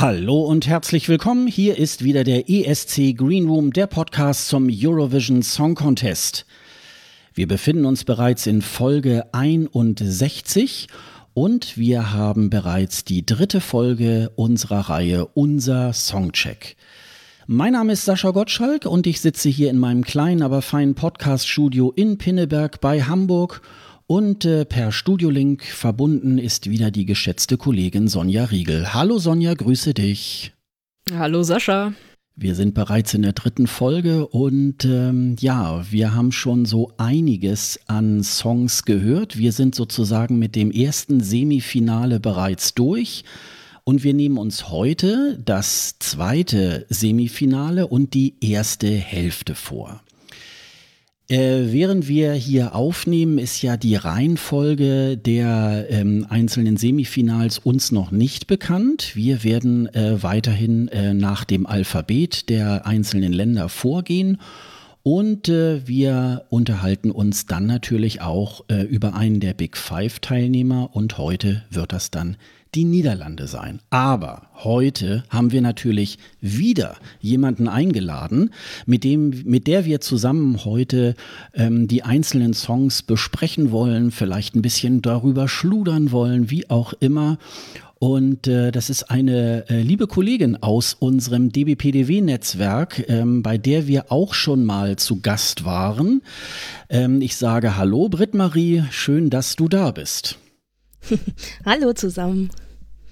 Hallo und herzlich willkommen. Hier ist wieder der ESC Green Room, der Podcast zum Eurovision Song Contest. Wir befinden uns bereits in Folge 61 und wir haben bereits die dritte Folge unserer Reihe Unser Songcheck. Mein Name ist Sascha Gottschalk und ich sitze hier in meinem kleinen, aber feinen Podcast-Studio in Pinneberg bei Hamburg und äh, per Studiolink verbunden ist wieder die geschätzte Kollegin Sonja Riegel. Hallo Sonja, grüße dich. Hallo Sascha. Wir sind bereits in der dritten Folge und ähm, ja, wir haben schon so einiges an Songs gehört. Wir sind sozusagen mit dem ersten Semifinale bereits durch. Und wir nehmen uns heute das zweite Semifinale und die erste Hälfte vor. Äh, während wir hier aufnehmen, ist ja die Reihenfolge der ähm, einzelnen Semifinals uns noch nicht bekannt. Wir werden äh, weiterhin äh, nach dem Alphabet der einzelnen Länder vorgehen. Und äh, wir unterhalten uns dann natürlich auch äh, über einen der Big Five Teilnehmer. Und heute wird das dann die Niederlande sein. Aber heute haben wir natürlich wieder jemanden eingeladen, mit dem, mit der wir zusammen heute ähm, die einzelnen Songs besprechen wollen, vielleicht ein bisschen darüber schludern wollen, wie auch immer. Und äh, das ist eine äh, liebe Kollegin aus unserem DBPDW-Netzwerk, ähm, bei der wir auch schon mal zu Gast waren. Ähm, ich sage Hallo, Britt-Marie, schön, dass du da bist. Hallo zusammen.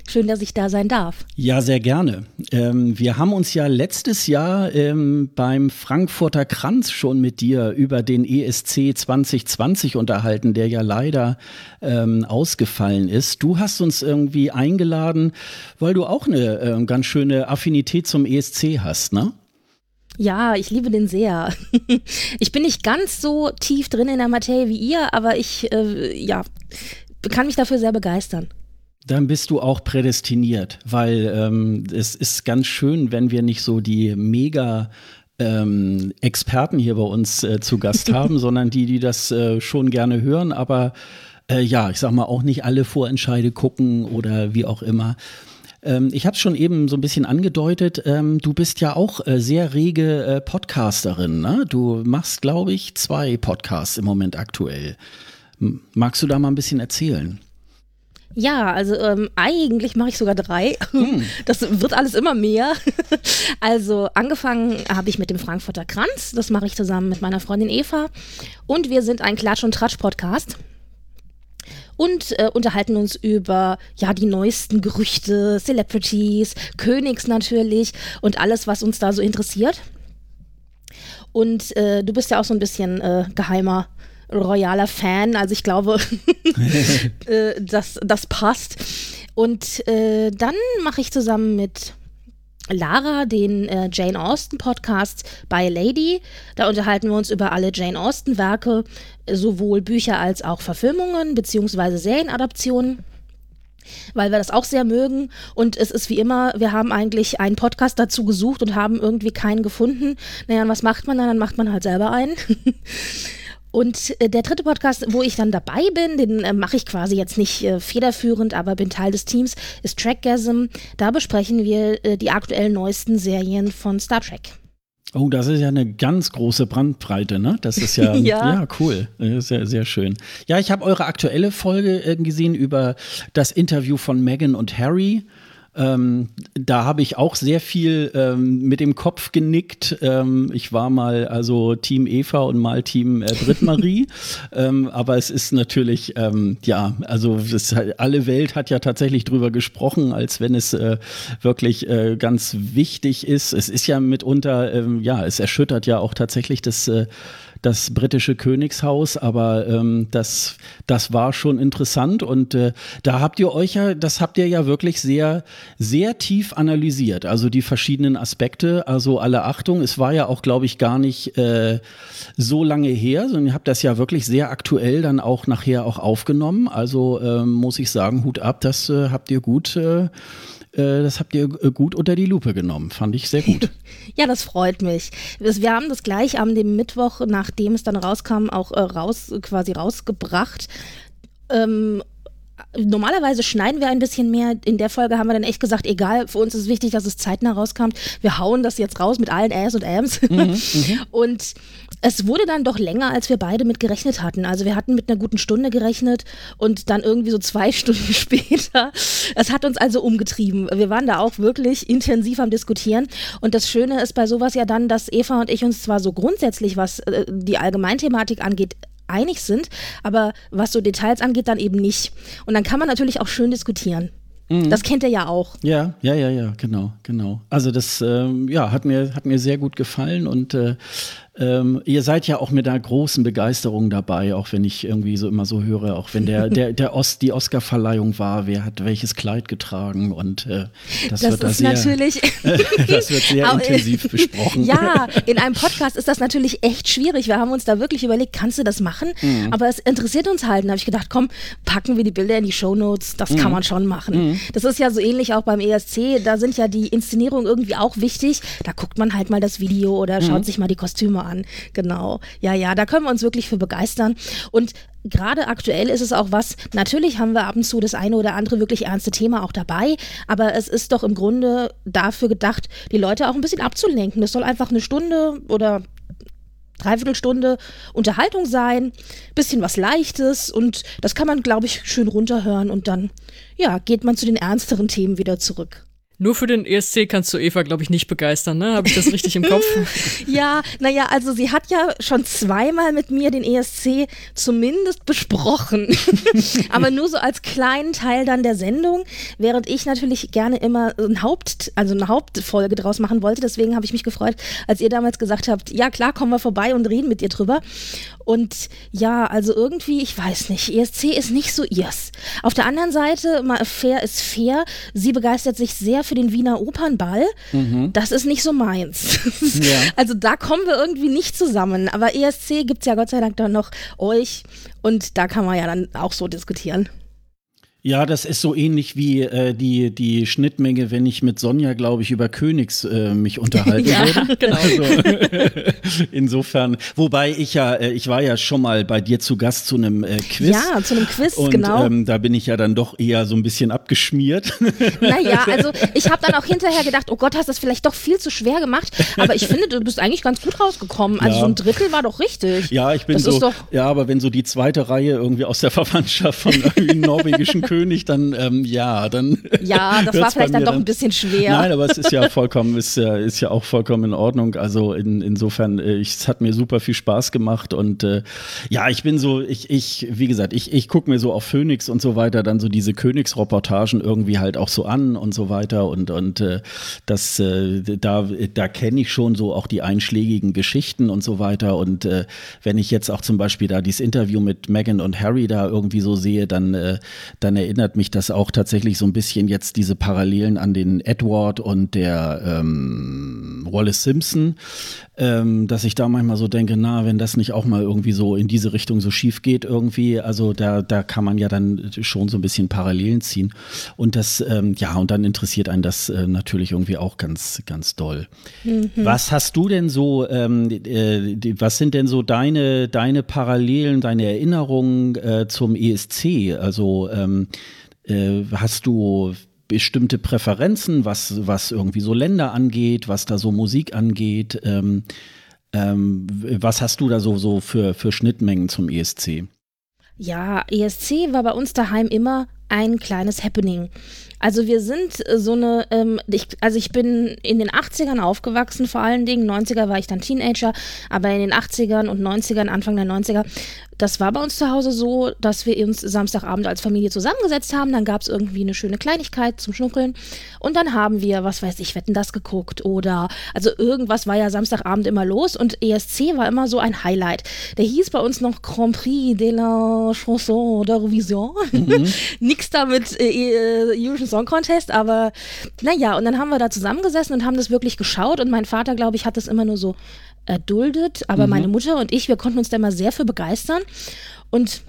Schön, dass ich da sein darf. Ja, sehr gerne. Ähm, wir haben uns ja letztes Jahr ähm, beim Frankfurter Kranz schon mit dir über den ESC 2020 unterhalten, der ja leider ähm, ausgefallen ist. Du hast uns irgendwie eingeladen, weil du auch eine äh, ganz schöne Affinität zum ESC hast, ne? Ja, ich liebe den sehr. ich bin nicht ganz so tief drin in der Materie wie ihr, aber ich, äh, ja, kann mich dafür sehr begeistern. Dann bist du auch prädestiniert, weil ähm, es ist ganz schön, wenn wir nicht so die mega ähm, Experten hier bei uns äh, zu Gast haben, sondern die, die das äh, schon gerne hören, aber äh, ja, ich sag mal, auch nicht alle Vorentscheide gucken oder wie auch immer. Ähm, ich habe es schon eben so ein bisschen angedeutet, ähm, du bist ja auch äh, sehr rege äh, Podcasterin. Ne? Du machst, glaube ich, zwei Podcasts im Moment aktuell. Magst du da mal ein bisschen erzählen? Ja, also ähm, eigentlich mache ich sogar drei. Hm. Das wird alles immer mehr. Also angefangen habe ich mit dem Frankfurter Kranz. Das mache ich zusammen mit meiner Freundin Eva. Und wir sind ein Klatsch- und Tratsch-Podcast und äh, unterhalten uns über ja die neuesten Gerüchte, Celebrities, Königs natürlich und alles, was uns da so interessiert. Und äh, du bist ja auch so ein bisschen äh, geheimer royaler Fan. Also ich glaube, äh, das, das passt. Und äh, dann mache ich zusammen mit Lara den äh, Jane Austen Podcast bei Lady. Da unterhalten wir uns über alle Jane Austen Werke, sowohl Bücher als auch Verfilmungen bzw. Serienadaptionen weil wir das auch sehr mögen. Und es ist wie immer, wir haben eigentlich einen Podcast dazu gesucht und haben irgendwie keinen gefunden. Naja, was macht man dann? Dann macht man halt selber einen. Und äh, der dritte Podcast, wo ich dann dabei bin, den äh, mache ich quasi jetzt nicht äh, federführend, aber bin Teil des Teams, ist Trackgasm. Da besprechen wir äh, die aktuell neuesten Serien von Star Trek. Oh, das ist ja eine ganz große Brandbreite, ne? Das ist ja, ja. ja. cool. Sehr, sehr schön. Ja, ich habe eure aktuelle Folge äh, gesehen über das Interview von Meghan und Harry. Ähm, da habe ich auch sehr viel ähm, mit dem Kopf genickt. Ähm, ich war mal also Team Eva und mal Team äh, Britt-Marie. Ähm, aber es ist natürlich, ähm, ja, also das, alle Welt hat ja tatsächlich drüber gesprochen, als wenn es äh, wirklich äh, ganz wichtig ist. Es ist ja mitunter, ähm, ja, es erschüttert ja auch tatsächlich das äh, das britische Königshaus, aber ähm, das, das war schon interessant und äh, da habt ihr euch ja, das habt ihr ja wirklich sehr, sehr tief analysiert, also die verschiedenen Aspekte, also alle Achtung, es war ja auch, glaube ich, gar nicht äh, so lange her, sondern ihr habt das ja wirklich sehr aktuell dann auch nachher auch aufgenommen, also ähm, muss ich sagen, Hut ab, das äh, habt ihr gut äh, äh, das habt ihr äh, gut unter die Lupe genommen. Fand ich sehr gut. ja, das freut mich. Wir haben das gleich am dem Mittwoch, nachdem es dann rauskam, auch äh, raus, quasi rausgebracht. Ähm, normalerweise schneiden wir ein bisschen mehr. In der Folge haben wir dann echt gesagt, egal, für uns ist wichtig, dass es zeitnah rauskommt. Wir hauen das jetzt raus mit allen Äs und Äms. Mhm, mhm. und es wurde dann doch länger, als wir beide mit gerechnet hatten. Also wir hatten mit einer guten Stunde gerechnet und dann irgendwie so zwei Stunden später. Es hat uns also umgetrieben. Wir waren da auch wirklich intensiv am Diskutieren. Und das Schöne ist bei sowas ja dann, dass Eva und ich uns zwar so grundsätzlich, was äh, die Allgemeinthematik angeht, einig sind, aber was so Details angeht, dann eben nicht. Und dann kann man natürlich auch schön diskutieren. Mhm. Das kennt er ja auch. Ja, ja, ja, ja, genau, genau. Also das, ähm, ja, hat mir, hat mir sehr gut gefallen und äh, ähm, ihr seid ja auch mit einer großen Begeisterung dabei, auch wenn ich irgendwie so immer so höre, auch wenn der, der, der Ost, die Oscarverleihung war, wer hat welches Kleid getragen und äh, das, das, wird da sehr, natürlich das wird sehr intensiv besprochen. Ja, in einem Podcast ist das natürlich echt schwierig. Wir haben uns da wirklich überlegt, kannst du das machen? Mhm. Aber es interessiert uns halt. Da habe ich gedacht, komm, packen wir die Bilder in die Shownotes, das mhm. kann man schon machen. Mhm. Das ist ja so ähnlich auch beim ESC, da sind ja die Inszenierungen irgendwie auch wichtig. Da guckt man halt mal das Video oder schaut mhm. sich mal die Kostüme an. Genau. Ja, ja, da können wir uns wirklich für begeistern. Und gerade aktuell ist es auch was, natürlich haben wir ab und zu das eine oder andere wirklich ernste Thema auch dabei, aber es ist doch im Grunde dafür gedacht, die Leute auch ein bisschen abzulenken. Das soll einfach eine Stunde oder Dreiviertelstunde Unterhaltung sein, bisschen was Leichtes und das kann man, glaube ich, schön runterhören und dann, ja, geht man zu den ernsteren Themen wieder zurück. Nur für den ESC kannst du Eva, glaube ich, nicht begeistern, ne? Habe ich das richtig im Kopf? ja, naja, also sie hat ja schon zweimal mit mir den ESC zumindest besprochen. Aber nur so als kleinen Teil dann der Sendung, während ich natürlich gerne immer ein Haupt, also eine Hauptfolge draus machen wollte. Deswegen habe ich mich gefreut, als ihr damals gesagt habt, ja klar, kommen wir vorbei und reden mit dir drüber. Und ja, also irgendwie, ich weiß nicht, ESC ist nicht so ihrs. Auf der anderen Seite, mal fair ist fair. Sie begeistert sich sehr für den Wiener Opernball. Mhm. Das ist nicht so meins. Ja. Also da kommen wir irgendwie nicht zusammen. Aber ESC gibt es ja Gott sei Dank dann noch euch und da kann man ja dann auch so diskutieren. Ja, das ist so ähnlich wie äh, die, die Schnittmenge, wenn ich mit Sonja, glaube ich, über Königs äh, mich unterhalten ja, würde. Genau. Also, insofern, wobei ich ja, äh, ich war ja schon mal bei dir zu Gast zu einem äh, Quiz. Ja, zu einem Quiz, und, genau. Ähm, da bin ich ja dann doch eher so ein bisschen abgeschmiert. Naja, also ich habe dann auch hinterher gedacht, oh Gott, hast das vielleicht doch viel zu schwer gemacht. Aber ich finde, du bist eigentlich ganz gut rausgekommen. Also ja. so ein Drittel war doch richtig. Ja, ich bin das so, ja, aber wenn so die zweite Reihe irgendwie aus der Verwandtschaft von norwegischen Königen König, dann ähm, ja, dann. Ja, das war vielleicht dann doch ein bisschen schwer. Nein, aber es ist ja vollkommen, ist ja, ist ja auch vollkommen in Ordnung. Also in, insofern, äh, ich, es hat mir super viel Spaß gemacht und äh, ja, ich bin so, ich, ich, wie gesagt, ich, ich gucke mir so auf Phoenix und so weiter dann so diese Königsreportagen irgendwie halt auch so an und so weiter und, und äh, das, äh, da, da kenne ich schon so auch die einschlägigen Geschichten und so weiter und äh, wenn ich jetzt auch zum Beispiel da dieses Interview mit Meghan und Harry da irgendwie so sehe, dann, äh, dann erinnert mich das auch tatsächlich so ein bisschen jetzt diese Parallelen an den Edward und der ähm, Wallace Simpson, ähm, dass ich da manchmal so denke, na, wenn das nicht auch mal irgendwie so in diese Richtung so schief geht irgendwie, also da, da kann man ja dann schon so ein bisschen Parallelen ziehen. Und das, ähm, ja, und dann interessiert einen das äh, natürlich irgendwie auch ganz, ganz doll. Mhm. Was hast du denn so, ähm, äh, was sind denn so deine, deine Parallelen, deine Erinnerungen äh, zum ESC? Also ähm, äh, hast du bestimmte Präferenzen, was, was irgendwie so Länder angeht, was da so Musik angeht? Ähm, ähm, was hast du da so, so für, für Schnittmengen zum ESC? Ja, ESC war bei uns daheim immer ein kleines Happening. Also wir sind so eine, ähm, ich, also ich bin in den 80ern aufgewachsen vor allen Dingen, 90er war ich dann Teenager, aber in den 80ern und 90ern, Anfang der 90er das war bei uns zu Hause so, dass wir uns Samstagabend als Familie zusammengesetzt haben. Dann gab es irgendwie eine schöne Kleinigkeit zum Schnuckeln. Und dann haben wir, was weiß ich, Wetten das geguckt oder, also irgendwas war ja Samstagabend immer los und ESC war immer so ein Highlight. Der hieß bei uns noch Grand Prix de la Chanson d'Eurovision. Mhm. Nix da mit äh, äh, Eurovision Song Contest, aber naja, und dann haben wir da zusammengesessen und haben das wirklich geschaut und mein Vater, glaube ich, hat das immer nur so erduldet, aber mhm. meine Mutter und ich, wir konnten uns da mal sehr für begeistern. Und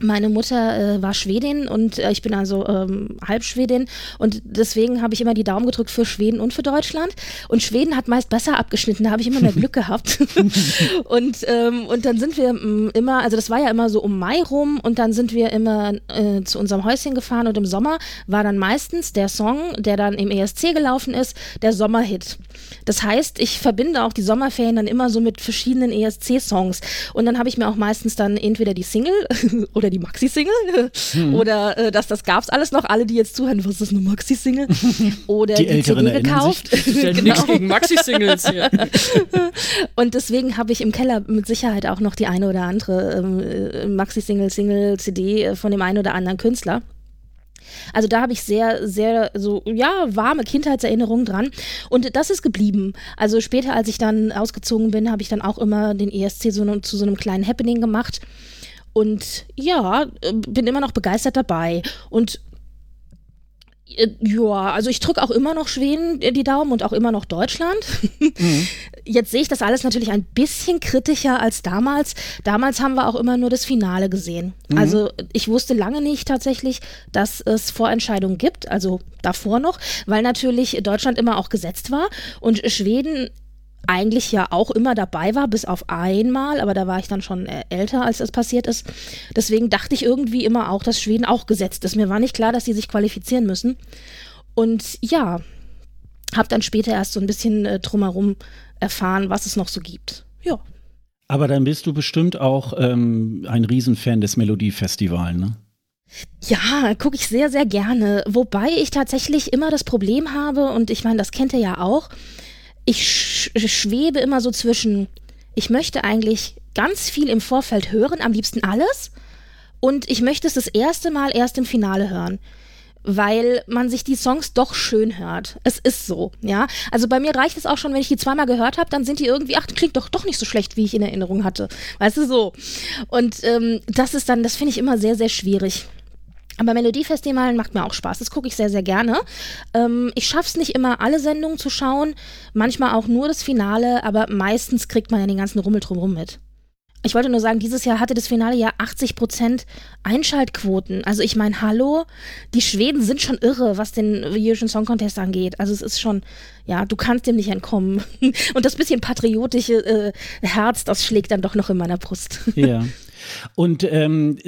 meine Mutter äh, war Schwedin und äh, ich bin also ähm, Halbschwedin und deswegen habe ich immer die Daumen gedrückt für Schweden und für Deutschland. Und Schweden hat meist besser abgeschnitten, da habe ich immer mehr Glück gehabt. und, ähm, und dann sind wir ähm, immer, also das war ja immer so um Mai rum und dann sind wir immer äh, zu unserem Häuschen gefahren und im Sommer war dann meistens der Song, der dann im ESC gelaufen ist, der Sommerhit. Das heißt, ich verbinde auch die Sommerferien dann immer so mit verschiedenen ESC-Songs und dann habe ich mir auch meistens dann entweder die Single oder oder die Maxi-Single hm. oder äh, das, das gab es alles noch. Alle, die jetzt zuhören, was ist eine Maxi-Single? Oder die, die CD gekauft. genau. Nichts gegen Maxi-Singles hier. Und deswegen habe ich im Keller mit Sicherheit auch noch die eine oder andere ähm, äh, Maxi-Single, Single-CD äh, von dem einen oder anderen Künstler. Also da habe ich sehr, sehr so, ja, warme Kindheitserinnerungen dran. Und das ist geblieben. Also später, als ich dann ausgezogen bin, habe ich dann auch immer den ESC so, zu so einem kleinen Happening gemacht. Und ja, äh, bin immer noch begeistert dabei. Und äh, ja, also ich drücke auch immer noch Schweden die Daumen und auch immer noch Deutschland. Mhm. Jetzt sehe ich das alles natürlich ein bisschen kritischer als damals. Damals haben wir auch immer nur das Finale gesehen. Mhm. Also ich wusste lange nicht tatsächlich, dass es Vorentscheidungen gibt, also davor noch, weil natürlich Deutschland immer auch gesetzt war und Schweden eigentlich ja auch immer dabei war, bis auf einmal, aber da war ich dann schon äh, älter, als das passiert ist. Deswegen dachte ich irgendwie immer auch, dass Schweden auch gesetzt ist. Mir war nicht klar, dass sie sich qualifizieren müssen. Und ja, habe dann später erst so ein bisschen äh, drumherum erfahren, was es noch so gibt. Ja. Aber dann bist du bestimmt auch ähm, ein Riesenfan des Melodiefestivals, ne? Ja, gucke ich sehr, sehr gerne. Wobei ich tatsächlich immer das Problem habe, und ich meine, das kennt ihr ja auch, ich sch schwebe immer so zwischen, ich möchte eigentlich ganz viel im Vorfeld hören, am liebsten alles. Und ich möchte es das erste Mal erst im Finale hören weil man sich die Songs doch schön hört. Es ist so, ja. Also bei mir reicht es auch schon, wenn ich die zweimal gehört habe, dann sind die irgendwie, ach, klingt doch doch nicht so schlecht, wie ich in Erinnerung hatte. Weißt du so. Und ähm, das ist dann, das finde ich immer sehr, sehr schwierig. Aber Melodiefestivalen macht mir auch Spaß. Das gucke ich sehr, sehr gerne. Ähm, ich schaffe es nicht immer, alle Sendungen zu schauen. Manchmal auch nur das Finale, aber meistens kriegt man ja den ganzen Rummel drumherum mit. Ich wollte nur sagen, dieses Jahr hatte das Finale ja 80% Einschaltquoten. Also ich meine, hallo, die Schweden sind schon irre, was den Eurovision Song Contest angeht. Also es ist schon, ja, du kannst dem nicht entkommen. Und das bisschen patriotische äh, Herz, das schlägt dann doch noch in meiner Brust. Ja. Und ähm,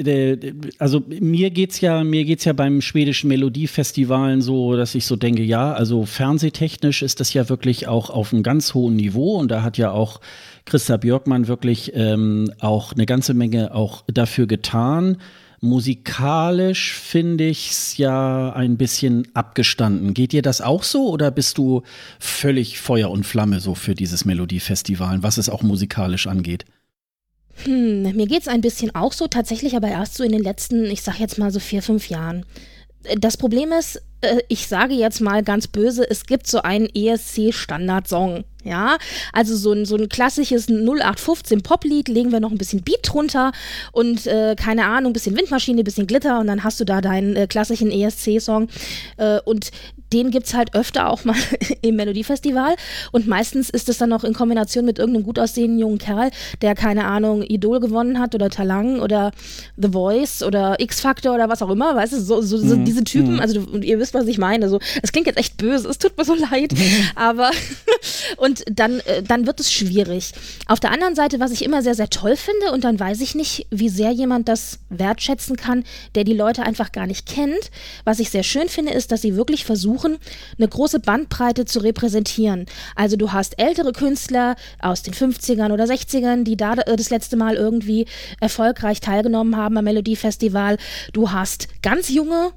also mir geht's ja, mir geht's ja beim schwedischen Melodiefestivalen so, dass ich so denke, ja, also fernsehtechnisch ist das ja wirklich auch auf einem ganz hohen Niveau und da hat ja auch Christa Björkmann wirklich ähm, auch eine ganze Menge auch dafür getan. Musikalisch finde ich es ja ein bisschen abgestanden. Geht dir das auch so oder bist du völlig Feuer und Flamme so für dieses Melodiefestival, was es auch musikalisch angeht? Hm, mir geht es ein bisschen auch so, tatsächlich aber erst so in den letzten, ich sag jetzt mal so vier, fünf Jahren. Das Problem ist, äh, ich sage jetzt mal ganz böse, es gibt so einen ESC-Standardsong. Ja, also so ein, so ein klassisches 0815 Poplied, legen wir noch ein bisschen Beat drunter und äh, keine Ahnung, bisschen Windmaschine, bisschen Glitter und dann hast du da deinen äh, klassischen ESC-Song. Äh, und den gibt es halt öfter auch mal im Melodiefestival. Und meistens ist es dann noch in Kombination mit irgendeinem gut aussehenden jungen Kerl, der, keine Ahnung, Idol gewonnen hat oder Talang oder The Voice oder X-Factor oder was auch immer. Weißt du, so, so, so mhm. diese Typen, mhm. also du, ihr wisst, was ich meine. So, es klingt jetzt echt böse, es tut mir so leid. aber und dann, äh, dann wird es schwierig. Auf der anderen Seite, was ich immer sehr, sehr toll finde, und dann weiß ich nicht, wie sehr jemand das wertschätzen kann, der die Leute einfach gar nicht kennt. Was ich sehr schön finde, ist, dass sie wirklich versuchen, versuchen, eine große Bandbreite zu repräsentieren. Also du hast ältere Künstler aus den 50ern oder 60ern, die da äh, das letzte Mal irgendwie erfolgreich teilgenommen haben am Melodiefestival. Du hast ganz junge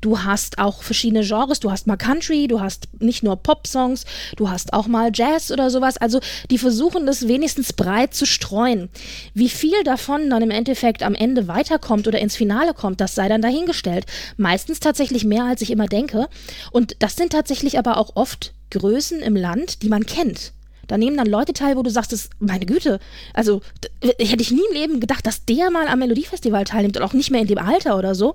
Du hast auch verschiedene Genres. Du hast mal Country, du hast nicht nur Pop-Songs, du hast auch mal Jazz oder sowas. Also die versuchen das wenigstens breit zu streuen. Wie viel davon dann im Endeffekt am Ende weiterkommt oder ins Finale kommt, das sei dann dahingestellt. Meistens tatsächlich mehr, als ich immer denke. Und das sind tatsächlich aber auch oft Größen im Land, die man kennt. Da nehmen dann Leute teil, wo du sagst, das, meine Güte, also hätte ich nie im Leben gedacht, dass der mal am Melodiefestival teilnimmt und auch nicht mehr in dem Alter oder so.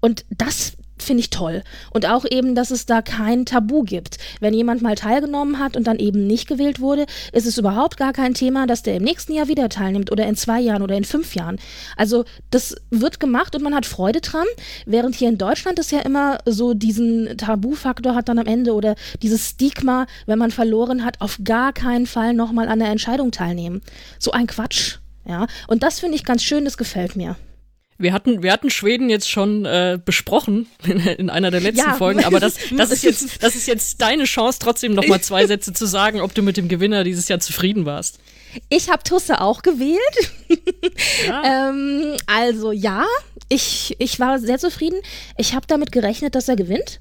Und das finde ich toll. Und auch eben, dass es da kein Tabu gibt. Wenn jemand mal teilgenommen hat und dann eben nicht gewählt wurde, ist es überhaupt gar kein Thema, dass der im nächsten Jahr wieder teilnimmt oder in zwei Jahren oder in fünf Jahren. Also das wird gemacht und man hat Freude dran, während hier in Deutschland es ja immer so diesen Tabufaktor hat dann am Ende oder dieses Stigma, wenn man verloren hat, auf gar keinen Fall nochmal an der Entscheidung teilnehmen. So ein Quatsch. Ja, und das finde ich ganz schön, das gefällt mir. Wir hatten, wir hatten Schweden jetzt schon äh, besprochen in, in, einer der letzten ja. Folgen, aber das, das, ist jetzt, das ist jetzt deine Chance, trotzdem noch mal zwei Sätze zu sagen, ob du mit dem Gewinner dieses Jahr zufrieden warst. Ich habe Tusse auch gewählt. Ja. ähm, also ja, ich, ich war sehr zufrieden. Ich habe damit gerechnet, dass er gewinnt.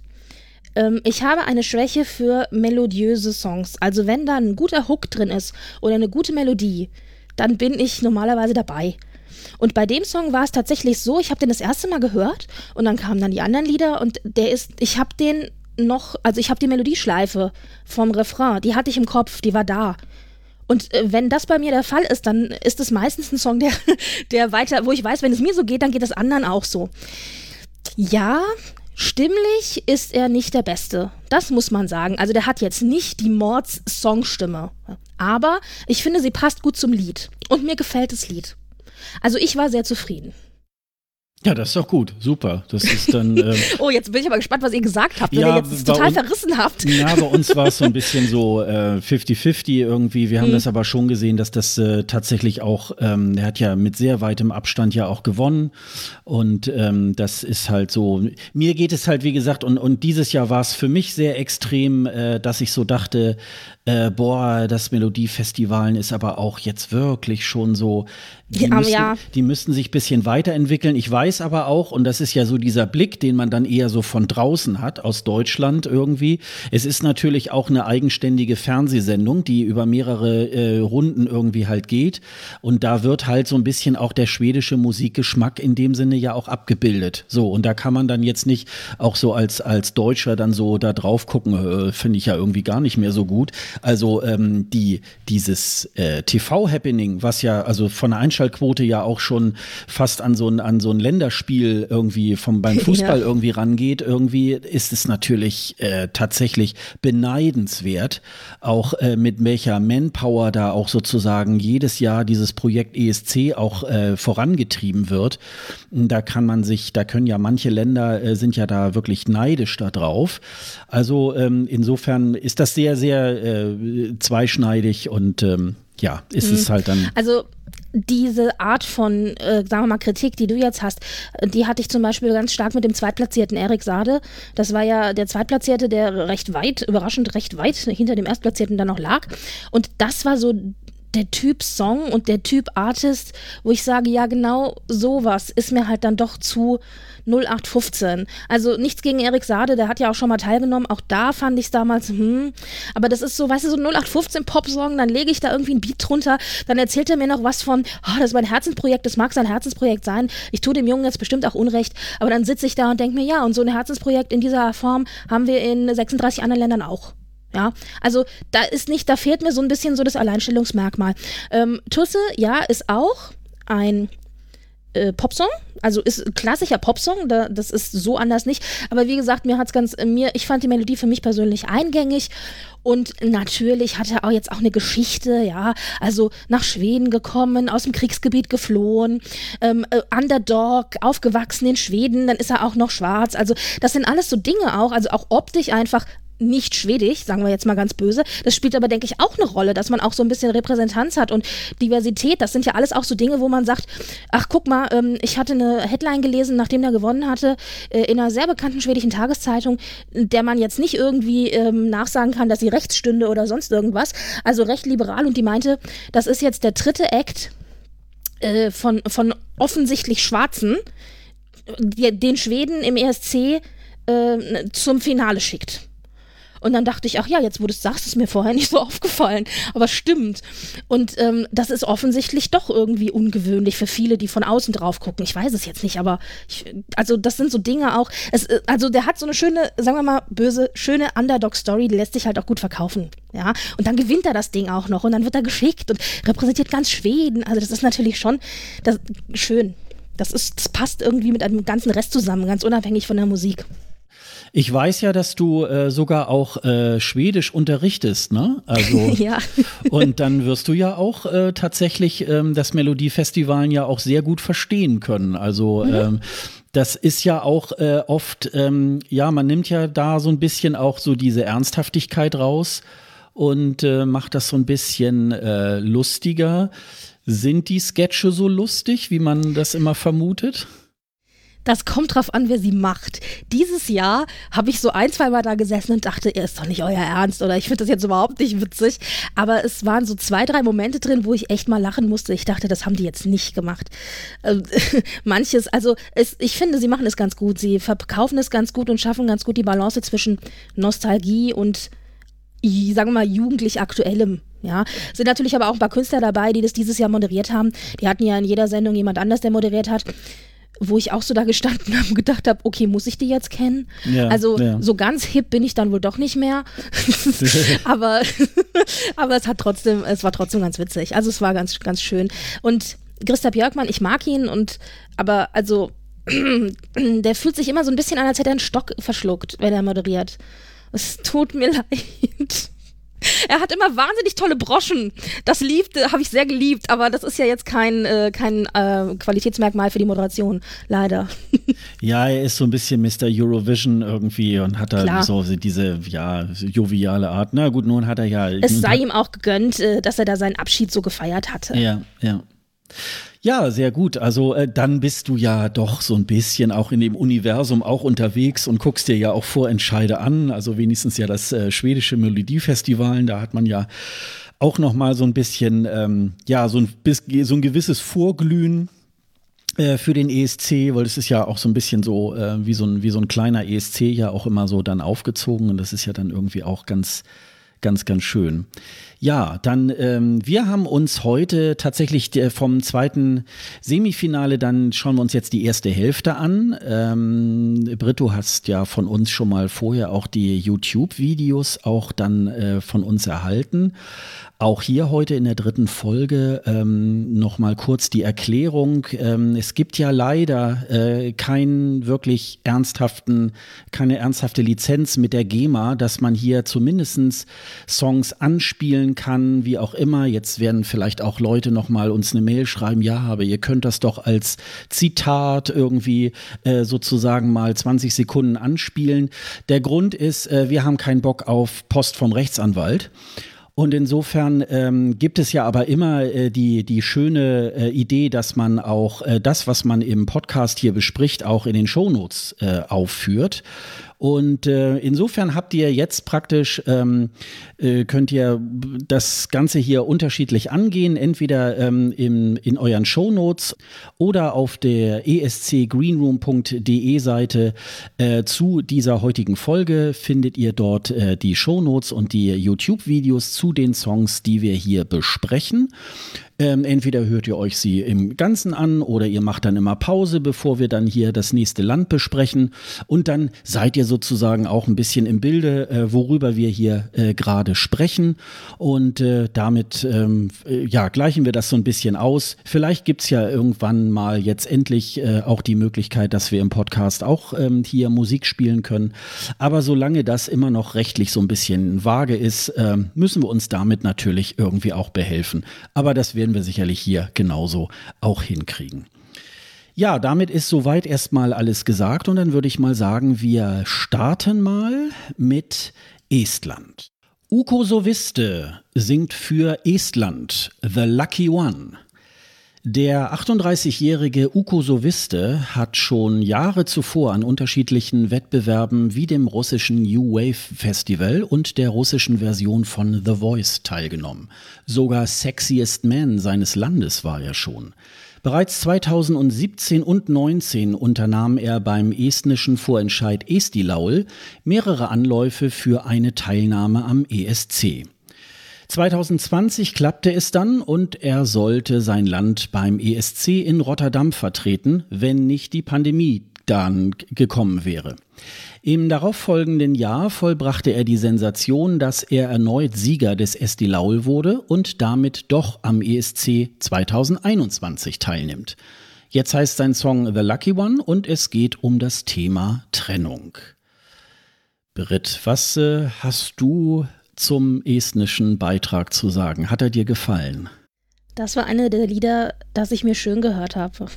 Ähm, ich habe eine Schwäche für melodiöse Songs. Also wenn da ein guter Hook drin ist oder eine gute Melodie, dann bin ich normalerweise dabei. Und bei dem Song war es tatsächlich so, ich habe den das erste Mal gehört und dann kamen dann die anderen Lieder und der ist, ich habe den noch, also ich habe die Melodieschleife vom Refrain, die hatte ich im Kopf, die war da. Und äh, wenn das bei mir der Fall ist, dann ist es meistens ein Song, der, der weiter, wo ich weiß, wenn es mir so geht, dann geht es anderen auch so. Ja, stimmlich ist er nicht der Beste. Das muss man sagen. Also der hat jetzt nicht die Mords-Songstimme. Aber ich finde, sie passt gut zum Lied. Und mir gefällt das Lied. Also ich war sehr zufrieden. Ja, das ist doch gut, super. Das ist dann. Ähm, oh, jetzt bin ich aber gespannt, was ihr gesagt habt, wenn ja, ihr jetzt total verrissen habt. Ja, bei uns war es so ein bisschen so 50-50 äh, irgendwie. Wir haben hm. das aber schon gesehen, dass das äh, tatsächlich auch, ähm, er hat ja mit sehr weitem Abstand ja auch gewonnen. Und ähm, das ist halt so. Mir geht es halt, wie gesagt, und, und dieses Jahr war es für mich sehr extrem, äh, dass ich so dachte, äh, boah, das Melodiefestivalen ist aber auch jetzt wirklich schon so, die, ja, müssen, ja. die müssten sich ein bisschen weiterentwickeln. Ich weiß aber auch, und das ist ja so dieser Blick, den man dann eher so von draußen hat, aus Deutschland irgendwie. Es ist natürlich auch eine eigenständige Fernsehsendung, die über mehrere äh, Runden irgendwie halt geht. Und da wird halt so ein bisschen auch der schwedische Musikgeschmack in dem Sinne ja auch abgebildet. So, und da kann man dann jetzt nicht auch so als, als Deutscher dann so da drauf gucken, äh, finde ich ja irgendwie gar nicht mehr so gut. Also ähm, die, dieses äh, TV-Happening, was ja also von der Einschaltquote ja auch schon fast an so ein, an so ein Länderspiel irgendwie vom, beim Fußball ja. irgendwie rangeht, irgendwie ist es natürlich äh, tatsächlich beneidenswert, auch äh, mit welcher Manpower da auch sozusagen jedes Jahr dieses Projekt ESC auch äh, vorangetrieben wird. Da kann man sich, da können ja manche Länder äh, sind ja da wirklich neidisch da drauf. Also ähm, insofern ist das sehr, sehr äh, zweischneidig und ähm, ja, ist mhm. es halt dann. Also diese Art von, äh, sagen wir mal, Kritik, die du jetzt hast, die hatte ich zum Beispiel ganz stark mit dem Zweitplatzierten Erik Sade. Das war ja der Zweitplatzierte, der recht weit, überraschend recht weit hinter dem Erstplatzierten dann noch lag. Und das war so der Typ Song und der Typ Artist, wo ich sage, ja, genau sowas ist mir halt dann doch zu 0815. Also nichts gegen Erik Sade, der hat ja auch schon mal teilgenommen. Auch da fand ich es damals, hm. Aber das ist so, weißt du, so ein 0815 Pop-Song, dann lege ich da irgendwie ein Beat drunter, dann erzählt er mir noch was von, oh, das ist mein Herzensprojekt, das mag sein Herzensprojekt sein. Ich tue dem Jungen jetzt bestimmt auch Unrecht, aber dann sitze ich da und denke mir, ja, und so ein Herzensprojekt in dieser Form haben wir in 36 anderen Ländern auch. Ja, also da ist nicht, da fehlt mir so ein bisschen so das Alleinstellungsmerkmal. Ähm, Tusse, ja, ist auch ein äh, Popsong, also ist ein klassischer Popsong, da, das ist so anders nicht. Aber wie gesagt, mir hat es ganz, mir, ich fand die Melodie für mich persönlich eingängig und natürlich hat er auch jetzt auch eine Geschichte, ja, also nach Schweden gekommen, aus dem Kriegsgebiet geflohen, ähm, äh, Underdog, aufgewachsen in Schweden, dann ist er auch noch schwarz. Also das sind alles so Dinge auch, also auch optisch einfach nicht schwedisch, sagen wir jetzt mal ganz böse. Das spielt aber, denke ich, auch eine Rolle, dass man auch so ein bisschen Repräsentanz hat und Diversität. Das sind ja alles auch so Dinge, wo man sagt, ach guck mal, ähm, ich hatte eine Headline gelesen, nachdem er gewonnen hatte, äh, in einer sehr bekannten schwedischen Tageszeitung, der man jetzt nicht irgendwie ähm, nachsagen kann, dass sie rechts stünde oder sonst irgendwas. Also recht liberal und die meinte, das ist jetzt der dritte Act äh, von, von offensichtlich Schwarzen, den Schweden im ESC äh, zum Finale schickt. Und dann dachte ich, ach ja, jetzt wo du es sagst, ist mir vorher nicht so aufgefallen. Aber stimmt. Und ähm, das ist offensichtlich doch irgendwie ungewöhnlich für viele, die von außen drauf gucken. Ich weiß es jetzt nicht, aber ich, also das sind so Dinge auch. Es, äh, also der hat so eine schöne, sagen wir mal, böse, schöne Underdog-Story, die lässt sich halt auch gut verkaufen. Ja, und dann gewinnt er das Ding auch noch und dann wird er geschickt und repräsentiert ganz Schweden. Also das ist natürlich schon das, schön. Das, ist, das passt irgendwie mit einem ganzen Rest zusammen, ganz unabhängig von der Musik. Ich weiß ja, dass du äh, sogar auch äh, Schwedisch unterrichtest, ne? Also ja. und dann wirst du ja auch äh, tatsächlich ähm, das Melodiefestival ja auch sehr gut verstehen können. Also mhm. ähm, das ist ja auch äh, oft, ähm, ja, man nimmt ja da so ein bisschen auch so diese Ernsthaftigkeit raus und äh, macht das so ein bisschen äh, lustiger. Sind die Sketche so lustig, wie man das immer vermutet? Das kommt drauf an, wer sie macht. Dieses Jahr habe ich so ein, zwei Mal da gesessen und dachte, ihr ist doch nicht euer Ernst oder ich finde das jetzt überhaupt nicht witzig. Aber es waren so zwei, drei Momente drin, wo ich echt mal lachen musste. Ich dachte, das haben die jetzt nicht gemacht. Ähm, manches, also es, ich finde, sie machen es ganz gut. Sie verkaufen es ganz gut und schaffen ganz gut die Balance zwischen Nostalgie und, sagen wir mal, jugendlich aktuellem. Ja, sind natürlich aber auch ein paar Künstler dabei, die das dieses Jahr moderiert haben. Die hatten ja in jeder Sendung jemand anders, der moderiert hat wo ich auch so da gestanden habe und gedacht habe, okay, muss ich die jetzt kennen? Ja, also ja. so ganz hip bin ich dann wohl doch nicht mehr. aber, aber es hat trotzdem, es war trotzdem ganz witzig. Also es war ganz, ganz schön. Und Christa Björkmann, ich mag ihn und aber also der fühlt sich immer so ein bisschen an, als hätte er einen Stock verschluckt, wenn er moderiert. Es tut mir leid. Er hat immer wahnsinnig tolle Broschen. Das liebte, habe ich sehr geliebt, aber das ist ja jetzt kein, äh, kein äh, Qualitätsmerkmal für die Moderation, leider. Ja, er ist so ein bisschen Mr. Eurovision irgendwie und hat da Klar. so diese ja, joviale Art. Na gut, nun hat er ja. Es sei ihm auch gegönnt, äh, dass er da seinen Abschied so gefeiert hatte. Ja, ja. Ja, sehr gut. Also äh, dann bist du ja doch so ein bisschen auch in dem Universum auch unterwegs und guckst dir ja auch Vorentscheide an. Also wenigstens ja das äh, schwedische Melodiefestival. Da hat man ja auch noch mal so ein bisschen, ähm, ja, so ein, so ein gewisses Vorglühen äh, für den ESC, weil es ist ja auch so ein bisschen so äh, wie so ein wie so ein kleiner ESC ja auch immer so dann aufgezogen und das ist ja dann irgendwie auch ganz ganz ganz schön. Ja, dann ähm, wir haben uns heute tatsächlich äh, vom zweiten Semifinale, dann schauen wir uns jetzt die erste Hälfte an. Ähm, Britt, du hast ja von uns schon mal vorher auch die YouTube-Videos auch dann äh, von uns erhalten. Auch hier heute in der dritten Folge ähm, nochmal kurz die Erklärung. Ähm, es gibt ja leider äh, keinen wirklich ernsthaften, keine ernsthafte Lizenz mit der GEMA, dass man hier zumindest Songs anspielen kann, wie auch immer. Jetzt werden vielleicht auch Leute nochmal uns eine Mail schreiben, ja, aber ihr könnt das doch als Zitat irgendwie äh, sozusagen mal 20 Sekunden anspielen. Der Grund ist, äh, wir haben keinen Bock auf Post vom Rechtsanwalt. Und insofern ähm, gibt es ja aber immer äh, die, die schöne äh, Idee, dass man auch äh, das, was man im Podcast hier bespricht, auch in den Shownotes äh, aufführt. Und äh, insofern habt ihr jetzt praktisch, ähm, äh, könnt ihr das Ganze hier unterschiedlich angehen, entweder ähm, im, in euren Shownotes oder auf der escgreenroom.de Seite äh, zu dieser heutigen Folge findet ihr dort äh, die Shownotes und die YouTube-Videos zu den Songs, die wir hier besprechen. Ähm, entweder hört ihr euch sie im Ganzen an oder ihr macht dann immer Pause, bevor wir dann hier das nächste Land besprechen. Und dann seid ihr sozusagen auch ein bisschen im Bilde, äh, worüber wir hier äh, gerade sprechen. Und äh, damit ähm, äh, ja, gleichen wir das so ein bisschen aus. Vielleicht gibt es ja irgendwann mal jetzt endlich äh, auch die Möglichkeit, dass wir im Podcast auch ähm, hier Musik spielen können. Aber solange das immer noch rechtlich so ein bisschen vage ist, ähm, müssen wir uns damit natürlich irgendwie auch behelfen. Aber das werden werden wir sicherlich hier genauso auch hinkriegen. Ja, damit ist soweit erstmal alles gesagt und dann würde ich mal sagen, wir starten mal mit Estland. Uko Soviste singt für Estland The Lucky One. Der 38-jährige Uko Soviste hat schon Jahre zuvor an unterschiedlichen Wettbewerben wie dem russischen New Wave Festival und der russischen Version von The Voice teilgenommen. Sogar Sexiest Man seines Landes war er schon. Bereits 2017 und 2019 unternahm er beim estnischen Vorentscheid Estilaul mehrere Anläufe für eine Teilnahme am ESC. 2020 klappte es dann und er sollte sein Land beim ESC in Rotterdam vertreten, wenn nicht die Pandemie dann gekommen wäre. Im darauffolgenden Jahr vollbrachte er die Sensation, dass er erneut Sieger des Estilaul wurde und damit doch am ESC 2021 teilnimmt. Jetzt heißt sein Song The Lucky One und es geht um das Thema Trennung. Britt, was äh, hast du zum estnischen Beitrag zu sagen? Hat er dir gefallen? Das war eine der Lieder, das ich mir schön gehört habe.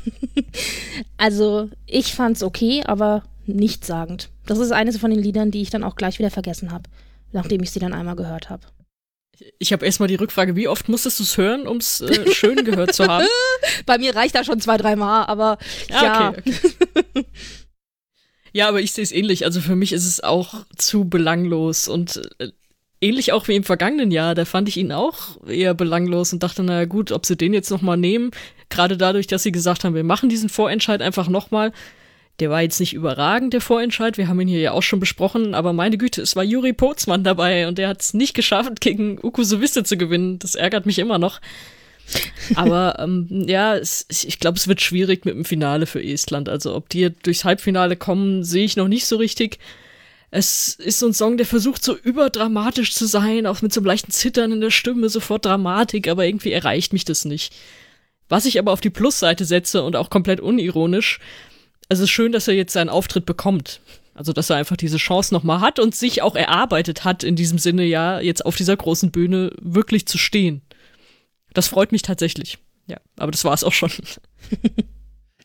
also, ich fand's okay, aber nichtssagend. Das ist eines von den Liedern, die ich dann auch gleich wieder vergessen habe, nachdem ich sie dann einmal gehört habe. Ich habe erstmal die Rückfrage, wie oft musstest du es hören, um es äh, schön gehört zu haben? Bei mir reicht das schon zwei, drei Mal, aber ah, ja. Okay, okay. ja, aber ich sehe es ähnlich. Also für mich ist es auch zu belanglos und äh, ähnlich auch wie im vergangenen Jahr, da fand ich ihn auch eher belanglos und dachte, naja gut, ob sie den jetzt nochmal nehmen, gerade dadurch, dass sie gesagt haben, wir machen diesen Vorentscheid einfach nochmal. Der war jetzt nicht überragend, der Vorentscheid, wir haben ihn hier ja auch schon besprochen, aber meine Güte, es war Juri Pozmann dabei und der hat es nicht geschafft, gegen Uku Sowiste zu gewinnen. Das ärgert mich immer noch. Aber ähm, ja, es, ich glaube, es wird schwierig mit dem Finale für Estland. Also ob die durchs Halbfinale kommen, sehe ich noch nicht so richtig. Es ist so ein Song, der versucht so überdramatisch zu sein, auch mit so einem leichten Zittern in der Stimme, sofort Dramatik, aber irgendwie erreicht mich das nicht. Was ich aber auf die Plusseite setze und auch komplett unironisch, es ist schön, dass er jetzt seinen Auftritt bekommt. Also, dass er einfach diese Chance nochmal hat und sich auch erarbeitet hat, in diesem Sinne ja, jetzt auf dieser großen Bühne wirklich zu stehen. Das freut mich tatsächlich. Ja, aber das war es auch schon.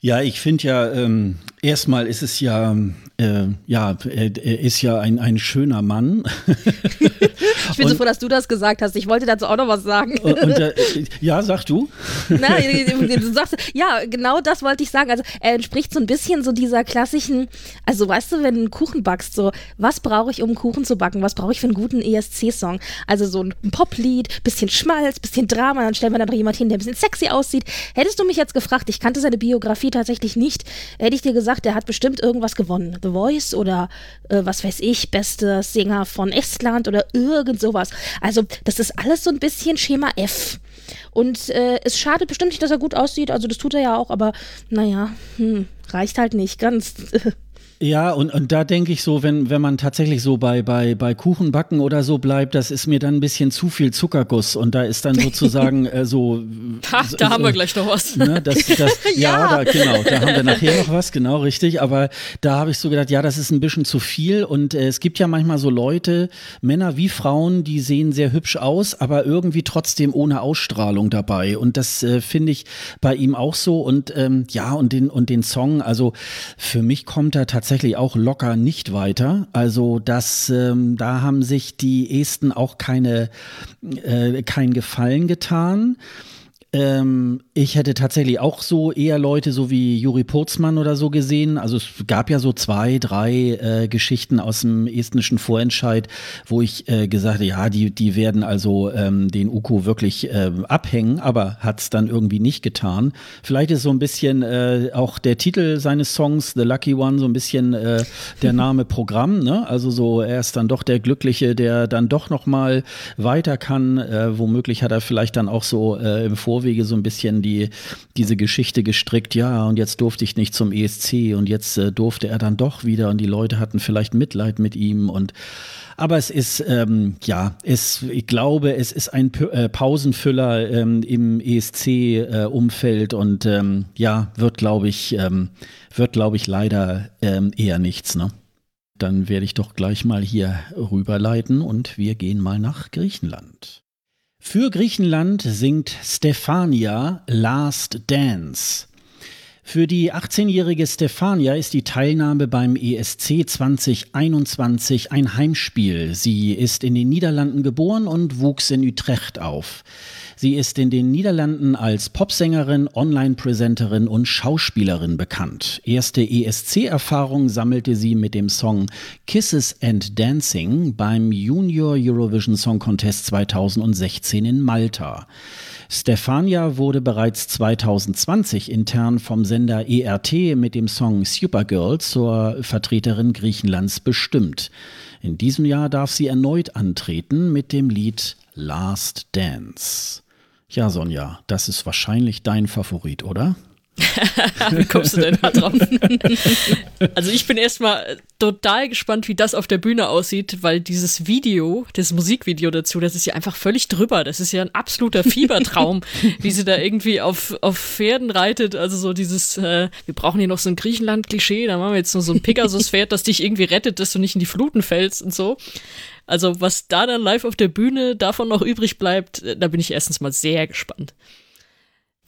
Ja, ich finde ja, ähm, erstmal ist es ja, äh, ja, er, er, ist ja ein, ein schöner Mann. ich bin und, so froh, dass du das gesagt hast. Ich wollte dazu auch noch was sagen. Und, und äh, ja, sag du. Na, du sagst, ja, genau das wollte ich sagen. Also er entspricht so ein bisschen so dieser klassischen, also weißt du, wenn du einen Kuchen backst, so, was brauche ich, um einen Kuchen zu backen? Was brauche ich für einen guten ESC-Song? Also so ein Poplied, bisschen Schmalz, bisschen Drama, dann stellen wir da noch jemand hin, der ein bisschen sexy aussieht. Hättest du mich jetzt gefragt, ich kannte seine Biografie Biografie tatsächlich nicht. Hätte ich dir gesagt, der hat bestimmt irgendwas gewonnen. The Voice oder äh, was weiß ich, bester Sänger von Estland oder irgend sowas. Also, das ist alles so ein bisschen Schema F. Und äh, es schadet bestimmt nicht, dass er gut aussieht. Also, das tut er ja auch, aber naja, hm, reicht halt nicht ganz. Ja, und, und da denke ich so, wenn, wenn man tatsächlich so bei, bei, bei Kuchenbacken oder so bleibt, das ist mir dann ein bisschen zu viel Zuckerguss und da ist dann sozusagen äh, so. Ha, da so, haben wir gleich noch was. Ne, das, das, ja, ja da, genau, da haben wir nachher noch was, genau, richtig. Aber da habe ich so gedacht, ja, das ist ein bisschen zu viel und äh, es gibt ja manchmal so Leute, Männer wie Frauen, die sehen sehr hübsch aus, aber irgendwie trotzdem ohne Ausstrahlung dabei. Und das äh, finde ich bei ihm auch so. Und ähm, ja, und den, und den Song, also für mich kommt er tatsächlich tatsächlich auch locker nicht weiter. Also das, ähm, da haben sich die Esten auch keine, äh, keinen Gefallen getan. Ähm, ich hätte tatsächlich auch so eher Leute so wie Juri Purzmann oder so gesehen. Also es gab ja so zwei, drei äh, Geschichten aus dem estnischen Vorentscheid, wo ich äh, gesagt habe, ja, die, die werden also ähm, den Uko wirklich äh, abhängen, aber hat es dann irgendwie nicht getan. Vielleicht ist so ein bisschen äh, auch der Titel seines Songs, The Lucky One, so ein bisschen äh, der Name Programm. Ne? Also so, er ist dann doch der Glückliche, der dann doch noch mal weiter kann. Äh, womöglich hat er vielleicht dann auch so im Vor Vorwege so ein bisschen die, diese Geschichte gestrickt, ja, und jetzt durfte ich nicht zum ESC und jetzt äh, durfte er dann doch wieder und die Leute hatten vielleicht Mitleid mit ihm und aber es ist, ähm, ja, es, ich glaube, es ist ein P äh, Pausenfüller ähm, im ESC-Umfeld äh, und ähm, ja, wird, glaube ich, ähm, wird, glaube ich, leider ähm, eher nichts, ne? Dann werde ich doch gleich mal hier rüberleiten und wir gehen mal nach Griechenland. Für Griechenland singt Stefania Last Dance. Für die 18-jährige Stefania ist die Teilnahme beim ESC 2021 ein Heimspiel. Sie ist in den Niederlanden geboren und wuchs in Utrecht auf. Sie ist in den Niederlanden als Popsängerin, Online-Präsenterin und Schauspielerin bekannt. Erste ESC-Erfahrung sammelte sie mit dem Song Kisses and Dancing beim Junior Eurovision Song Contest 2016 in Malta. Stefania wurde bereits 2020 intern vom Sender ERT mit dem Song Supergirl zur Vertreterin Griechenlands bestimmt. In diesem Jahr darf sie erneut antreten mit dem Lied Last Dance. Ja, Sonja, das ist wahrscheinlich dein Favorit, oder? wie kommst du denn da drauf? also ich bin erstmal total gespannt, wie das auf der Bühne aussieht, weil dieses Video, das Musikvideo dazu, das ist ja einfach völlig drüber. Das ist ja ein absoluter Fiebertraum, wie sie da irgendwie auf, auf Pferden reitet. Also so dieses, äh, wir brauchen hier noch so ein Griechenland-Klischee, da machen wir jetzt nur so ein Pegasus-Pferd, das dich irgendwie rettet, dass du nicht in die Fluten fällst und so. Also was da dann live auf der Bühne davon noch übrig bleibt, da bin ich erstens mal sehr gespannt.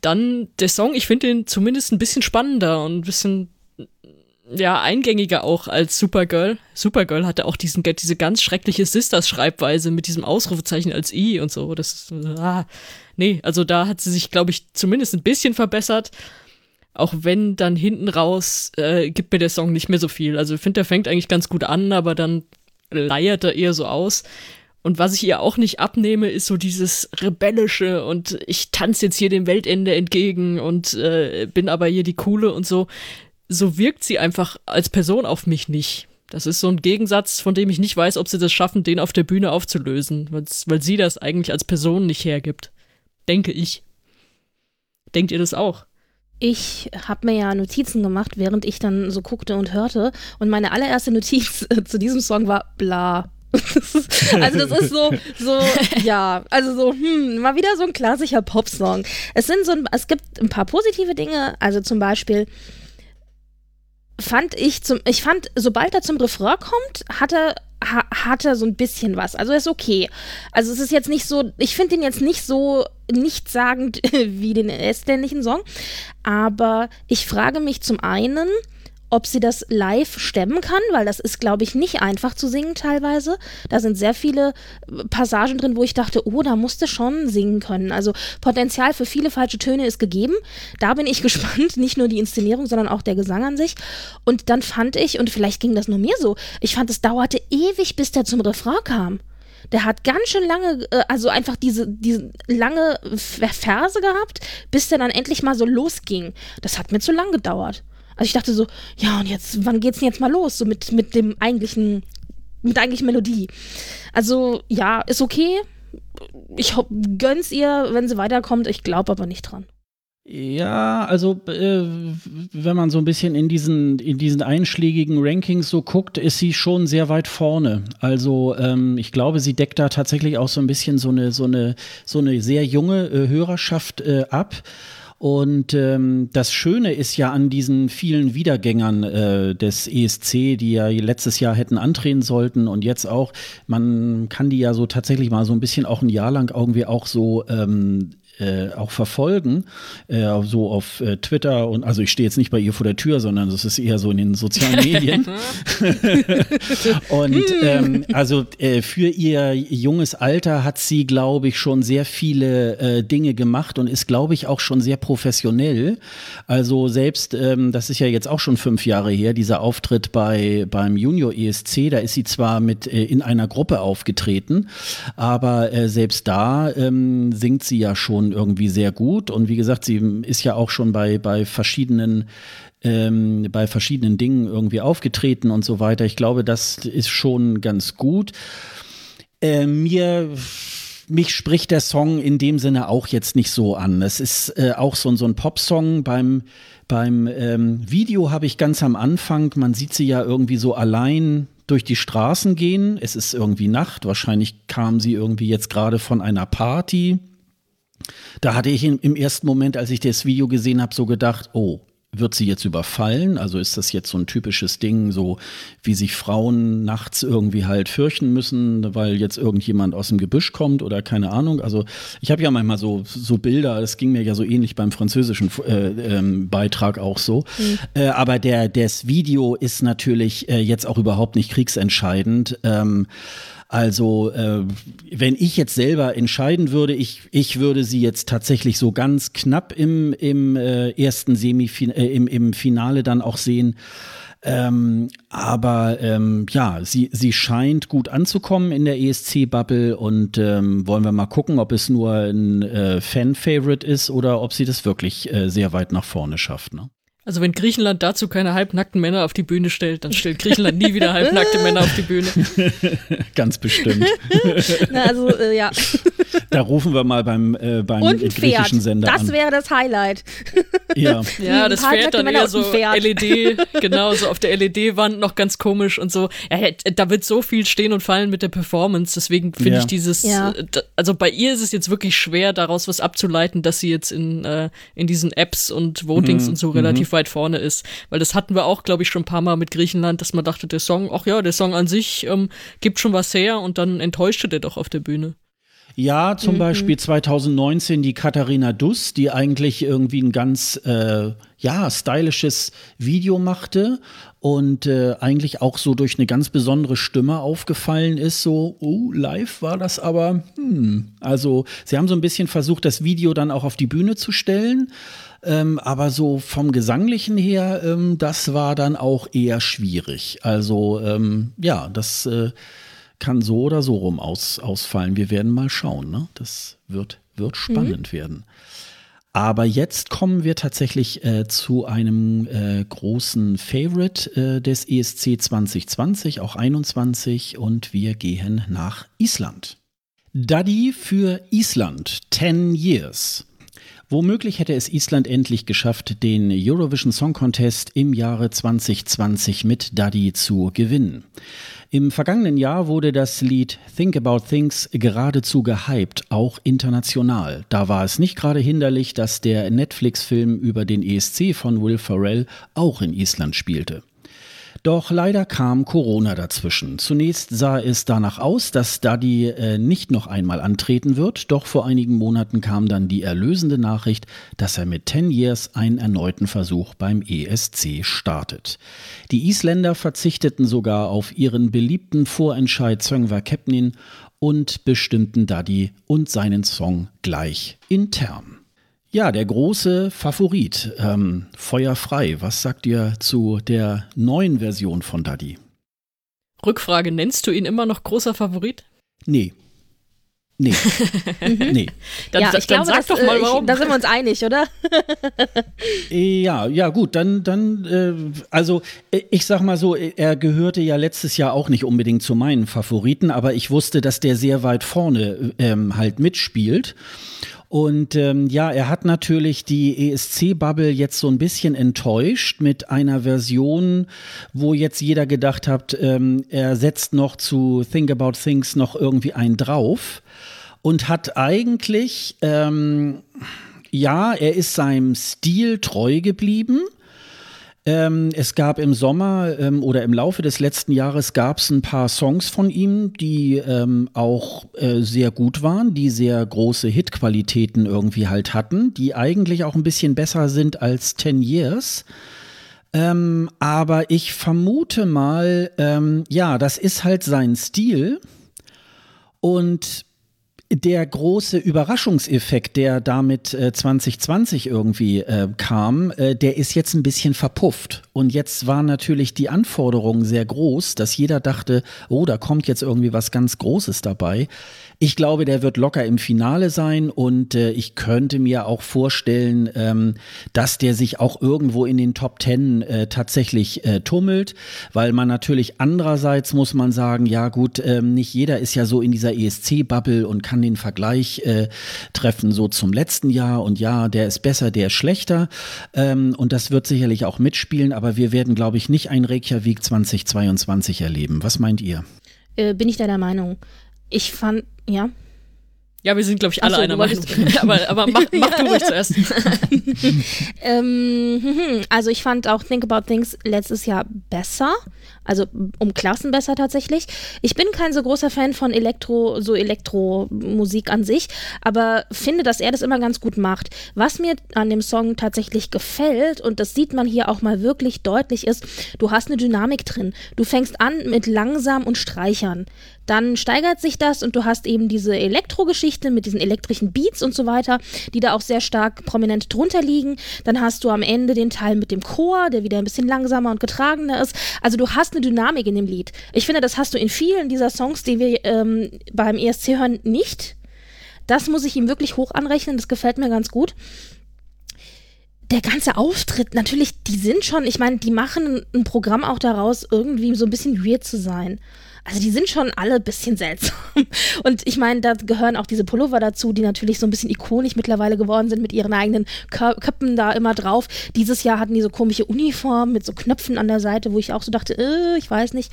Dann der Song, ich finde ihn zumindest ein bisschen spannender und ein bisschen ja, eingängiger auch als Supergirl. Supergirl hatte auch diesen, diese ganz schreckliche Sisters-Schreibweise mit diesem Ausrufezeichen als I und so. Das ist, ah, nee, also da hat sie sich, glaube ich, zumindest ein bisschen verbessert. Auch wenn dann hinten raus äh, gibt mir der Song nicht mehr so viel. Also ich finde, der fängt eigentlich ganz gut an, aber dann leiert er eher so aus. Und was ich ihr auch nicht abnehme, ist so dieses rebellische und ich tanze jetzt hier dem Weltende entgegen und äh, bin aber hier die coole und so. So wirkt sie einfach als Person auf mich nicht. Das ist so ein Gegensatz, von dem ich nicht weiß, ob sie das schaffen, den auf der Bühne aufzulösen, weil sie das eigentlich als Person nicht hergibt. Denke ich. Denkt ihr das auch? Ich habe mir ja Notizen gemacht, während ich dann so guckte und hörte. Und meine allererste Notiz zu diesem Song war bla, also das ist so, so, ja, also so, hm, mal wieder so ein klassischer Popsong. Es sind so, ein, es gibt ein paar positive Dinge, also zum Beispiel fand ich zum, ich fand, sobald er zum Refrain kommt, hat er ha, hat er so ein bisschen was. Also ist okay. Also es ist jetzt nicht so, ich finde ihn jetzt nicht so nichtssagend wie den estländischen Song, aber ich frage mich zum einen, ob sie das live stemmen kann, weil das ist, glaube ich, nicht einfach zu singen teilweise. Da sind sehr viele äh, Passagen drin, wo ich dachte, oh, da musste schon singen können. Also Potenzial für viele falsche Töne ist gegeben. Da bin ich gespannt, nicht nur die Inszenierung, sondern auch der Gesang an sich. Und dann fand ich, und vielleicht ging das nur mir so, ich fand, es dauerte ewig, bis der zum Refrain kam. Der hat ganz schön lange, äh, also einfach diese, diese lange Verse gehabt, bis der dann endlich mal so losging. Das hat mir zu lang gedauert. Also ich dachte so, ja, und jetzt, wann geht's denn jetzt mal los? So mit, mit dem eigentlichen, mit der eigentlichen Melodie. Also, ja, ist okay. Ich gönn's ihr, wenn sie weiterkommt. Ich glaube aber nicht dran. Ja, also äh, wenn man so ein bisschen in diesen, in diesen einschlägigen Rankings so guckt, ist sie schon sehr weit vorne. Also ähm, ich glaube, sie deckt da tatsächlich auch so ein bisschen so eine, so eine, so eine sehr junge äh, Hörerschaft äh, ab. Und ähm, das Schöne ist ja an diesen vielen Wiedergängern äh, des ESC, die ja letztes Jahr hätten antreten sollten und jetzt auch, man kann die ja so tatsächlich mal so ein bisschen auch ein Jahr lang irgendwie auch so ähm, äh, auch verfolgen, äh, so auf äh, Twitter und also ich stehe jetzt nicht bei ihr vor der Tür, sondern das ist eher so in den sozialen Medien. und ähm, also äh, für ihr junges Alter hat sie, glaube ich, schon sehr viele äh, Dinge gemacht und ist, glaube ich, auch schon sehr professionell. Also selbst, ähm, das ist ja jetzt auch schon fünf Jahre her, dieser Auftritt bei beim Junior ESC, da ist sie zwar mit in einer Gruppe aufgetreten, aber selbst da ähm, singt sie ja schon irgendwie sehr gut. Und wie gesagt, sie ist ja auch schon bei, bei verschiedenen ähm, bei verschiedenen Dingen irgendwie aufgetreten und so weiter. Ich glaube, das ist schon ganz gut. Äh, mir mich spricht der Song in dem Sinne auch jetzt nicht so an. Es ist äh, auch so, so ein Popsong. Beim, beim ähm, Video habe ich ganz am Anfang, man sieht sie ja irgendwie so allein durch die Straßen gehen. Es ist irgendwie Nacht. Wahrscheinlich kam sie irgendwie jetzt gerade von einer Party. Da hatte ich im ersten Moment, als ich das Video gesehen habe, so gedacht, oh, wird sie jetzt überfallen? Also ist das jetzt so ein typisches Ding, so wie sich Frauen nachts irgendwie halt fürchten müssen, weil jetzt irgendjemand aus dem Gebüsch kommt oder keine Ahnung. Also ich habe ja manchmal so, so Bilder, es ging mir ja so ähnlich beim französischen äh, ähm, Beitrag auch so. Mhm. Äh, aber der, das Video ist natürlich äh, jetzt auch überhaupt nicht kriegsentscheidend. Ähm, Also äh, wenn ich jetzt selber entscheiden würde, ich, ich würde sie jetzt tatsächlich so ganz knapp im, im äh, ersten Semifin äh, im, im Finale dann auch sehen. Ähm, aber ähm, ja, sie, sie scheint gut anzukommen in der ESC-Bubble und ähm, wollen wir mal gucken, ob es nur ein äh, Fan-Favorite ist oder ob sie das wirklich äh, sehr weit nach vorne schafft. Ne? Also wenn Griechenland dazu keine halbnackten Männer auf die Bühne stellt, dann stellt Griechenland nie wieder halbnackte Männer auf die Bühne. Ganz bestimmt. Na, also äh, ja. Da rufen wir mal beim, äh, beim Und ein griechischen Pferd. Sender Das an. wäre das Highlight. Ja. Ja, das Pferd dann Männer eher so Pferd. LED, genau, so auf der LED-Wand noch ganz komisch und so. Ja, da wird so viel stehen und fallen mit der Performance, deswegen finde Ja. ich dieses, Ja. äh, also bei ihr ist es jetzt wirklich schwer, daraus was abzuleiten, dass sie jetzt in, äh, in diesen Apps und Votings und so relativ weit vorne ist. Weil das hatten wir auch, glaube ich, schon ein paar Mal mit Griechenland, dass man dachte, der Song, ach ja, der Song an sich ähm, gibt schon was her und dann enttäuschte der doch auf der Bühne. Ja, Mhm. zum Beispiel 2019 die Katharina Duss, die eigentlich irgendwie ein ganz äh, ja stylisches Video machte und äh, eigentlich auch so durch eine ganz besondere Stimme aufgefallen ist. So, oh, live war das aber. Hm. Also sie haben so ein bisschen versucht, das Video dann auch auf die Bühne zu stellen. Ähm, aber so vom Gesanglichen her, ähm, das war dann auch eher schwierig. Also ähm, ja, das äh, kann so oder so rum aus, ausfallen. Wir werden mal schauen. Ne? Das wird, wird spannend werden. Aber jetzt kommen wir tatsächlich äh, zu einem äh, großen Favorite äh, des ESC 2020, auch 21, und wir gehen nach Island. Daddy für Island, 10 Years. Womöglich hätte es Island endlich geschafft, den Eurovision Song Contest im Jahre 2020 mit Daddy zu gewinnen. Im vergangenen Jahr wurde das Lied Think About Things geradezu gehypt, auch international. Da war es nicht gerade hinderlich, dass der Netflix-Film über den ESC von Will Ferrell auch in Island spielte. Doch leider kam Corona dazwischen. Zunächst sah es danach aus, dass Daddy äh, nicht noch einmal antreten wird, doch vor einigen Monaten kam dann die erlösende Nachricht, dass er mit 10 Years einen erneuten Versuch beim ESC startet. Die Isländer verzichteten sogar auf ihren beliebten Vorentscheid Söngvar Kepnin und bestimmten Daddy und seinen Song gleich intern. Ja, der große Favorit, ähm, Feuerfrei. Was sagt ihr zu der neuen Version von Daddy? Rückfrage, nennst du ihn immer noch großer Favorit? Nee. Nee. nee. Dann, ja, ich dann glaube, sag das, doch mal äh, warum. Ich, da sind wir uns einig, oder? Ja, ja, gut, dann, dann, äh, also äh, ich sag mal so, er gehörte ja letztes Jahr auch nicht unbedingt zu meinen Favoriten, aber ich wusste, dass der sehr weit vorne ähm, halt mitspielt. Und ähm, ja, er hat natürlich die ESC-Bubble jetzt so ein bisschen enttäuscht mit einer Version, wo jetzt jeder gedacht hat, ähm, er setzt noch zu Think About Things noch irgendwie einen drauf und hat eigentlich, ähm, ja, er ist seinem Stil treu geblieben. Ähm, es gab im Sommer ähm, oder im Laufe des letzten Jahres gab es ein paar Songs von ihm, die ähm, auch äh, sehr gut waren, die sehr große Hitqualitäten irgendwie halt hatten, die eigentlich auch ein bisschen besser sind als 10 Years. Ähm, aber ich vermute mal, ähm, ja, das ist halt sein Stil. Und der große Überraschungseffekt, der damit äh, 2020 irgendwie äh, kam, äh, der ist jetzt ein bisschen verpufft. Und jetzt war natürlich die Anforderung sehr groß, dass jeder dachte, oh, da kommt jetzt irgendwie was ganz Großes dabei. Ich glaube, der wird locker im Finale sein und äh, ich könnte mir auch vorstellen, ähm, dass der sich auch irgendwo in den Top Ten äh, tatsächlich äh, tummelt, weil man natürlich andererseits muss man sagen, ja gut, ähm, nicht jeder ist ja so in dieser ESC-Bubble und kann den Vergleich äh, treffen so zum letzten Jahr und ja, der ist besser, der ist schlechter ähm, und das wird sicherlich auch mitspielen, aber wir werden, glaube ich, nicht ein Reykjavik 2022 erleben. Was meint ihr? Äh, bin ich deiner Meinung. Ich fand, ja. Ja, wir sind, glaube ich, alle so, einer Meinung. aber aber mach, mach du ruhig zuerst. ähm, hm, hm. also ich fand auch Think About Things letztes Jahr besser. Also um Klassen besser tatsächlich. Ich bin kein so großer Fan von Elektro, so Elektromusik an sich, aber finde, dass er das immer ganz gut macht. Was mir an dem Song tatsächlich gefällt, und das sieht man hier auch mal wirklich deutlich, ist, du hast eine Dynamik drin. Du fängst an mit langsam und Streichern. Dann steigert sich das und du hast eben diese Elektro-Geschichte mit diesen elektrischen Beats und so weiter, die da auch sehr stark prominent drunter liegen. Dann hast du am Ende den Teil mit dem Chor, der wieder ein bisschen langsamer und getragener ist. Also du hast eine Dynamik in dem Lied. Ich finde, das hast du in vielen dieser Songs, die wir ähm, beim ESC hören, nicht. Das muss ich ihm wirklich hoch anrechnen. Das gefällt mir ganz gut der ganze Auftritt, natürlich, die sind schon, ich meine, die machen ein Programm auch daraus, irgendwie so ein bisschen weird zu sein. Also die sind schon alle ein bisschen seltsam. Und ich meine, da gehören auch diese Pullover dazu, die natürlich so ein bisschen ikonisch mittlerweile geworden sind mit ihren eigenen Köppen da immer drauf. Dieses Jahr hatten die so komische Uniformen mit so Knöpfen an der Seite, wo ich auch so dachte, äh, ich weiß nicht.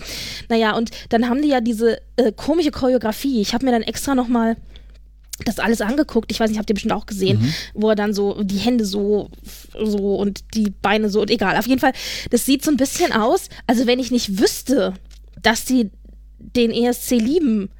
Naja, und dann haben die ja diese äh, komische Choreografie. Ich habe mir dann extra nochmal das alles angeguckt. Ich weiß nicht, habt ihr bestimmt auch gesehen, mhm. wo er dann so die Hände so, so und die Beine so und egal. Auf jeden Fall, das sieht so ein bisschen aus, also wenn ich nicht wüsste, dass die den ESC lieben,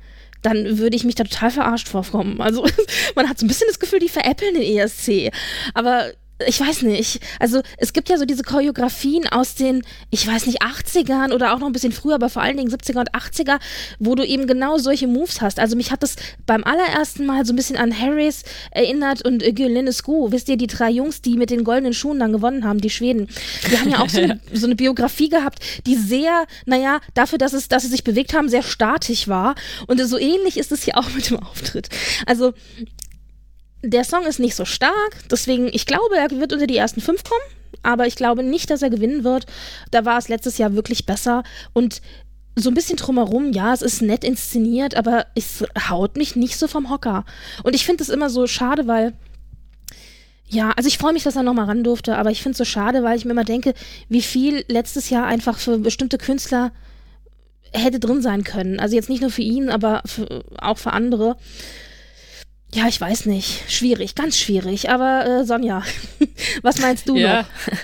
dann würde ich mich da total verarscht vorkommen. Also man hat so ein bisschen das Gefühl, die veräppeln den ESC. Aber ich weiß nicht. Also es gibt ja so diese Choreografien aus den, ich weiß nicht, 80ern oder auch noch ein bisschen früher, aber vor allen Dingen 70er und 80er, wo du eben genau solche Moves hast. Also mich hat das beim allerersten Mal so ein bisschen an Harris erinnert und äh, Linescu. Wisst ihr, die drei Jungs, die mit den goldenen Schuhen dann gewonnen haben, die Schweden. Die haben ja auch so eine, so eine Biografie gehabt, die sehr, naja, dafür, dass, es, dass sie sich bewegt haben, sehr statisch war. Und so ähnlich ist es hier auch mit dem Auftritt. Also der Song ist nicht so stark, deswegen, ich glaube, er wird unter die ersten fünf kommen, aber ich glaube nicht, dass er gewinnen wird. Da war es letztes Jahr wirklich besser und so ein bisschen drumherum, ja, es ist nett inszeniert, aber es haut mich nicht so vom Hocker. Und ich finde es immer so schade, weil ja, also ich freue mich, dass er nochmal ran durfte, aber ich finde es so schade, weil ich mir immer denke, wie viel letztes Jahr einfach für bestimmte Künstler hätte drin sein können. Also jetzt nicht nur für ihn, aber für, auch für andere. Ja, ich weiß nicht. Schwierig, ganz schwierig. Aber äh, Sonja, was meinst du ja. noch?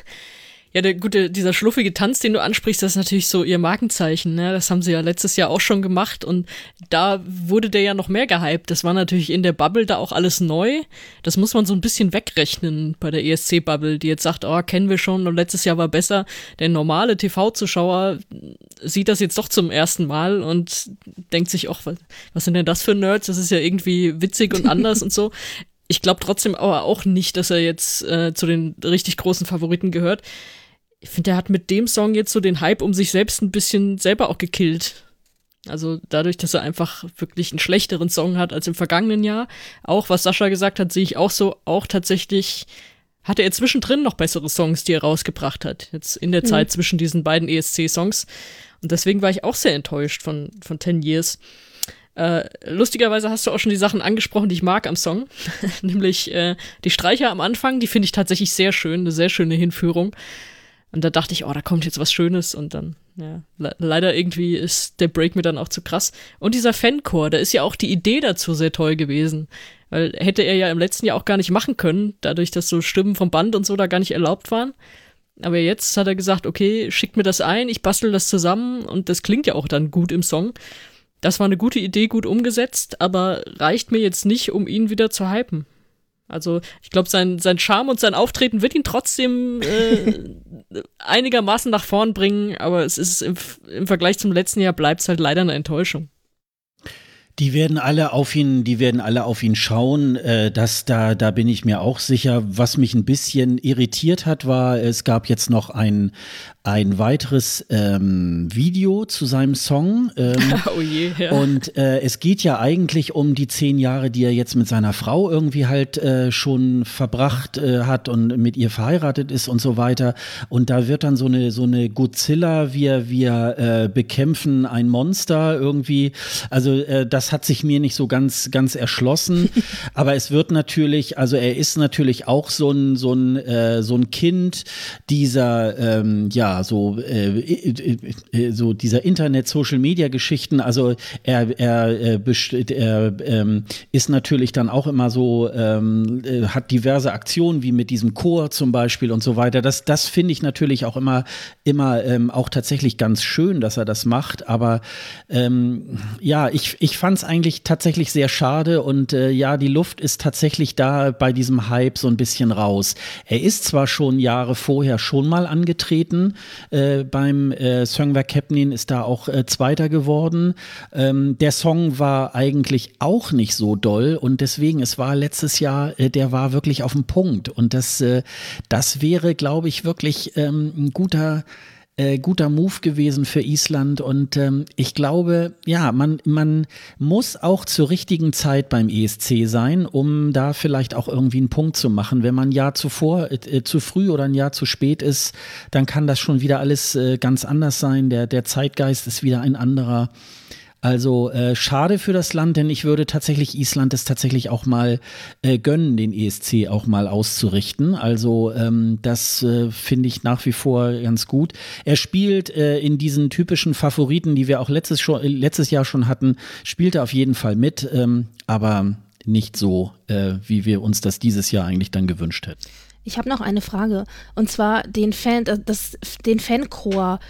Ja, der gute, dieser schluffige Tanz, den du ansprichst, das ist natürlich so ihr Markenzeichen. Ne? Das haben sie ja letztes Jahr auch schon gemacht und da wurde der ja noch mehr gehypt. Das war natürlich in der Bubble da auch alles neu. Das muss man so ein bisschen wegrechnen bei der ESC-Bubble, die jetzt sagt, oh, kennen wir schon und letztes Jahr war besser. Der normale TV-Zuschauer sieht das jetzt doch zum ersten Mal und denkt sich, ach, was, was sind denn das für Nerds? Das ist ja irgendwie witzig und anders und so. Ich glaube trotzdem aber auch nicht, dass er jetzt äh, zu den richtig großen Favoriten gehört ich finde, er hat mit dem Song jetzt so den Hype um sich selbst ein bisschen selber auch gekillt. Also dadurch, dass er einfach wirklich einen schlechteren Song hat als im vergangenen Jahr. Auch was Sascha gesagt hat, sehe ich auch so. Auch tatsächlich hatte er zwischendrin noch bessere Songs, die er rausgebracht hat. Jetzt in der mhm. Zeit zwischen diesen beiden ESC-Songs. Und deswegen war ich auch sehr enttäuscht von, von Ten Years. Äh, lustigerweise hast du auch schon die Sachen angesprochen, die ich mag am Song. Nämlich äh, die Streicher am Anfang, die finde ich tatsächlich sehr schön, eine sehr schöne Hinführung. Und da dachte ich, oh, da kommt jetzt was Schönes und dann, ja, le leider irgendwie ist der Break mir dann auch zu krass. Und dieser Fancore, da ist ja auch die Idee dazu sehr toll gewesen. Weil hätte er ja im letzten Jahr auch gar nicht machen können, dadurch, dass so Stimmen vom Band und so da gar nicht erlaubt waren. Aber jetzt hat er gesagt, okay, schickt mir das ein, ich bastel das zusammen und das klingt ja auch dann gut im Song. Das war eine gute Idee, gut umgesetzt, aber reicht mir jetzt nicht, um ihn wieder zu hypen. Also ich glaube, sein, sein Charme und sein Auftreten wird ihn trotzdem äh, einigermaßen nach vorn bringen, aber es ist im, im Vergleich zum letzten Jahr bleibt es halt leider eine Enttäuschung. Die werden alle auf ihn, die werden alle auf ihn schauen. Äh, das da, da bin ich mir auch sicher. Was mich ein bisschen irritiert hat, war, es gab jetzt noch ein ein weiteres ähm, Video zu seinem Song. Ähm, oh je, ja. Und äh, es geht ja eigentlich um die zehn Jahre, die er jetzt mit seiner Frau irgendwie halt äh, schon verbracht äh, hat und mit ihr verheiratet ist und so weiter. Und da wird dann so eine so eine Godzilla, wir wir äh, bekämpfen ein Monster irgendwie. Also äh, das hat sich mir nicht so ganz, ganz erschlossen. Aber es wird natürlich, also er ist natürlich auch so ein, so ein, äh, so ein Kind dieser, ähm, ja, so, äh, äh, so dieser Internet-Social-Media-Geschichten. Also er, er, äh, er ähm, ist natürlich dann auch immer so, ähm, äh, hat diverse Aktionen wie mit diesem Chor zum Beispiel und so weiter. Das, das finde ich natürlich auch immer, immer ähm, auch tatsächlich ganz schön, dass er das macht. Aber ähm, ja, ich, ich fand es eigentlich tatsächlich sehr schade und ja, die Luft ist tatsächlich da bei diesem Hype so ein bisschen raus. Er ist zwar schon Jahre vorher schon mal angetreten äh, beim äh, Songwerk Capnin, ist da auch äh, Zweiter geworden. Ähm, der Song war eigentlich auch nicht so doll und deswegen, es war letztes Jahr, äh, der war wirklich auf dem Punkt und das, äh, das wäre, glaube ich, wirklich ähm, ein guter äh, guter Move gewesen für Island und ähm, ich glaube, ja, man, man muss auch zur richtigen Zeit beim ESC sein, um da vielleicht auch irgendwie einen Punkt zu machen. Wenn man ein Jahr zuvor, äh, zu früh oder ein Jahr zu spät ist, dann kann das schon wieder alles äh, ganz anders sein. Der, der Zeitgeist ist wieder ein anderer. Also äh, schade für das Land, denn ich würde tatsächlich Island es tatsächlich auch mal äh, gönnen, den ESC auch mal auszurichten. Also ähm, das äh, finde ich nach wie vor ganz gut. Er spielt äh, in diesen typischen Favoriten, die wir auch letztes, schon, letztes Jahr schon hatten, spielt er auf jeden Fall mit, ähm, aber nicht so, äh, wie wir uns das dieses Jahr eigentlich dann gewünscht hätten. Ich habe noch eine Frage und zwar den Fan, das, den Fanchor.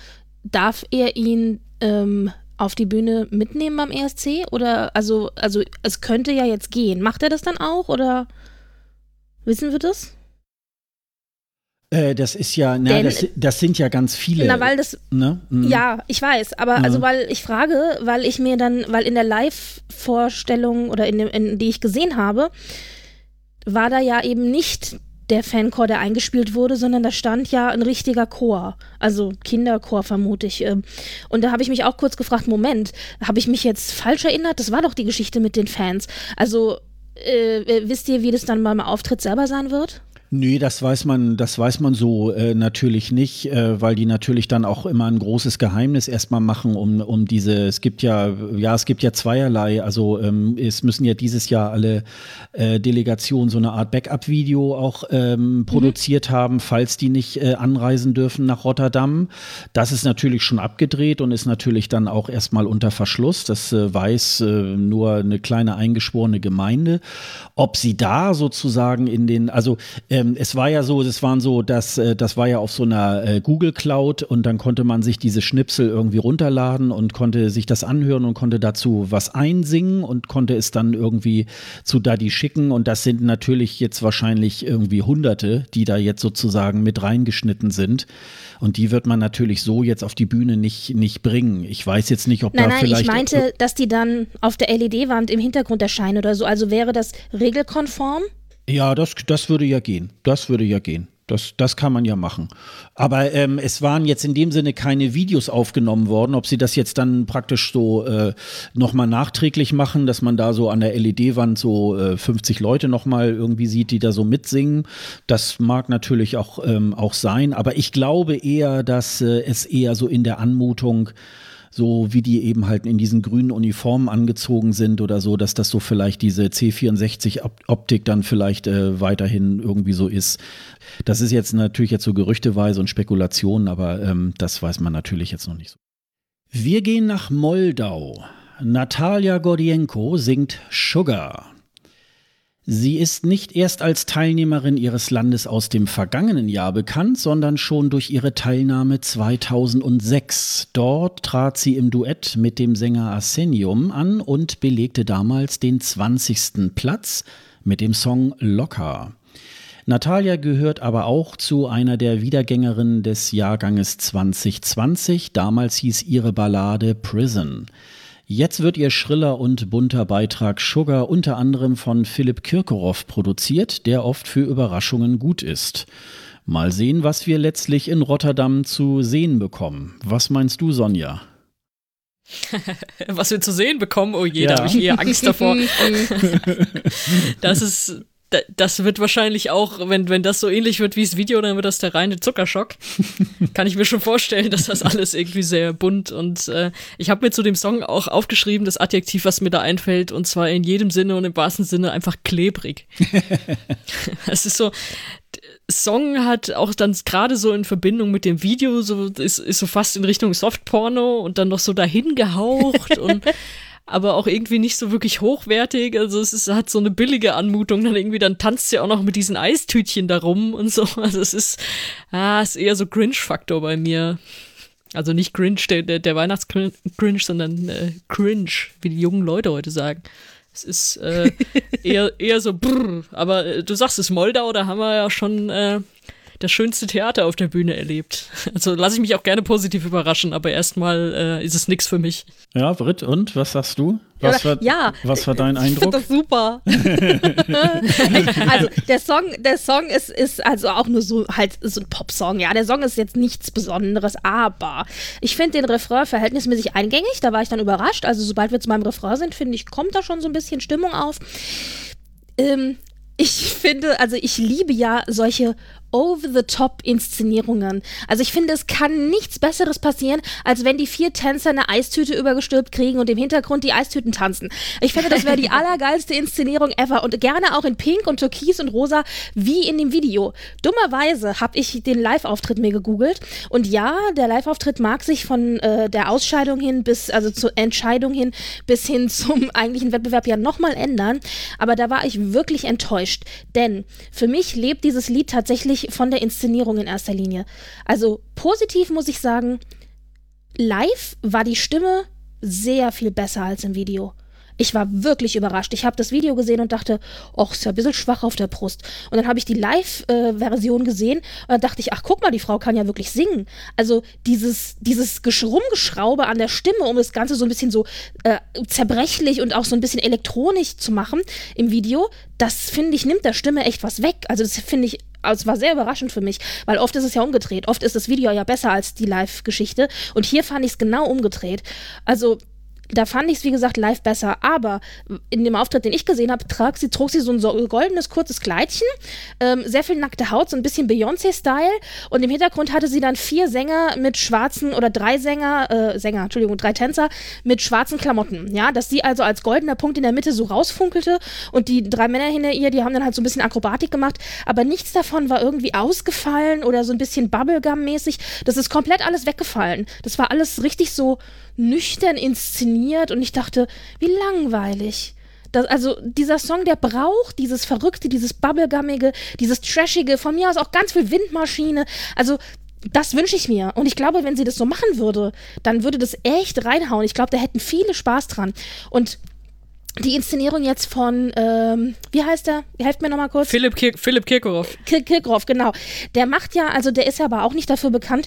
Darf er ihn ähm, auf die Bühne mitnehmen beim ESC? Oder, also, also es könnte ja jetzt gehen. Macht er das dann auch oder wissen wir das? Äh, das ist ja, na, Denn, das, das, sind ja ganz viele. Na, weil das, ne? mhm. ja, ich weiß, aber mhm. also weil ich frage, weil ich mir dann, weil in der Live-Vorstellung oder in, dem, in die ich gesehen habe, war da ja eben nicht der Fanchor, der eingespielt wurde, sondern da stand ja ein richtiger Chor, also Kinderchor vermute ich. Ähm. Und da habe ich mich auch kurz gefragt, Moment, habe ich mich jetzt falsch erinnert? Das war doch die Geschichte mit den Fans. Also äh, äh wisst ihr, wie das dann beim Auftritt selber sein wird? Nee, das weiß man, das weiß man so äh, natürlich nicht, äh, weil die natürlich dann auch immer ein großes Geheimnis erstmal machen, um, um diese, es gibt ja, ja, es gibt ja zweierlei, also ähm, es müssen ja dieses Jahr alle äh, Delegationen so eine Art Backup-Video auch ähm, mhm. produziert haben, falls die nicht äh, anreisen dürfen nach Rotterdam. Das ist natürlich schon abgedreht und ist natürlich dann auch erstmal unter Verschluss. Das äh, weiß äh, nur eine kleine eingeschworene Gemeinde. Ob sie da sozusagen in den, also äh, ähm, es war ja so, das waren so, dass äh, das war ja auf so einer äh, Google Cloud und dann konnte man sich diese Schnipsel irgendwie runterladen und konnte sich das anhören und konnte dazu was einsingen und konnte es dann irgendwie zu Daddy schicken und das sind natürlich jetzt wahrscheinlich irgendwie Hunderte, die da jetzt sozusagen mit reingeschnitten sind. Und die wird man natürlich so jetzt auf die Bühne nicht, nicht bringen. Ich weiß jetzt nicht, ob nein, da nein, vielleicht. Ich meinte, dass die dann auf der LED-Wand im Hintergrund erscheinen oder so. Also wäre das regelkonform? Ja, das, das würde ja gehen. Das würde ja gehen. Das, das kann man ja machen. Aber ähm, es waren jetzt in dem Sinne keine Videos aufgenommen worden. Ob sie das jetzt dann praktisch so äh, nochmal nachträglich machen, dass man da so an der LED-Wand so äh, 50 Leute nochmal irgendwie sieht, die da so mitsingen, das mag natürlich auch, ähm, auch sein. Aber ich glaube eher, dass äh, es eher so in der Anmutung so wie die eben halt in diesen grünen Uniformen angezogen sind oder so, dass das so vielleicht diese C64-Optik dann vielleicht äh, weiterhin irgendwie so ist. Das ist jetzt natürlich jetzt so gerüchteweise und Spekulationen, aber ähm, das weiß man natürlich jetzt noch nicht so. Wir gehen nach Moldau. Natalia Gordienko singt Sugar. Sie ist nicht erst als Teilnehmerin ihres Landes aus dem vergangenen Jahr bekannt, sondern schon durch ihre Teilnahme 2006. Dort trat sie im Duett mit dem Sänger Arsenium an und belegte damals den 20. Platz mit dem Song Locker. Natalia gehört aber auch zu einer der Wiedergängerinnen des Jahrganges 2020. Damals hieß ihre Ballade Prison. Jetzt wird ihr schriller und bunter Beitrag Sugar unter anderem von Philipp Kirkorov produziert, der oft für Überraschungen gut ist. Mal sehen, was wir letztlich in Rotterdam zu sehen bekommen. Was meinst du, Sonja? was wir zu sehen bekommen, oh je, ja. da habe ich eher Angst davor. das ist das wird wahrscheinlich auch, wenn, wenn das so ähnlich wird wie das Video, dann wird das der reine Zuckerschock. Kann ich mir schon vorstellen, dass das alles irgendwie sehr bunt und äh, ich habe mir zu dem Song auch aufgeschrieben, das Adjektiv, was mir da einfällt, und zwar in jedem Sinne und im wahrsten Sinne einfach klebrig. es ist so, Song hat auch dann gerade so in Verbindung mit dem Video so ist, ist so fast in Richtung Softporno und dann noch so dahin gehaucht und aber auch irgendwie nicht so wirklich hochwertig. Also es ist, hat so eine billige Anmutung. Dann irgendwie, dann tanzt sie auch noch mit diesen Eistütchen da rum und so. Also es ist, ah, ist eher so Grinch-Faktor bei mir. Also nicht Grinch, der, der, der Weihnachts-Grinch, sondern äh, Cringe, wie die jungen Leute heute sagen. Es ist äh, eher, eher so brrr. Aber äh, du sagst es, Moldau, da haben wir ja schon äh, das schönste Theater auf der Bühne erlebt. Also lasse ich mich auch gerne positiv überraschen, aber erstmal äh, ist es nichts für mich. Ja, Britt, und was sagst du? Was war, ja, was war dein Eindruck? Ich finde das super. also der Song, der Song ist, ist also auch nur so halt so ein Popsong. Ja, der Song ist jetzt nichts Besonderes, aber ich finde den Refrain verhältnismäßig eingängig. Da war ich dann überrascht. Also sobald wir zu meinem Refrain sind, finde ich, kommt da schon so ein bisschen Stimmung auf. Ähm, ich finde, also ich liebe ja solche Over-the-Top-Inszenierungen. Also ich finde, es kann nichts Besseres passieren, als wenn die vier Tänzer eine Eistüte übergestülpt kriegen und im Hintergrund die Eistüten tanzen. Ich finde, das wäre die allergeilste Inszenierung ever und gerne auch in Pink und Türkis und Rosa, wie in dem Video. Dummerweise habe ich den Live-Auftritt mir gegoogelt und ja, der Live-Auftritt mag sich von äh, der Ausscheidung hin bis, also zur Entscheidung hin, bis hin zum eigentlichen Wettbewerb ja nochmal ändern, aber da war ich wirklich enttäuscht, denn für mich lebt dieses Lied tatsächlich von der Inszenierung in erster Linie. Also positiv muss ich sagen, live war die Stimme sehr viel besser als im Video. Ich war wirklich überrascht. Ich habe das Video gesehen und dachte, ach, ist ja ein bisschen schwach auf der Brust. Und dann habe ich die Live-Version gesehen und dann dachte ich, ach, guck mal, die Frau kann ja wirklich singen. Also dieses, dieses Rumgeschraube an der Stimme, um das Ganze so ein bisschen so äh, zerbrechlich und auch so ein bisschen elektronisch zu machen im Video, das finde ich, nimmt der Stimme echt was weg. Also das finde ich also es war sehr überraschend für mich, weil oft ist es ja umgedreht. Oft ist das Video ja besser als die Live-Geschichte. Und hier fand ich es genau umgedreht. Also da fand ich es, wie gesagt, live besser. Aber in dem Auftritt, den ich gesehen habe, trug sie, trug sie so ein so goldenes, kurzes Kleidchen, ähm, sehr viel nackte Haut, so ein bisschen Beyoncé-Style. Und im Hintergrund hatte sie dann vier Sänger mit schwarzen, oder drei Sänger, äh, Sänger, Entschuldigung, drei Tänzer mit schwarzen Klamotten. Ja, dass sie also als goldener Punkt in der Mitte so rausfunkelte. Und die drei Männer hinter ihr, die haben dann halt so ein bisschen Akrobatik gemacht. Aber nichts davon war irgendwie ausgefallen oder so ein bisschen Bubblegum-mäßig. Das ist komplett alles weggefallen. Das war alles richtig so nüchtern inszeniert und ich dachte, wie langweilig. Das, also dieser Song, der braucht dieses Verrückte, dieses Bubblegummige, dieses Trashige, von mir aus auch ganz viel Windmaschine. Also das wünsche ich mir. Und ich glaube, wenn sie das so machen würde, dann würde das echt reinhauen. Ich glaube, da hätten viele Spaß dran. Und die Inszenierung jetzt von, ähm, wie heißt der? Helft mir nochmal kurz. Philipp, Kir Philipp Kirkorov. Kir Kirkorov, genau. Der macht ja, also der ist ja aber auch nicht dafür bekannt,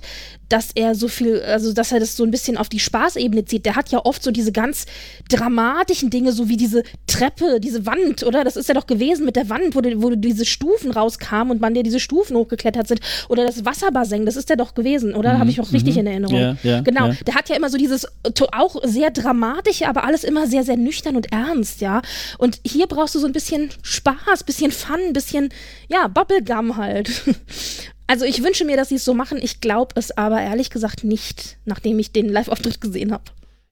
dass er so viel, also dass er das so ein bisschen auf die Spaßebene zieht. Der hat ja oft so diese ganz dramatischen Dinge, so wie diese Treppe, diese Wand, oder? Das ist ja doch gewesen mit der Wand, wo, die, wo diese Stufen rauskamen und man dir diese Stufen hochgeklettert sind. Oder das Wasserbassin, das ist ja doch gewesen, oder? Mhm. Habe ich auch richtig mhm. in Erinnerung. Ja, ja, genau. Ja. Der hat ja immer so dieses auch sehr dramatische, aber alles immer sehr, sehr nüchtern und ernst ja. Und hier brauchst du so ein bisschen Spaß, bisschen Fun, bisschen, ja, Bubblegum halt. Also ich wünsche mir, dass sie es so machen. Ich glaube es aber ehrlich gesagt nicht, nachdem ich den Live-Auftritt gesehen habe.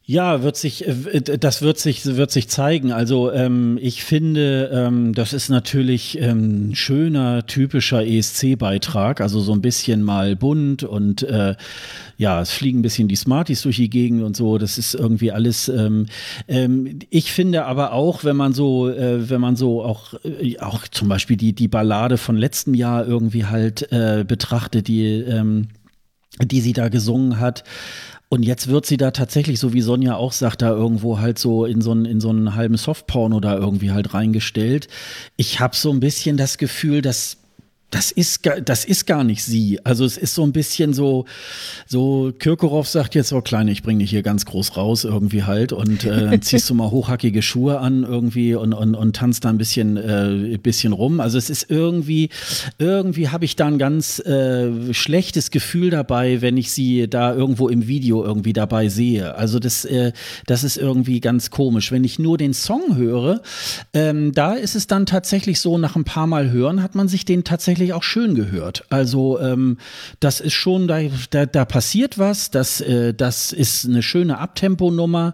Ja, wird sich, äh, das wird sich, wird sich zeigen. Also ähm, ich finde, ähm, das ist natürlich ähm, schöner, typischer ESC-Beitrag. Also so ein bisschen mal bunt und äh, ja, es fliegen ein bisschen die Smarties durch die Gegend und so. Das ist irgendwie alles. Ähm, ähm, ich finde aber auch, wenn man so, äh, wenn man so auch, äh, auch zum Beispiel die, die Ballade von letztem Jahr irgendwie halt äh, betrachtet, die, ähm, die sie da gesungen hat und jetzt wird sie da tatsächlich, so wie Sonja auch sagt, da irgendwo halt so in so einen, in so einen halben Softporno da irgendwie halt reingestellt. Ich habe so ein bisschen das Gefühl, dass das ist, das ist gar nicht sie. Also es ist so ein bisschen so, so Kirkorov sagt jetzt, so Kleine, ich bringe dich hier ganz groß raus irgendwie halt und äh, dann ziehst du mal hochhackige Schuhe an irgendwie und, und, und tanzt da ein bisschen, äh, bisschen rum. Also es ist irgendwie, irgendwie habe ich da ein ganz äh, schlechtes Gefühl dabei, wenn ich sie da irgendwo im Video irgendwie dabei sehe. Also das, äh, das ist irgendwie ganz komisch. Wenn ich nur den Song höre, ähm, da ist es dann tatsächlich so, nach ein paar Mal hören hat man sich den tatsächlich tatsächlich auch schön gehört. Also ähm, das ist schon, da, da, da passiert was, das, äh, das ist eine schöne Abtempo-Nummer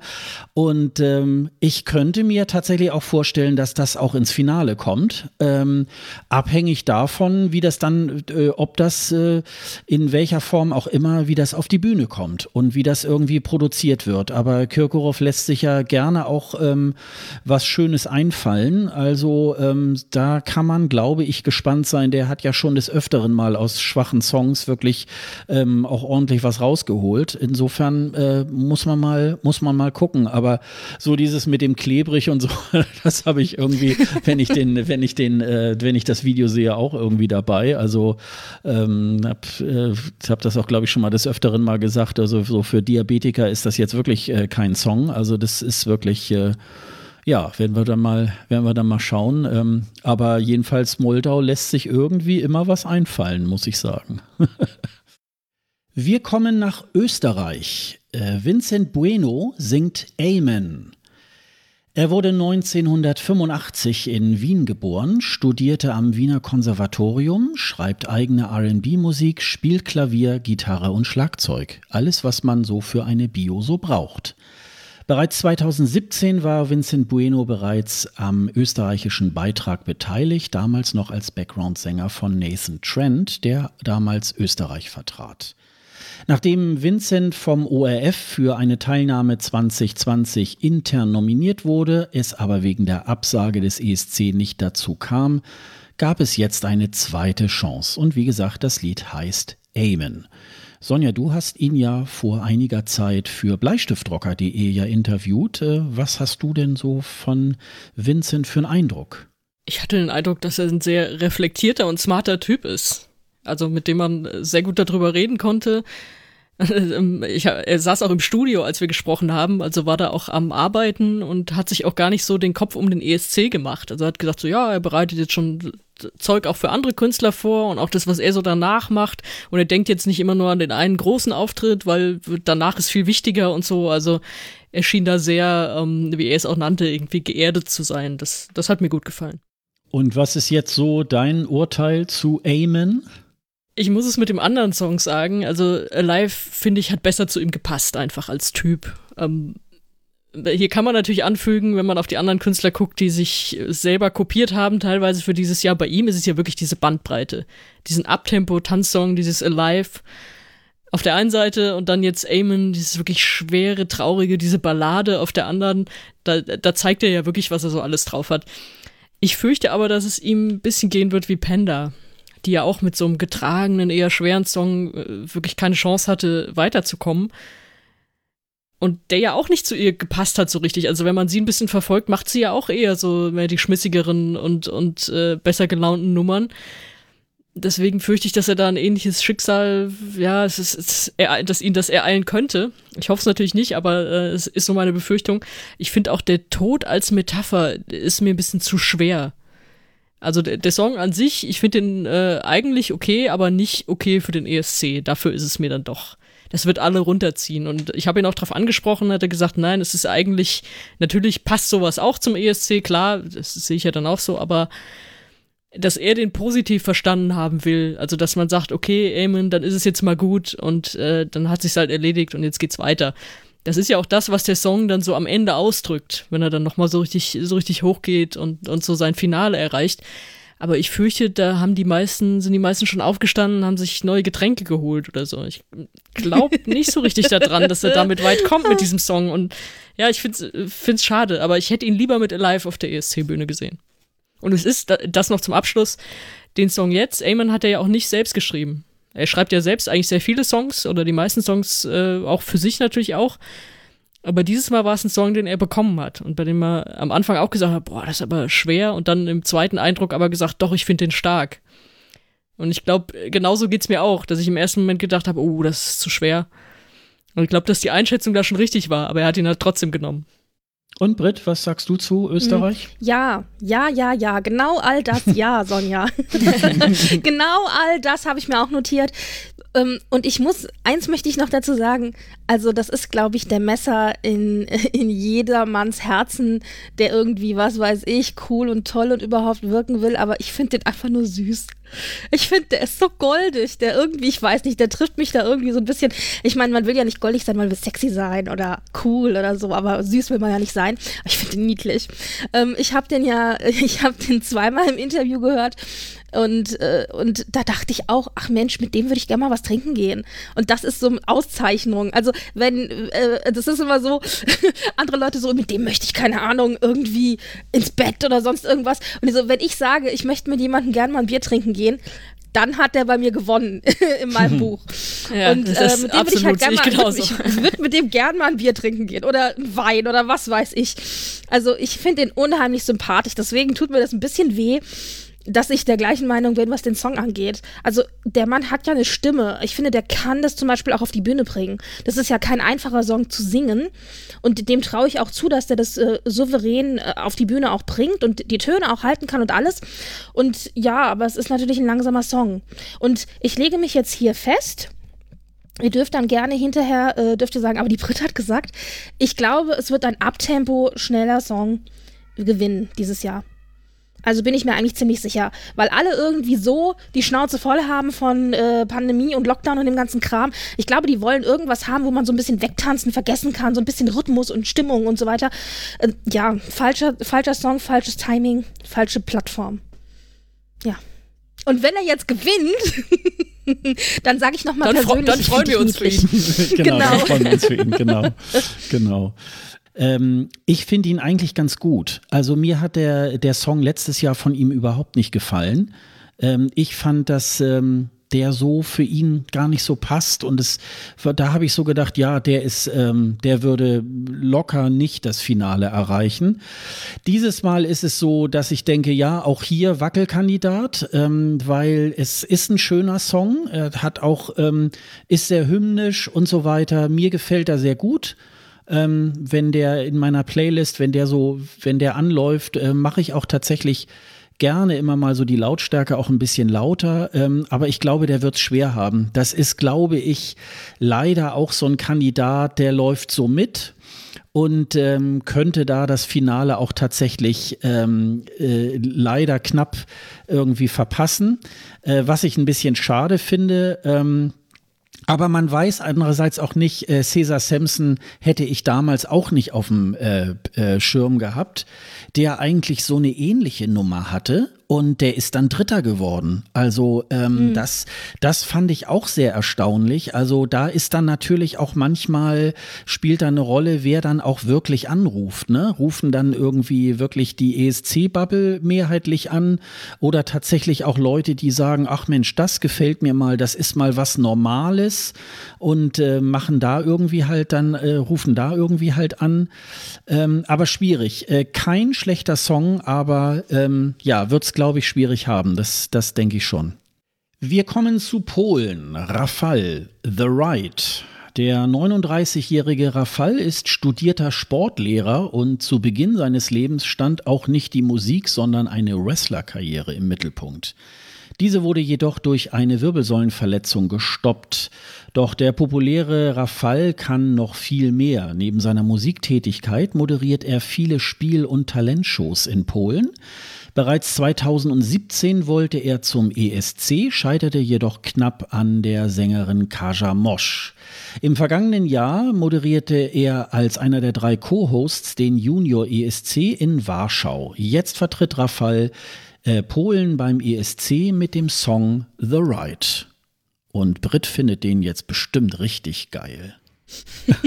und ähm, ich könnte mir tatsächlich auch vorstellen, dass das auch ins Finale kommt, ähm, abhängig davon, wie das dann, äh, ob das äh, in welcher Form auch immer, wie das auf die Bühne kommt und wie das irgendwie produziert wird. Aber Kirkorov lässt sich ja gerne auch ähm, was Schönes einfallen. Also ähm, da kann man, glaube ich, gespannt sein. Der hat ja schon des Öfteren mal aus schwachen Songs wirklich ähm, auch ordentlich was rausgeholt. Insofern äh, muss man mal, muss man mal gucken. Aber so dieses mit dem klebrig und so, das habe ich irgendwie, wenn ich den, wenn ich den, äh, wenn ich das Video sehe, auch irgendwie dabei. Also ähm, habe äh, hab das auch, glaube ich, schon mal des Öfteren mal gesagt. Also so für Diabetiker ist das jetzt wirklich äh, kein Song. Also das ist wirklich äh, ja, werden wir dann mal, werden wir dann mal schauen. Ähm, aber jedenfalls Moldau lässt sich irgendwie immer was einfallen, muss ich sagen. wir kommen nach Österreich. Äh, Vincent Bueno singt Amen. Er wurde 1985 in Wien geboren, studierte am Wiener Konservatorium, schreibt eigene RB-Musik, spielt Klavier, Gitarre und Schlagzeug. Alles, was man so für eine Bio so braucht. Bereits 2017 war Vincent Bueno bereits am österreichischen Beitrag beteiligt, damals noch als Background-Sänger von Nathan Trent, der damals Österreich vertrat. Nachdem Vincent vom ORF für eine Teilnahme 2020 intern nominiert wurde, es aber wegen der Absage des ESC nicht dazu kam, gab es jetzt eine zweite Chance. Und wie gesagt, das Lied heißt Amen. Sonja, du hast ihn ja vor einiger Zeit für bleistiftrocker.de ja interviewt. Äh, was hast du denn so von Vincent für einen Eindruck? Ich hatte den Eindruck, dass er ein sehr reflektierter und smarter Typ ist. Also mit dem man sehr gut darüber reden konnte. Ich, er saß auch im Studio, als wir gesprochen haben, also war da auch am Arbeiten und hat sich auch gar nicht so den Kopf um den ESC gemacht. Also hat gesagt, so ja, er bereitet jetzt schon Zeug auch für andere Künstler vor und auch das, was er so danach macht. Und er denkt jetzt nicht immer nur an den einen großen Auftritt, weil danach ist viel wichtiger und so. Also er schien da sehr, ähm, wie er es auch nannte, irgendwie geerdet zu sein. Das, das hat mir gut gefallen. Und was ist jetzt so dein Urteil zu Amen? Ich muss es mit dem anderen Song sagen. Also Alive, finde ich, hat besser zu ihm gepasst, einfach als Typ. Ähm, hier kann man natürlich anfügen, wenn man auf die anderen Künstler guckt, die sich selber kopiert haben, teilweise für dieses Jahr. Bei ihm ist es ja wirklich diese Bandbreite. Diesen Abtempo-Tanzsong, dieses Alive auf der einen Seite und dann jetzt Amen, dieses wirklich schwere, traurige, diese Ballade auf der anderen. Da, da zeigt er ja wirklich, was er so alles drauf hat. Ich fürchte aber, dass es ihm ein bisschen gehen wird wie Panda, die ja auch mit so einem getragenen, eher schweren Song äh, wirklich keine Chance hatte, weiterzukommen und der ja auch nicht zu ihr gepasst hat so richtig. Also wenn man sie ein bisschen verfolgt, macht sie ja auch eher so mehr die schmissigeren und, und äh, besser gelaunten Nummern. Deswegen fürchte ich, dass er da ein ähnliches Schicksal, ja, es ist, es ist dass ihn das ereilen könnte. Ich hoffe es natürlich nicht, aber äh, es ist so meine Befürchtung. Ich finde auch der Tod als Metapher ist mir ein bisschen zu schwer. Also der, der Song an sich, ich finde den äh, eigentlich okay, aber nicht okay für den ESC. Dafür ist es mir dann doch das wird alle runterziehen. Und ich habe ihn auch darauf angesprochen, hat er gesagt, nein, es ist eigentlich, natürlich passt sowas auch zum ESC, klar, das sehe ich ja dann auch so, aber dass er den positiv verstanden haben will, also dass man sagt, okay, Amen, dann ist es jetzt mal gut und äh, dann hat sich's halt erledigt und jetzt geht's weiter. Das ist ja auch das, was der Song dann so am Ende ausdrückt, wenn er dann nochmal so richtig, so richtig hochgeht und, und so sein Finale erreicht. Aber ich fürchte, da haben die meisten, sind die meisten schon aufgestanden, haben sich neue Getränke geholt oder so. Ich glaube nicht so richtig daran, dass er damit weit kommt mit diesem Song. Und ja, ich finde es schade, aber ich hätte ihn lieber mit Alive auf der ESC-Bühne gesehen. Und es ist das noch zum Abschluss. Den Song jetzt, Eamon hat er ja auch nicht selbst geschrieben. Er schreibt ja selbst eigentlich sehr viele Songs oder die meisten Songs äh, auch für sich natürlich auch. Aber dieses Mal war es ein Song, den er bekommen hat und bei dem er am Anfang auch gesagt hat, boah, das ist aber schwer und dann im zweiten Eindruck aber gesagt, doch, ich finde den stark. Und ich glaube, genauso geht's mir auch, dass ich im ersten Moment gedacht habe, oh, das ist zu schwer. Und ich glaube, dass die Einschätzung da schon richtig war, aber er hat ihn halt trotzdem genommen. Und Britt, was sagst du zu Österreich? Hm, ja, ja, ja, ja, genau all das, ja, Sonja. genau all das habe ich mir auch notiert. Ähm, und ich muss, eins möchte ich noch dazu sagen, also das ist, glaube ich, der Messer in, in jedermanns Herzen, der irgendwie, was weiß ich, cool und toll und überhaupt wirken will, aber ich finde den einfach nur süß. Ich finde, der ist so goldig, der irgendwie, ich weiß nicht, der trifft mich da irgendwie so ein bisschen. Ich meine, man will ja nicht goldig sein, man will sexy sein oder cool oder so, aber süß will man ja nicht sein. ich finde den niedlich. Ähm, ich habe den ja, ich habe den zweimal im Interview gehört und, äh, und da dachte ich auch, ach Mensch, mit dem würde ich gerne mal was trinken gehen. Und das ist so eine Auszeichnung. Also wenn, äh, das ist immer so, andere Leute so, mit dem möchte ich, keine Ahnung, irgendwie ins Bett oder sonst irgendwas. Und so, wenn ich sage, ich möchte mit jemandem gerne mal ein Bier trinken gehen, dann hat der bei mir gewonnen in meinem Buch. Ja, und äh, mit dem würde ich halt gerne mal, ich würde mit dem gern mal ein Bier trinken gehen oder ein Wein oder was weiß ich. Also ich finde den unheimlich sympathisch, deswegen tut mir das ein bisschen weh, dass ich der gleichen Meinung bin, was den Song angeht. Also der Mann hat ja eine Stimme. Ich finde, der kann das zum Beispiel auch auf die Bühne bringen. Das ist ja kein einfacher Song zu singen. Und dem traue ich auch zu, dass der das äh, souverän äh, auf die Bühne auch bringt und die Töne auch halten kann und alles. Und ja, aber es ist natürlich ein langsamer Song. Und ich lege mich jetzt hier fest. Ihr dürft dann gerne hinterher, äh, dürft ihr sagen, aber die Brit hat gesagt, ich glaube, es wird ein Abtempo, schneller Song gewinnen dieses Jahr. Also bin ich mir eigentlich ziemlich sicher, weil alle irgendwie so die Schnauze voll haben von äh, Pandemie und Lockdown und dem ganzen Kram. Ich glaube, die wollen irgendwas haben, wo man so ein bisschen wegtanzen, vergessen kann, so ein bisschen Rhythmus und Stimmung und so weiter. Äh, ja, falscher, falscher Song, falsches Timing, falsche Plattform. Ja. Und wenn er jetzt gewinnt, dann sage ich nochmal persönlich. Dann freuen wir uns für ihn. genau, genau. Dann freuen wir uns für ihn, genau. genau. Ähm, ich finde ihn eigentlich ganz gut. Also mir hat der, der Song letztes Jahr von ihm überhaupt nicht gefallen. Ähm, ich fand, dass ähm, der so für ihn gar nicht so passt und es, da habe ich so gedacht, ja, der ist, ähm, der würde locker nicht das Finale erreichen. Dieses Mal ist es so, dass ich denke, ja, auch hier Wackelkandidat, ähm, weil es ist ein schöner Song, er hat auch, ähm, ist sehr hymnisch und so weiter. Mir gefällt er sehr gut ähm, wenn der in meiner Playlist, wenn der so, wenn der anläuft, äh, mache ich auch tatsächlich gerne immer mal so die Lautstärke auch ein bisschen lauter, ähm, aber ich glaube, der wird es schwer haben. Das ist, glaube ich, leider auch so ein Kandidat, der läuft so mit und ähm, könnte da das Finale auch tatsächlich ähm, äh, leider knapp irgendwie verpassen. Äh, was ich ein bisschen schade finde, ähm, aber man weiß andererseits auch nicht, äh, Cesar Sampson hätte ich damals auch nicht auf dem äh, äh, Schirm gehabt, der eigentlich so eine ähnliche Nummer hatte und der ist dann Dritter geworden. Also ähm, mhm. das, das fand ich auch sehr erstaunlich. Also da ist dann natürlich auch manchmal spielt da eine Rolle, wer dann auch wirklich anruft. Ne? Rufen dann irgendwie wirklich die ESC-Bubble mehrheitlich an oder tatsächlich auch Leute, die sagen, ach Mensch, das gefällt mir mal, das ist mal was Normales und äh, machen da irgendwie halt dann, äh, rufen da irgendwie halt an. Ähm, aber schwierig. Äh, kein schlechter Song, aber ähm, ja, wird's glaube ich, schwierig haben. Das, das denke ich schon. Wir kommen zu Polen. Rafal, The Right. Der 39-jährige Rafal ist studierter Sportlehrer und zu Beginn seines Lebens stand auch nicht die Musik, sondern eine Wrestlerkarriere im Mittelpunkt. Diese wurde jedoch durch eine Wirbelsäulenverletzung gestoppt. Doch der populäre Rafal kann noch viel mehr. Neben seiner Musiktätigkeit moderiert er viele Spiel- und Talentshows in Polen. Bereits 2017 wollte er zum ESC, scheiterte jedoch knapp an der Sängerin Kaja Mosch. Im vergangenen Jahr moderierte er als einer der drei Co-Hosts den Junior ESC in Warschau. Jetzt vertritt Rafal äh, Polen beim ESC mit dem Song The Right. Und Brit findet den jetzt bestimmt richtig geil.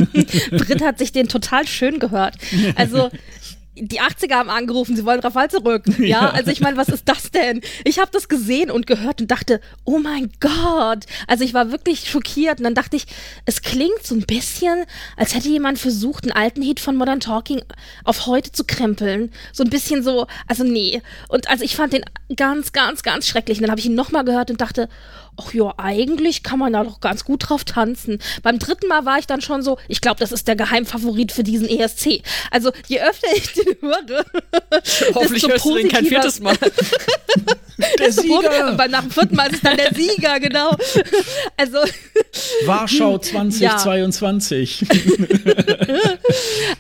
Brit hat sich den total schön gehört. Also die 80er haben angerufen, sie wollen Rafal zurück. Ja, ja. also ich meine, was ist das denn? Ich habe das gesehen und gehört und dachte, oh mein Gott. Also ich war wirklich schockiert und dann dachte ich, es klingt so ein bisschen, als hätte jemand versucht, einen alten Hit von Modern Talking auf heute zu krempeln. So ein bisschen so, also nee. Und also ich fand den ganz, ganz, ganz schrecklich. Und dann habe ich ihn nochmal gehört und dachte, ach ja, eigentlich kann man da doch ganz gut drauf tanzen. Beim dritten Mal war ich dann schon so, ich glaube, das ist der Geheimfavorit für diesen ESC. Also je öfter ich den höre, hoffentlich hörst du den kein viertes Mal. der Sieger. Nach dem vierten Mal ist es dann der Sieger, genau. Also Warschau 2022. Ja.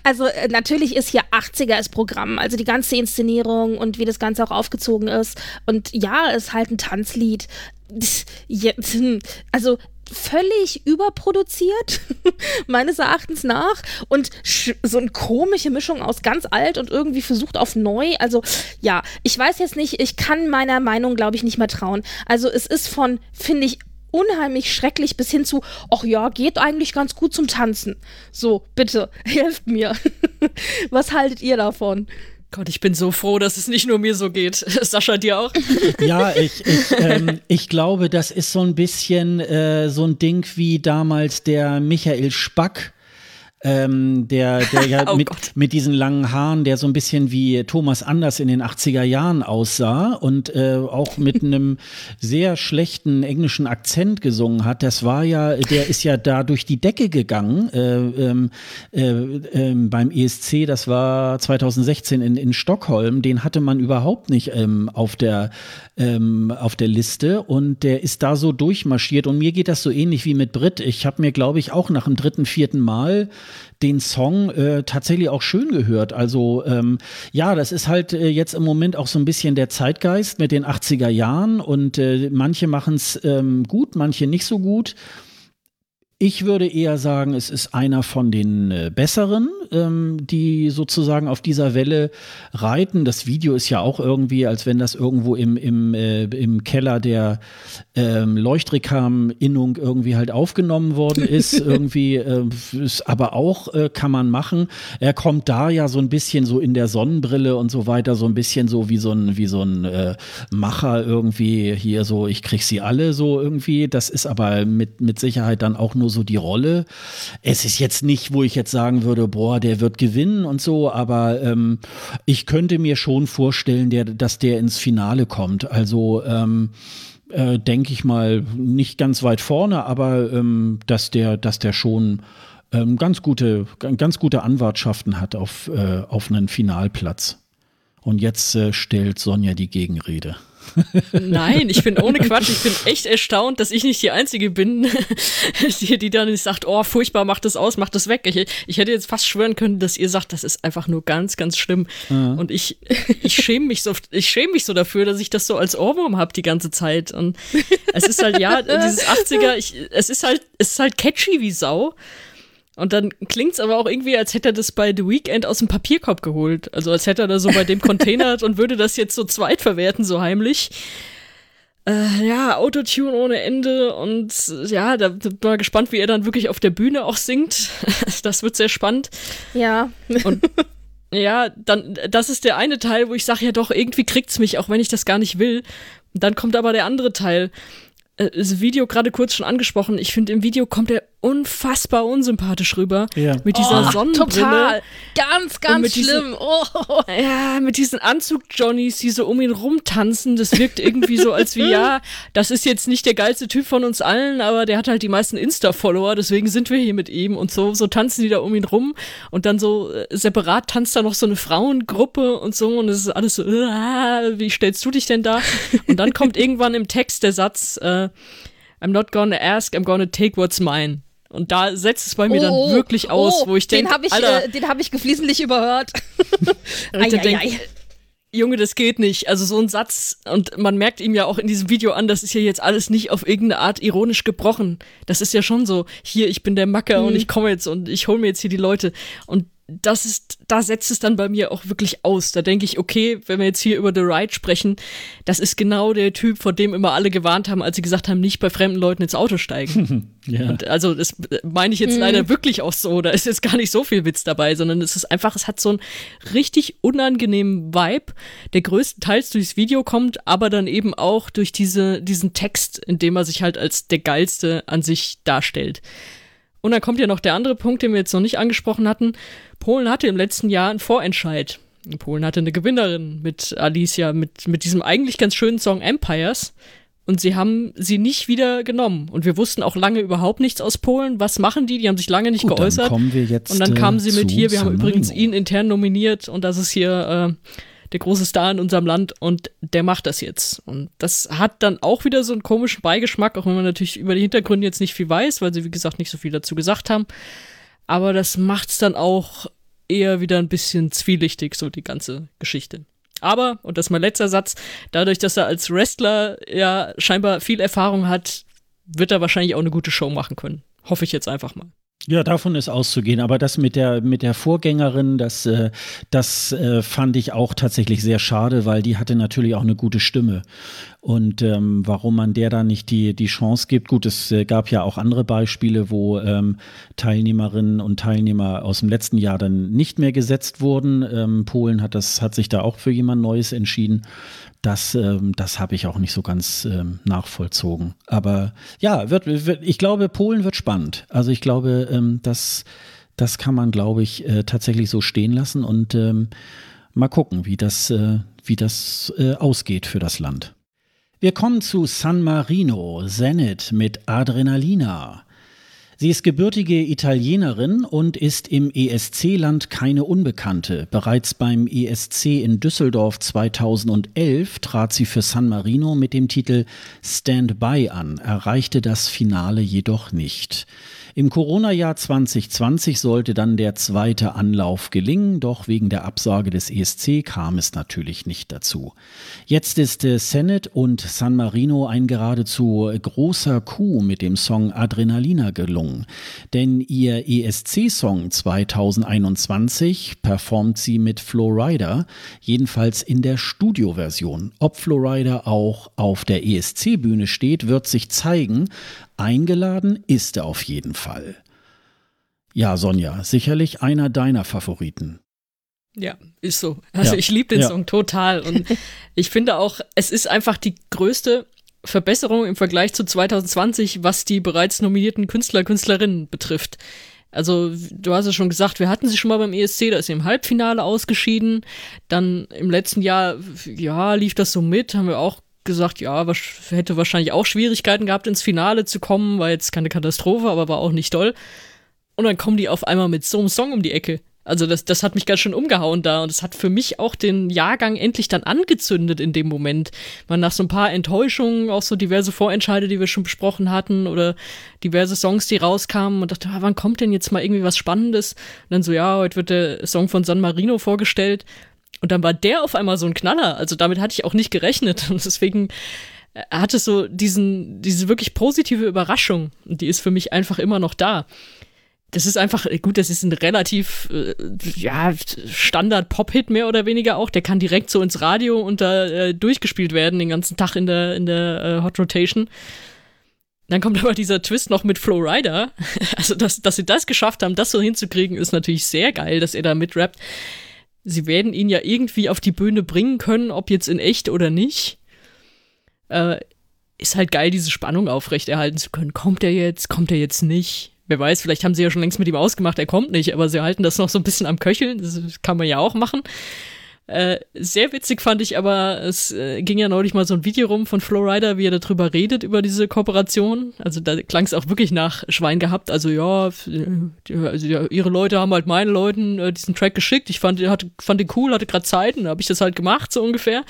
also äh, natürlich ist hier 80er das Programm, also die ganze Inszenierung und wie das Ganze auch aufgezogen ist. Und ja, es ist halt ein Tanzlied also völlig überproduziert, meines Erachtens nach. Und so eine komische Mischung aus ganz alt und irgendwie versucht auf neu. Also ja, ich weiß jetzt nicht, ich kann meiner Meinung, glaube ich, nicht mehr trauen. Also es ist von, finde ich, unheimlich schrecklich bis hin zu, ach ja, geht eigentlich ganz gut zum Tanzen. So, bitte, helft mir. Was haltet ihr davon? Gott, ich bin so froh, dass es nicht nur mir so geht. Sascha, dir auch? Ja, ich, ich, ähm, ich glaube, das ist so ein bisschen äh, so ein Ding wie damals der Michael Spack ähm, der, der ja oh mit, mit diesen langen Haaren, der so ein bisschen wie Thomas Anders in den 80er Jahren aussah und äh, auch mit einem sehr schlechten englischen Akzent gesungen hat. Das war ja, der ist ja da durch die Decke gegangen äh, ähm, äh, ähm, beim ESC, das war 2016 in, in Stockholm. Den hatte man überhaupt nicht ähm, auf der ähm, auf der Liste und der ist da so durchmarschiert und mir geht das so ähnlich wie mit Brit. Ich habe mir, glaube ich, auch nach dem dritten, vierten Mal den Song äh, tatsächlich auch schön gehört. Also ähm, ja, das ist halt äh, jetzt im Moment auch so ein bisschen der Zeitgeist mit den 80er Jahren und äh, manche machen es ähm, gut, manche nicht so gut. Ich würde eher sagen, es ist einer von den äh, besseren, ähm, die sozusagen auf dieser Welle reiten. Das Video ist ja auch irgendwie, als wenn das irgendwo im, im, äh, im Keller der ähm, Leuchtrekam-Innung irgendwie halt aufgenommen worden ist. irgendwie, äh, ist aber auch äh, kann man machen. Er kommt da ja so ein bisschen so in der Sonnenbrille und so weiter, so ein bisschen so wie so ein, wie so ein äh, Macher irgendwie hier so, ich krieg sie alle so irgendwie. Das ist aber mit, mit Sicherheit dann auch nur so die Rolle. Es ist jetzt nicht, wo ich jetzt sagen würde, boah, der wird gewinnen und so, aber ähm, ich könnte mir schon vorstellen, der, dass der ins Finale kommt. Also ähm, äh, denke ich mal nicht ganz weit vorne, aber ähm, dass der, dass der schon ähm, ganz gute, ganz gute Anwartschaften hat auf, äh, auf einen Finalplatz. Und jetzt äh, stellt Sonja die Gegenrede. Nein, ich bin ohne Quatsch, ich bin echt erstaunt, dass ich nicht die Einzige bin, die, die dann nicht sagt, oh, furchtbar, mach das aus, mach das weg. Ich, ich hätte jetzt fast schwören können, dass ihr sagt, das ist einfach nur ganz, ganz schlimm. Ja. Und ich, ich schäme mich so, ich schäme mich so dafür, dass ich das so als Ohrwurm habe die ganze Zeit. Und es ist halt, ja, dieses 80er, ich, es ist halt, es ist halt catchy wie Sau. Und dann klingt's aber auch irgendwie, als hätte er das bei The Weekend aus dem Papierkorb geholt. Also als hätte er da so bei dem Container und würde das jetzt so zweit verwerten, so heimlich. Äh, ja, Autotune ohne Ende und ja, da bin mal gespannt, wie er dann wirklich auf der Bühne auch singt. das wird sehr spannend. Ja. Und ja, dann, das ist der eine Teil, wo ich sage, ja doch, irgendwie kriegt's mich, auch wenn ich das gar nicht will. Dann kommt aber der andere Teil. Äh, das Video gerade kurz schon angesprochen. Ich finde, im Video kommt er unfassbar unsympathisch rüber. Ja. Mit dieser oh, Sonnenbrille. Total. Ganz, ganz schlimm. Diesen, oh. Ja, mit diesen Anzug-Johnnies, die so um ihn rumtanzen. Das wirkt irgendwie so, als wie, ja, das ist jetzt nicht der geilste Typ von uns allen, aber der hat halt die meisten Insta-Follower, deswegen sind wir hier mit ihm. Und so, so tanzen die da um ihn rum. Und dann so äh, separat tanzt da noch so eine Frauengruppe und so. Und es ist alles so, äh, wie stellst du dich denn da? Und dann kommt irgendwann im Text der Satz, äh, I'm not gonna ask, I'm gonna take what's mine. Und da setzt es bei mir oh, dann wirklich aus, oh, wo ich denke, den habe ich, äh, den hab ich geflissentlich überhört. ich denk, Junge, das geht nicht. Also so ein Satz, und man merkt ihm ja auch in diesem Video an, das ist ja jetzt alles nicht auf irgendeine Art ironisch gebrochen. Das ist ja schon so, hier, ich bin der Macker mhm. und ich komme jetzt und ich hole mir jetzt hier die Leute. Und das ist, da setzt es dann bei mir auch wirklich aus. Da denke ich, okay, wenn wir jetzt hier über The Ride sprechen, das ist genau der Typ, vor dem immer alle gewarnt haben, als sie gesagt haben, nicht bei fremden Leuten ins Auto steigen. ja. Und also das meine ich jetzt mhm. leider wirklich auch so. Da ist jetzt gar nicht so viel Witz dabei, sondern es ist einfach, es hat so einen richtig unangenehmen Vibe, der größtenteils durchs Video kommt, aber dann eben auch durch diese, diesen Text, in dem er sich halt als der geilste an sich darstellt. Und dann kommt ja noch der andere Punkt, den wir jetzt noch nicht angesprochen hatten. Polen hatte im letzten Jahr einen Vorentscheid. Polen hatte eine Gewinnerin mit Alicia, mit, mit diesem eigentlich ganz schönen Song Empires. Und sie haben sie nicht wieder genommen. Und wir wussten auch lange überhaupt nichts aus Polen. Was machen die? Die haben sich lange nicht Gut, geäußert. Dann kommen wir jetzt, und dann kamen sie mit hier. Wir haben übrigens ihn intern nominiert. Und das ist hier äh, der große Star in unserem Land und der macht das jetzt. Und das hat dann auch wieder so einen komischen Beigeschmack, auch wenn man natürlich über die Hintergründe jetzt nicht viel weiß, weil sie, wie gesagt, nicht so viel dazu gesagt haben. Aber das macht es dann auch eher wieder ein bisschen zwielichtig, so die ganze Geschichte. Aber, und das ist mein letzter Satz, dadurch, dass er als Wrestler ja scheinbar viel Erfahrung hat, wird er wahrscheinlich auch eine gute Show machen können. Hoffe ich jetzt einfach mal. Ja, davon ist auszugehen. Aber das mit der, mit der Vorgängerin, das, äh, das äh, fand ich auch tatsächlich sehr schade, weil die hatte natürlich auch eine gute Stimme. Und ähm, warum man der da nicht die, die Chance gibt, gut, es äh, gab ja auch andere Beispiele, wo ähm, Teilnehmerinnen und Teilnehmer aus dem letzten Jahr dann nicht mehr gesetzt wurden. Ähm, Polen hat das, hat sich da auch für jemand Neues entschieden. Das, ähm, das habe ich auch nicht so ganz ähm, nachvollzogen. Aber ja, wird, wird, ich glaube, Polen wird spannend. Also ich glaube, ähm, das, das kann man, glaube ich, äh, tatsächlich so stehen lassen und ähm, mal gucken, wie das, äh, wie das äh, ausgeht für das Land. Wir kommen zu San Marino, Zenit mit Adrenalina. Sie ist gebürtige Italienerin und ist im ESC-Land keine Unbekannte. Bereits beim ESC in Düsseldorf 2011 trat sie für San Marino mit dem Titel Stand By an, erreichte das Finale jedoch nicht. Im Corona-Jahr 2020 sollte dann der zweite Anlauf gelingen, doch wegen der Absage des ESC kam es natürlich nicht dazu. Jetzt ist äh, Senate und San Marino ein geradezu großer Coup mit dem Song Adrenalina gelungen. Denn ihr ESC-Song 2021 performt sie mit Flowrider, jedenfalls in der Studioversion. Ob Flowrider auch auf der ESC-Bühne steht, wird sich zeigen. Eingeladen ist er auf jeden Fall. Ja, Sonja, sicherlich einer deiner Favoriten. Ja, ist so. Also ja. ich liebe den ja. Song total und ich finde auch, es ist einfach die größte Verbesserung im Vergleich zu 2020, was die bereits nominierten Künstler, Künstlerinnen betrifft. Also, du hast es schon gesagt, wir hatten sie schon mal beim ESC, da ist sie im Halbfinale ausgeschieden. Dann im letzten Jahr, ja, lief das so mit, haben wir auch gesagt, ja, hätte wahrscheinlich auch Schwierigkeiten gehabt, ins Finale zu kommen, war jetzt keine Katastrophe, aber war auch nicht toll. Und dann kommen die auf einmal mit so einem Song um die Ecke. Also das, das hat mich ganz schön umgehauen da und es hat für mich auch den Jahrgang endlich dann angezündet in dem Moment. Man nach so ein paar Enttäuschungen, auch so diverse Vorentscheide, die wir schon besprochen hatten oder diverse Songs, die rauskamen und dachte, ah, wann kommt denn jetzt mal irgendwie was Spannendes? Und dann so, ja, heute wird der Song von San Marino vorgestellt und dann war der auf einmal so ein Knaller. Also damit hatte ich auch nicht gerechnet. Und deswegen äh, hat es so diesen, diese wirklich positive Überraschung. Und die ist für mich einfach immer noch da. Das ist einfach, äh, gut, das ist ein relativ, äh, ja, Standard-Pop-Hit mehr oder weniger auch. Der kann direkt so ins Radio und da äh, durchgespielt werden, den ganzen Tag in der, in der äh, Hot Rotation. Dann kommt aber dieser Twist noch mit Flow Rider. Also, dass, dass sie das geschafft haben, das so hinzukriegen, ist natürlich sehr geil, dass er da mitrappt sie werden ihn ja irgendwie auf die Bühne bringen können, ob jetzt in echt oder nicht. Äh, ist halt geil, diese Spannung aufrechterhalten zu können. Kommt er jetzt? Kommt er jetzt nicht? Wer weiß, vielleicht haben sie ja schon längst mit ihm ausgemacht, er kommt nicht, aber sie halten das noch so ein bisschen am Köcheln. Das kann man ja auch machen. Äh, sehr witzig fand ich aber, es äh, ging ja neulich mal so ein Video rum von Flowrider, wie er darüber redet, über diese Kooperation. Also da klang es auch wirklich nach Schwein gehabt. Also ja, die, also, ja ihre Leute haben halt meinen Leuten äh, diesen Track geschickt. Ich fand, hatte, fand den cool, hatte gerade Zeit und da habe ich das halt gemacht, so ungefähr.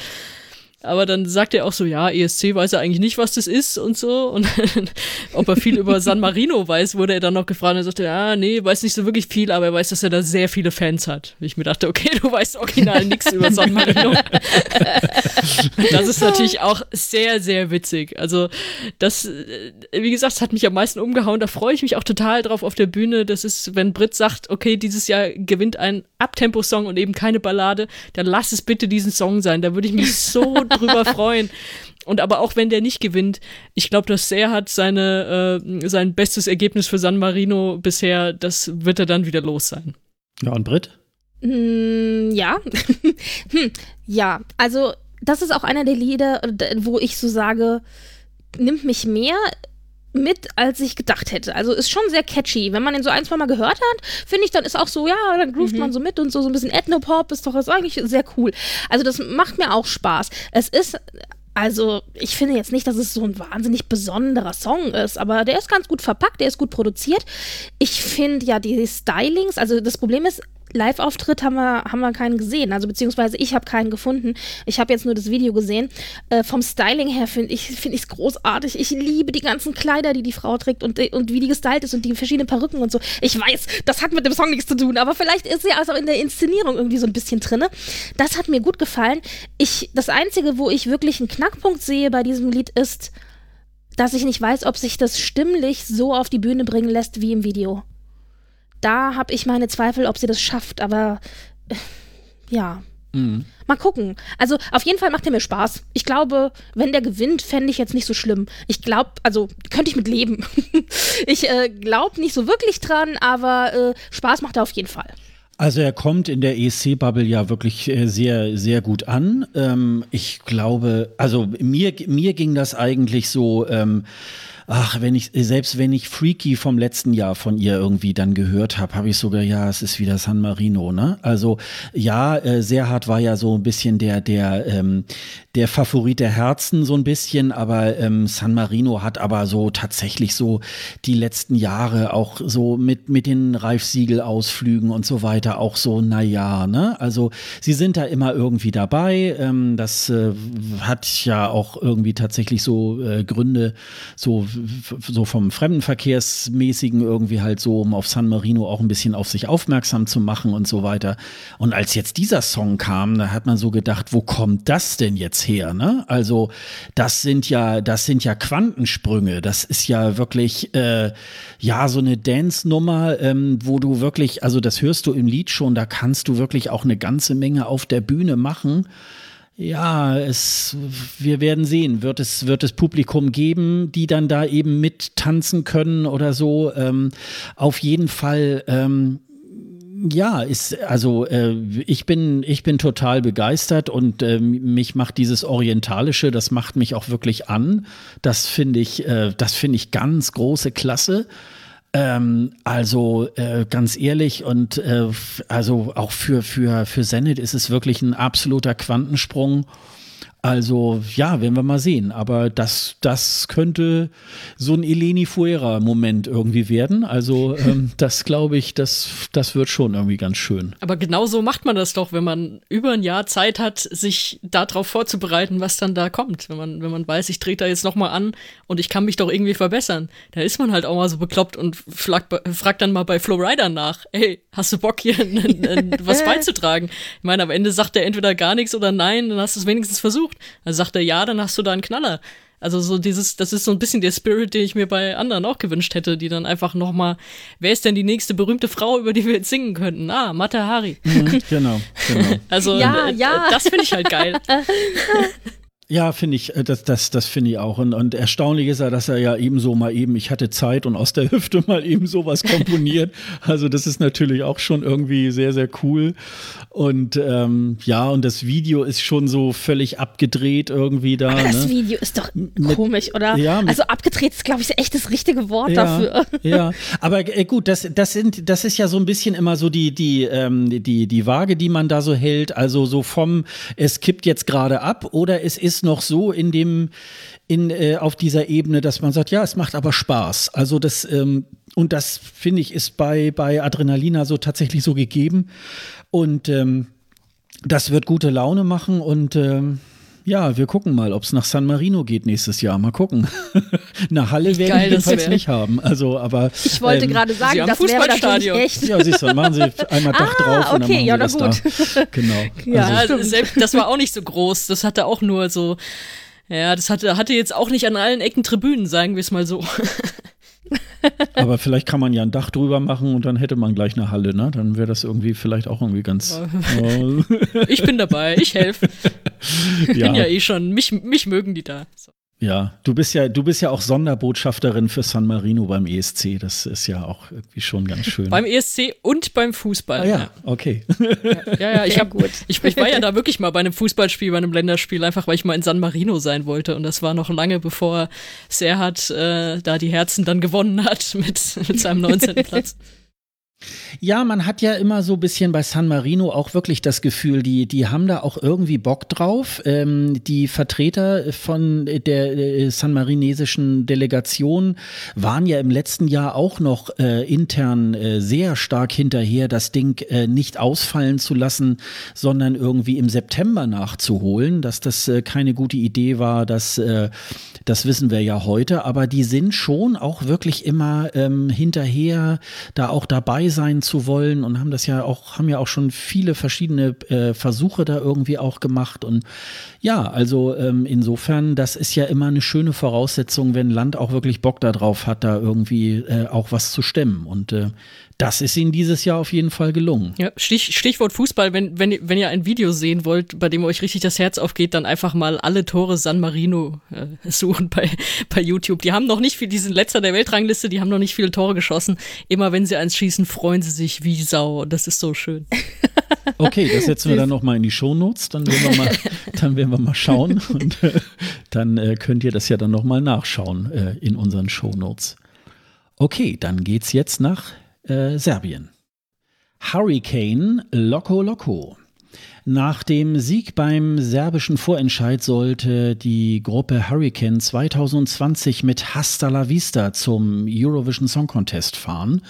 Aber dann sagt er auch so, ja, ESC weiß er eigentlich nicht, was das ist und so. Und ob er viel über San Marino weiß, wurde er dann noch gefragt. Und er sagte, ja, nee, weiß nicht so wirklich viel, aber er weiß, dass er da sehr viele Fans hat. Ich mir dachte, okay, du weißt original nichts über San Marino. das ist natürlich auch sehr, sehr witzig. Also, das, äh, wie gesagt, hat mich am meisten umgehauen. Da freue ich mich auch total drauf auf der Bühne. Das ist, wenn Brit sagt, okay, dieses Jahr gewinnt ein Abtempo-Song und eben keine Ballade, dann lass es bitte diesen Song sein. Da würde ich mich so drüber freuen. Und aber auch wenn der nicht gewinnt, ich glaube, dass er hat seine, äh, sein bestes Ergebnis für San Marino bisher, das wird er dann wieder los sein. Ja, und Brit? Mm, ja. hm, ja, also das ist auch einer der Lieder, wo ich so sage, nimmt mich mehr mit, als ich gedacht hätte. Also ist schon sehr catchy. Wenn man ihn so ein, zwei Mal gehört hat, finde ich, dann ist auch so, ja, dann groovt mhm. man so mit und so, so ein bisschen Ethnopop ist doch ist eigentlich sehr cool. Also das macht mir auch Spaß. Es ist also, ich finde jetzt nicht, dass es so ein wahnsinnig besonderer Song ist, aber der ist ganz gut verpackt, der ist gut produziert. Ich finde ja die Stylings, also das Problem ist, Live-Auftritt haben wir, haben wir keinen gesehen. Also beziehungsweise ich habe keinen gefunden. Ich habe jetzt nur das Video gesehen. Äh, vom Styling her finde ich es find großartig. Ich liebe die ganzen Kleider, die die Frau trägt und, und wie die gestylt ist und die verschiedenen Perücken und so. Ich weiß, das hat mit dem Song nichts zu tun, aber vielleicht ist sie also in der Inszenierung irgendwie so ein bisschen drinne. Das hat mir gut gefallen. Ich, das Einzige, wo ich wirklich einen Knackpunkt sehe bei diesem Lied ist, dass ich nicht weiß, ob sich das stimmlich so auf die Bühne bringen lässt wie im Video da habe ich meine Zweifel, ob sie das schafft, aber äh, ja. Mhm. Mal gucken. Also auf jeden Fall macht er mir Spaß. Ich glaube, wenn der gewinnt, fände ich jetzt nicht so schlimm. Ich glaube, also könnte ich mit leben. ich äh, glaube nicht so wirklich dran, aber äh, Spaß macht er auf jeden Fall. Also er kommt in der ESC-Bubble ja wirklich äh, sehr, sehr gut an. Ähm, ich glaube, also mir, mir ging das eigentlich so. Ähm, ach, wenn ich, selbst wenn ich Freaky vom letzten Jahr von ihr irgendwie dann gehört habe, habe ich sogar, ja, es ist wieder San Marino, ne? Also ja, äh, Serhard war ja so ein bisschen der, der, ähm, der Favorit der Herzen so ein bisschen, aber ähm, San Marino hat aber so tatsächlich so die letzten Jahre auch so mit, mit den Reifsiegel-Ausflügen und so weiter auch so, naja, ne? Also sie sind da immer irgendwie dabei. Ähm, das äh, hat ja auch irgendwie tatsächlich so äh, Gründe, so, so vom Fremdenverkehrsmäßigen irgendwie halt so, um auf San Marino auch ein bisschen auf sich aufmerksam zu machen und so weiter. Und als jetzt dieser Song kam, da hat man so gedacht, wo kommt das denn jetzt her. Ne? Also das sind ja, das sind ja Quantensprünge. Das ist ja wirklich äh, ja so eine Dance-Nummer, ähm, wo du wirklich, also das hörst du im Lied schon, da kannst du wirklich auch eine ganze Menge auf der Bühne machen. Ja, es, wir werden sehen. Wird es, wird es Publikum geben, die dann da eben mit tanzen können oder so? Ähm, auf jeden Fall, ähm, ja, ist also äh, ich bin ich bin total begeistert und äh, mich macht dieses orientalische, das macht mich auch wirklich an. Das finde ich äh, das finde ich ganz große Klasse. Ähm, also äh, ganz ehrlich und äh, also auch für für für Zenit ist es wirklich ein absoluter Quantensprung. Also ja, werden wir mal sehen. Aber das, das könnte so ein Eleni Fuera-Moment irgendwie werden. Also ähm, das glaube ich, das, das wird schon irgendwie ganz schön. Aber genau so macht man das doch, wenn man über ein Jahr Zeit hat, sich darauf vorzubereiten, was dann da kommt. Wenn man, wenn man weiß, ich trete da jetzt nochmal an und ich kann mich doch irgendwie verbessern. Da ist man halt auch mal so bekloppt und fragt, fragt dann mal bei Flowrider nach, hey, hast du Bock hier was beizutragen? Ich meine, am Ende sagt er entweder gar nichts oder nein, dann hast du es wenigstens versucht gesucht. Dann sagt er, ja, dann hast du da einen Knaller. Also so dieses, das ist so ein bisschen der Spirit, den ich mir bei anderen auch gewünscht hätte, die dann einfach nochmal, wer ist denn die nächste berühmte Frau, über die wir jetzt singen könnten? Ah, Mata Hari. Mhm, genau, genau. Also ja, äh, ja. das finde ich halt geil. Ja, finde ich, äh, das, das, das finde ich auch. Und, und erstaunlich ist ja, dass er ja ebenso mal eben, ich hatte Zeit und aus der Hüfte mal eben sowas komponiert. also das ist natürlich auch schon irgendwie sehr, sehr cool. Und ähm, ja, und das Video ist schon so völlig abgedreht irgendwie da. Aber das ne? Video ist doch mit, komisch, oder? Ja, also abgedreht ist, glaube ich, echt das richtige Wort ja, dafür. Ja, aber äh, gut, das, das, sind, das ist ja so ein bisschen immer so die, die, ähm, die, die Waage, die man da so hält. Also so vom, es kippt jetzt gerade ab oder es ist ist noch so in dem, in, äh, auf dieser Ebene, dass man sagt, ja, es macht aber Spaß. Also das, ähm, und das finde ich, ist bei, bei Adrenalina so tatsächlich so gegeben. Und ähm, das wird gute Laune machen und ähm, Ja, wir gucken mal, ob es nach San Marino geht nächstes Jahr. Mal gucken. Eine Halle werden wir jedenfalls nicht haben. Also, aber ich wollte ähm, gerade sagen, das wäre natürlich echt. Ja, siehst du, dann machen Sie einmal Dach ah, drauf okay, und dann machen ja, das gut. da. Genau. Ja, also, selbst, das war auch nicht so groß. Das hatte auch nur so. Ja, das hatte, hatte jetzt auch nicht an allen Ecken Tribünen, sagen wir es mal so. Aber vielleicht kann man ja ein Dach drüber machen und dann hätte man gleich eine Halle, ne? Dann wäre das irgendwie vielleicht auch irgendwie ganz. Oh. ich bin dabei, ich helfe. Ich ja. bin ja eh schon, mich, mich mögen die da. So. Ja, du bist ja, du bist ja auch Sonderbotschafterin für San Marino beim ESC. Das ist ja auch irgendwie schon ganz schön. beim ESC und beim Fußball. Ah, ja, okay. Ja, ja, ich, hab, gut. Ich, ich, war ja da wirklich mal bei einem Fußballspiel, bei einem Länderspiel, einfach weil ich mal in San Marino sein wollte. Und das war noch lange bevor Serhat äh, da die Herzen dann gewonnen hat mit, mit seinem 19. Platz. Ja, man hat ja immer so ein bisschen bei San Marino auch wirklich das Gefühl, die, die haben da auch irgendwie Bock drauf. Ähm, die Vertreter von der äh, san marinesischen Delegation waren ja im letzten Jahr auch noch äh, intern äh, sehr stark hinterher, das Ding äh, nicht ausfallen zu lassen, sondern irgendwie im September nachzuholen. Dass das äh, keine gute Idee war, das, äh, das wissen wir ja heute. Aber die sind schon auch wirklich immer ähm, hinterher, da auch dabei sein zu wollen und haben das ja auch, haben ja auch schon viele verschiedene äh, Versuche da irgendwie auch gemacht. Und ja, also ähm, insofern, das ist ja immer eine schöne Voraussetzung, wenn ein Land auch wirklich Bock darauf hat, da irgendwie äh, auch was zu stemmen. Und äh, das ist ihnen dieses Jahr auf jeden Fall gelungen. Ja, Stich, Stichwort Fußball, wenn, wenn, wenn ihr ein Video sehen wollt, bei dem euch richtig das Herz aufgeht, dann einfach mal alle Tore San Marino äh, suchen bei, bei YouTube. Die haben noch nicht viel, die sind letzter der Weltrangliste, die haben noch nicht viele Tore geschossen. Immer wenn sie eins schießen, freuen sie sich wie Sau. Und das ist so schön. Okay, das setzen wir dann nochmal in die Shownotes, dann werden wir mal, dann werden wir mal schauen und äh, dann äh, könnt ihr das ja dann nochmal nachschauen äh, in unseren Shownotes. Okay, dann geht's jetzt nach äh, Serbien. Hurricane Loco Loco. Nach dem Sieg beim serbischen Vorentscheid sollte die Gruppe Hurricane 2020 mit Hasta la Vista zum Eurovision Song Contest fahren.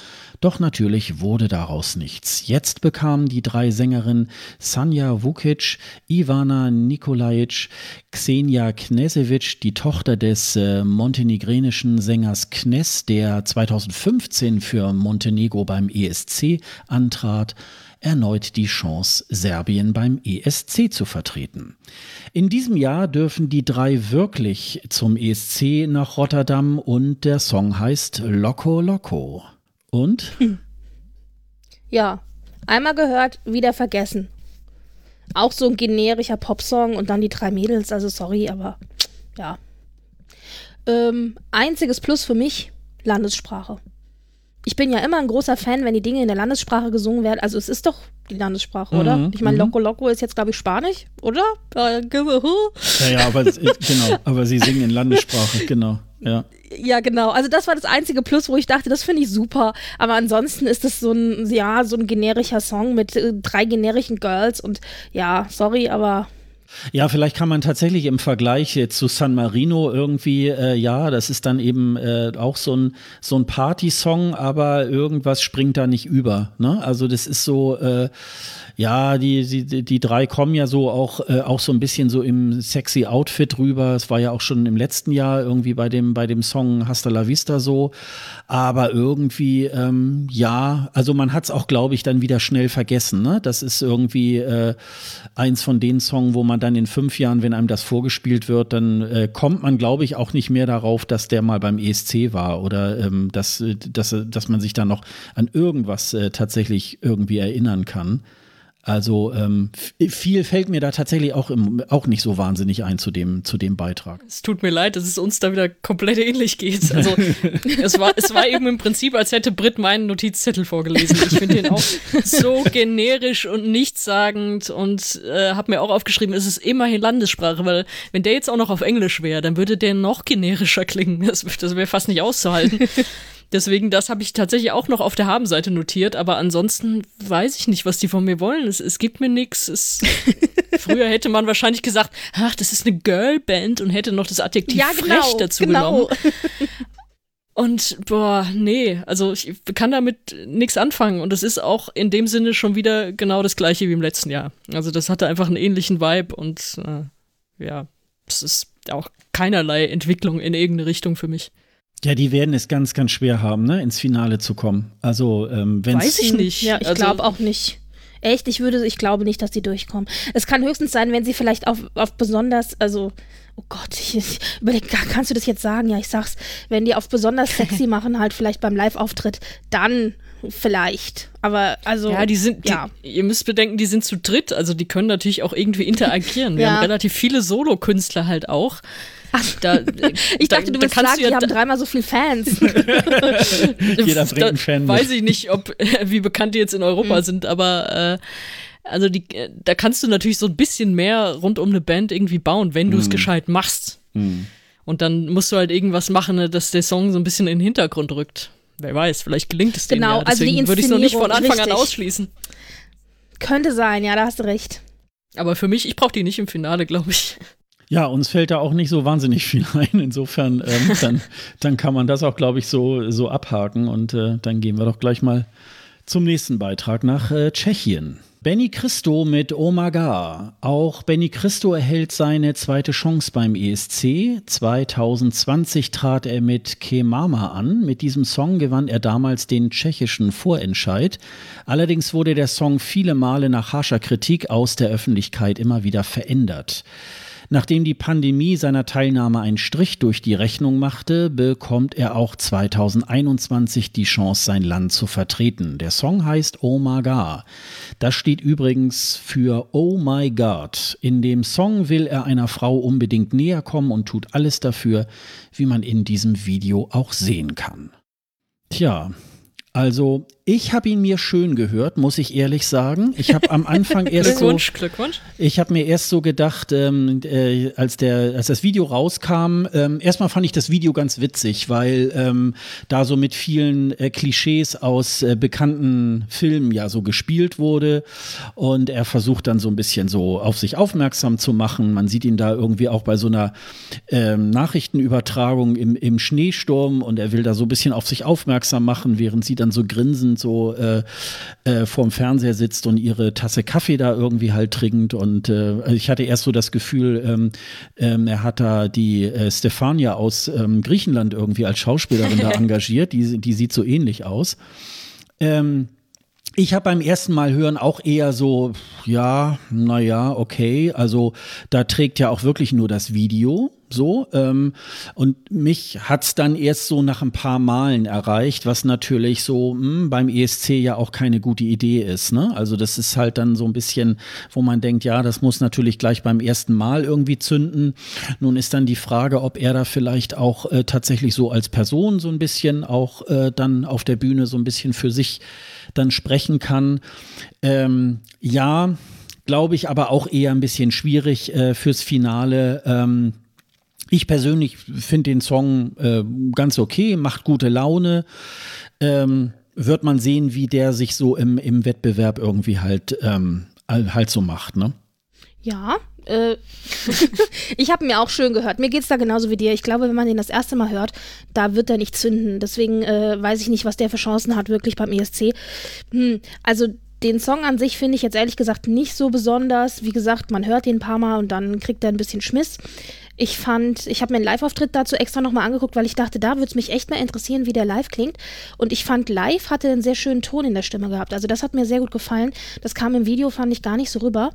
Doch natürlich wurde daraus nichts. Jetzt bekamen die drei Sängerinnen Sanja Vukic, Ivana Nikolajic, Xenia Knesevic, die Tochter des äh, montenegrinischen Sängers Knes, der 2015 für Montenegro beim ESC antrat, erneut die Chance, Serbien beim ESC zu vertreten. In diesem Jahr dürfen die drei wirklich zum ESC nach Rotterdam und der Song heißt Loco Loco. Und? Ja, einmal gehört, wieder vergessen. Auch so ein generischer Popsong und dann die drei Mädels, also sorry, aber ja. Ähm, einziges Plus für mich, Landessprache ich bin ja immer ein großer Fan, wenn die Dinge in der Landessprache gesungen werden. Also es ist doch die Landessprache, mhm, oder? Ich meine, mhm. Loco Loco ist jetzt, glaube ich, Spanisch, oder? Ja, ja, aber genau, aber sie singen in Landessprache, genau. Ja. Ja, genau. Also das war das einzige Plus, wo ich dachte, das finde ich super. Aber ansonsten ist es so ein, ja, so ein generischer Song mit äh, drei generischen Girls und ja, sorry, aber ja, vielleicht kann man tatsächlich im Vergleich jetzt zu San Marino irgendwie, äh, ja, das ist dann eben äh, auch so ein, so ein Party-Song, aber irgendwas springt da nicht über. Ne? Also das ist so, äh, ja, die, die, die drei kommen ja so auch, äh, auch so ein bisschen so im sexy Outfit rüber. Es war ja auch schon im letzten Jahr irgendwie bei dem, bei dem Song Hasta la Vista so. Aber irgendwie, ähm, ja, also man hat es auch, glaube ich, dann wieder schnell vergessen. Ne? Das ist irgendwie äh, eins von den Songs, wo man dann in fünf Jahren, wenn einem das vorgespielt wird, dann äh, kommt man, glaube ich, auch nicht mehr darauf, dass der mal beim ESC war oder ähm, dass, dass, dass man sich da noch an irgendwas äh, tatsächlich irgendwie erinnern kann. Also ähm, viel fällt mir da tatsächlich auch, im, auch nicht so wahnsinnig ein zu dem, zu dem Beitrag. Es tut mir leid, dass es uns da wieder komplett ähnlich geht. Also es, war, es war eben im Prinzip, als hätte Britt meinen Notizzettel vorgelesen. Ich finde den auch so generisch und nichtssagend und äh, habe mir auch aufgeschrieben, es ist immerhin Landessprache, weil wenn der jetzt auch noch auf Englisch wäre, dann würde der noch generischer klingen. Das, das wäre fast nicht auszuhalten. Deswegen, das habe ich tatsächlich auch noch auf der Habenseite notiert, aber ansonsten weiß ich nicht, was die von mir wollen. Es, es gibt mir nichts. Früher hätte man wahrscheinlich gesagt, ach, das ist eine Girlband und hätte noch das Adjektiv ja, genau, frech dazu genau. genommen. Und boah, nee, also ich kann damit nichts anfangen. Und es ist auch in dem Sinne schon wieder genau das gleiche wie im letzten Jahr. Also das hatte einfach einen ähnlichen Vibe und äh, ja, es ist auch keinerlei Entwicklung in irgendeine Richtung für mich. Ja, die werden es ganz, ganz schwer haben, ne, ins Finale zu kommen. Also, ähm, wenn Weiß ich nicht. Ja, ich also, glaube auch nicht. Echt, ich würde, ich glaube nicht, dass die durchkommen. Es kann höchstens sein, wenn sie vielleicht auf, auf besonders, also, oh Gott, ich, ich überleg, kannst du das jetzt sagen? Ja, ich sag's, wenn die auf besonders sexy machen, halt vielleicht beim Live-Auftritt, dann vielleicht. Aber also. Ja, die sind, ja. Die, ihr müsst bedenken, die sind zu dritt, also die können natürlich auch irgendwie interagieren. Wir Ja. haben relativ viele Solokünstler halt auch. Da, Ich dachte, du willst sagen, die haben dreimal so viel Fans. Jeder bringt einen Fan mit. Weiß ich nicht, ob wie bekannt die jetzt in Europa sind, aber äh, also die, äh, da kannst du natürlich so ein bisschen mehr rund um eine Band irgendwie bauen, wenn du es gescheit machst. Hm. Und dann musst du halt irgendwas machen, ne, dass der Song so ein bisschen in den Hintergrund rückt. Wer weiß, vielleicht gelingt es denen Genau, ja. also die Deswegen würde ich es noch nicht von Anfang an richtig. ausschließen. Könnte sein, ja, da hast du recht. Aber für mich, ich brauche die nicht im Finale, glaube ich. Ja, uns fällt da auch nicht so wahnsinnig viel ein. Insofern, ähm, dann, dann kann man das auch, glaube ich, so, so abhaken. Und äh, dann gehen wir doch gleich mal zum nächsten Beitrag nach äh, Tschechien. Benny Christo mit Omaga. Auch Benny Christo erhält seine zweite Chance beim ESC. 2020 trat er mit Kemama an. Mit diesem Song gewann er damals den tschechischen Vorentscheid. Allerdings wurde der Song viele Male nach harscher Kritik aus der Öffentlichkeit immer wieder verändert. Nachdem die Pandemie seiner Teilnahme einen Strich durch die Rechnung machte, bekommt er auch 2021 die Chance, sein Land zu vertreten. Der Song heißt Oh My God. Das steht übrigens für Oh My God. In dem Song will er einer Frau unbedingt näher kommen und tut alles dafür, wie man in diesem Video auch sehen kann. Tja, also ich habe ihn mir schön gehört, muss ich ehrlich sagen. Ich habe am Anfang erst so Glückwunsch, Glückwunsch. ich habe mir erst so gedacht, ähm, äh, als, der, als das Video rauskam, ähm, erstmal fand ich das Video ganz witzig, weil ähm, da so mit vielen äh, Klischees aus äh, bekannten Filmen ja so gespielt wurde und er versucht dann so ein bisschen so auf sich aufmerksam zu machen. Man sieht ihn da irgendwie auch bei so einer ähm, Nachrichtenübertragung im, im Schneesturm und er will da so ein bisschen auf sich aufmerksam machen, während sie dann so grinsend so äh, äh, vorm Fernseher sitzt und ihre Tasse Kaffee da irgendwie halt trinkt. Und äh, ich hatte erst so das Gefühl, ähm, ähm, er hat da die äh, Stefania aus ähm, Griechenland irgendwie als Schauspielerin da engagiert. Die, die sieht so ähnlich aus. Ähm, ich habe beim ersten Mal hören auch eher so, ja, naja, okay. Also da trägt ja auch wirklich nur das Video so. Ähm, und mich hat's dann erst so nach ein paar Malen erreicht, was natürlich so mh, beim ESC ja auch keine gute Idee ist. Ne? Also das ist halt dann so ein bisschen, wo man denkt, ja, das muss natürlich gleich beim ersten Mal irgendwie zünden. Nun ist dann die Frage, ob er da vielleicht auch äh, tatsächlich so als Person so ein bisschen auch äh, dann auf der Bühne so ein bisschen für sich dann sprechen kann. Ähm, ja, glaube ich, aber auch eher ein bisschen schwierig äh, fürs Finale. Ähm, ich persönlich finde den Song äh, ganz okay, macht gute Laune. Ähm, wird man sehen, wie der sich so im, im Wettbewerb irgendwie halt, ähm, halt so macht, ne? Ja, äh, ich habe mir auch schön gehört. Mir geht's da genauso wie dir. Ich glaube, wenn man den das erste Mal hört, da wird er nicht zünden. Deswegen äh, weiß ich nicht, was der für Chancen hat, wirklich beim ESC. Hm, also den Song an sich finde ich jetzt ehrlich gesagt nicht so besonders. Wie gesagt, man hört den ein paar Mal und dann kriegt er ein bisschen Schmiss. Ich fand, ich habe mir einen Live-Auftritt dazu extra nochmal angeguckt, weil ich dachte, da würde es mich echt mal interessieren, wie der live klingt. Und ich fand, live hatte einen sehr schönen Ton in der Stimme gehabt. Also das hat mir sehr gut gefallen. Das kam im Video, fand ich gar nicht so rüber.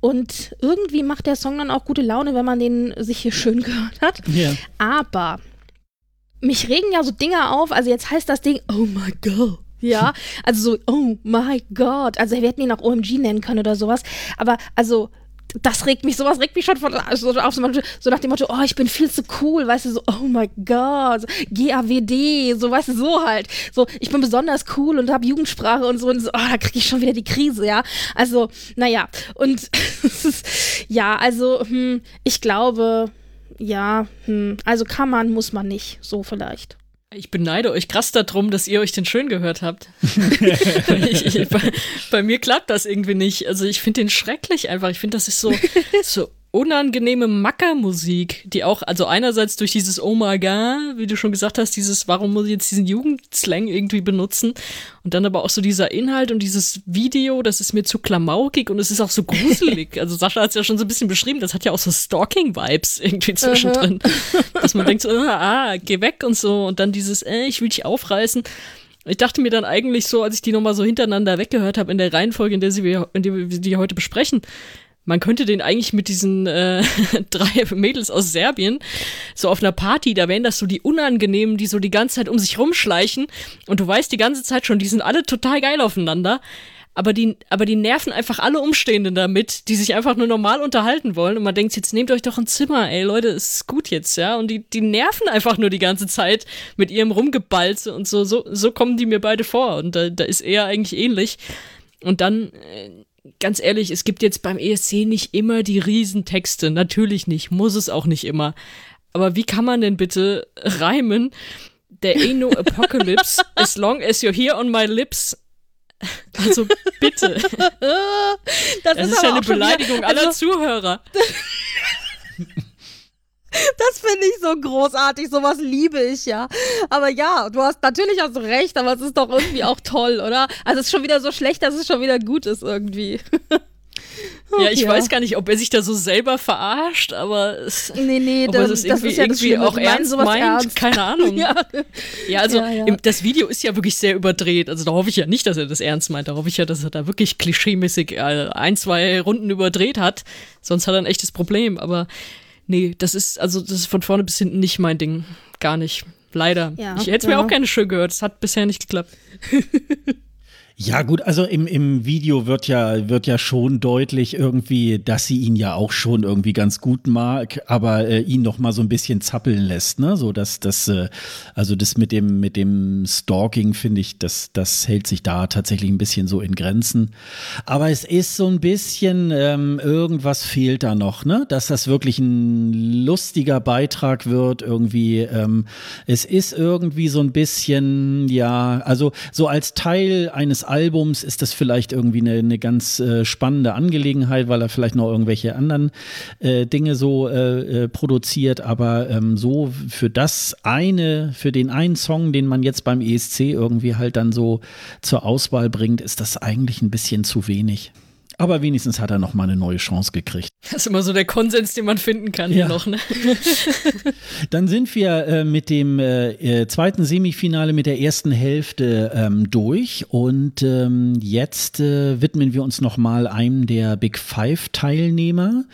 Und irgendwie macht der Song dann auch gute Laune, wenn man den sich hier schön gehört hat. Ja. Aber mich regen ja so Dinge auf. Also jetzt heißt das Ding, oh my God. Ja, also so, oh my God. Also wir hätten ihn auch OMG nennen können oder sowas. Aber also das regt mich, sowas regt mich schon von, also auf, so, so nach dem Motto, oh, ich bin viel zu cool, weißt du, so, oh my God, so, GAWD, so, weißt du, so halt. So, ich bin besonders cool und habe Jugendsprache und so, und so, oh, da kriege ich schon wieder die Krise, ja. Also, naja, und ja, also, hm, ich glaube, ja, hm, also kann man, muss man nicht, so vielleicht. Ich beneide euch krass darum, dass ihr euch den schön gehört habt. ich, ich, bei, bei mir klappt das irgendwie nicht. Also ich finde den schrecklich einfach. Ich finde, das ist so, so unangenehme Mackermusik, die auch, also einerseits durch dieses Oh my God, wie du schon gesagt hast, dieses, warum muss ich jetzt diesen Jugendslang irgendwie benutzen? Und dann aber auch so dieser Inhalt und dieses Video, das ist mir zu klamaukig und es ist auch so gruselig. also Sascha hat es ja schon so ein bisschen beschrieben, das hat ja auch so Stalking-Vibes irgendwie zwischendrin. Dass man denkt so, ah, ah, geh weg und so. Und dann dieses, äh, ich will dich aufreißen. Ich dachte mir dann eigentlich so, als ich die nochmal so hintereinander weggehört habe, in der Reihenfolge, in der, sie, in der wir die heute besprechen, man könnte den eigentlich mit diesen äh, drei Mädels aus Serbien so auf einer Party, da wären das so die Unangenehmen, die so die ganze Zeit um sich rumschleichen. Und du weißt die ganze Zeit schon, die sind alle total geil aufeinander, aber die, aber die nerven einfach alle Umstehenden damit, die sich einfach nur normal unterhalten wollen. Und man denkt, jetzt nehmt euch doch ein Zimmer, ey Leute, ist gut jetzt, ja, und die, die nerven einfach nur die ganze Zeit mit ihrem Rumgebalze und so, so, so kommen die mir beide vor. Und da, da ist er eigentlich ähnlich. Und dann, äh, ganz ehrlich, es gibt jetzt beim ESC nicht immer die Riesentexte. Natürlich nicht, muss es auch nicht immer. Aber wie kann man denn bitte reimen? There ain't no apocalypse as long as you're here on my lips. Also bitte. Das, das ist, ist ja eine Beleidigung wieder, aller also, Zuhörer. Das finde ich so großartig, sowas liebe ich ja. Aber ja, du hast natürlich hast du recht, aber es ist doch irgendwie auch toll, oder? Also es ist schon wieder so schlecht, dass es schon wieder gut ist irgendwie. ja, ich ja. weiß gar nicht, ob er sich da so selber verarscht, aber es, nee, nee, das, es irgendwie, ist ja irgendwie auch ernst meint, ernst. keine Ahnung. ja. ja, also ja, ja. Im, das Video ist ja wirklich sehr überdreht. Also da hoffe ich ja nicht, dass er das ernst meint. Da hoffe ich ja, dass er da wirklich klischeemäßig äh, ein, zwei Runden überdreht hat. Sonst hat er ein echtes Problem. Aber nee, das ist, also das ist von vorne bis hinten nicht mein Ding. Gar nicht. Leider. Ja, ich hätte es ja. mir auch gerne schön gehört. Es hat bisher nicht geklappt. Ja, gut, also im, im Video wird ja, wird ja schon deutlich irgendwie, dass sie ihn ja auch schon irgendwie ganz gut mag, aber äh, ihn noch mal so ein bisschen zappeln lässt, ne? So dass das, äh, also das mit dem, mit dem Stalking, finde ich, das, das hält sich da tatsächlich ein bisschen so in Grenzen. Aber es ist so ein bisschen, ähm, irgendwas fehlt da noch, ne? Dass das wirklich ein lustiger Beitrag wird, irgendwie. Ähm, es ist irgendwie so ein bisschen, ja, also so als Teil eines Albums ist das vielleicht irgendwie eine, eine ganz äh, spannende Angelegenheit, weil er vielleicht noch irgendwelche anderen äh, Dinge so äh, äh, produziert. Aber ähm, so für das eine, für den einen Song, den man jetzt beim ESC irgendwie halt dann so zur Auswahl bringt, ist das eigentlich ein bisschen zu wenig. Aber wenigstens hat er noch mal eine neue Chance gekriegt. Das ist immer so der Konsens, den man finden kann ja. noch. Ne? Dann sind wir äh, mit dem äh, äh, zweiten Semifinale mit der ersten Hälfte ähm, durch und ähm, jetzt äh, widmen wir uns noch mal einem der Big Five Teilnehmer.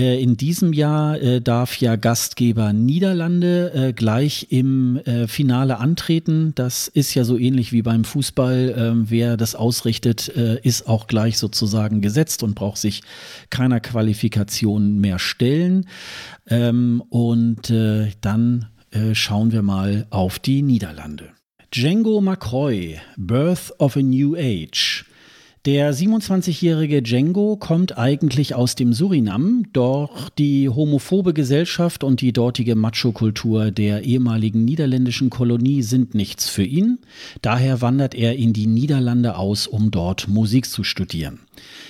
Äh, in diesem Jahr äh, darf ja Gastgeber Niederlande äh, gleich im äh, Finale antreten. Das ist ja so ähnlich wie beim Fußball. Ähm, wer das ausrichtet, äh, ist auch gleich sozusagen gesetzt und braucht sich keiner Qualifikation mehr stellen. Ähm, und dann schauen wir mal auf die Niederlande. Django McCoy, Birth of a New Age. Der 27-jährige Django kommt eigentlich aus dem Surinam, doch die homophobe Gesellschaft und die dortige Macho-Kultur der ehemaligen niederländischen Kolonie sind nichts für ihn. Daher wandert er in die Niederlande aus, um dort Musik zu studieren.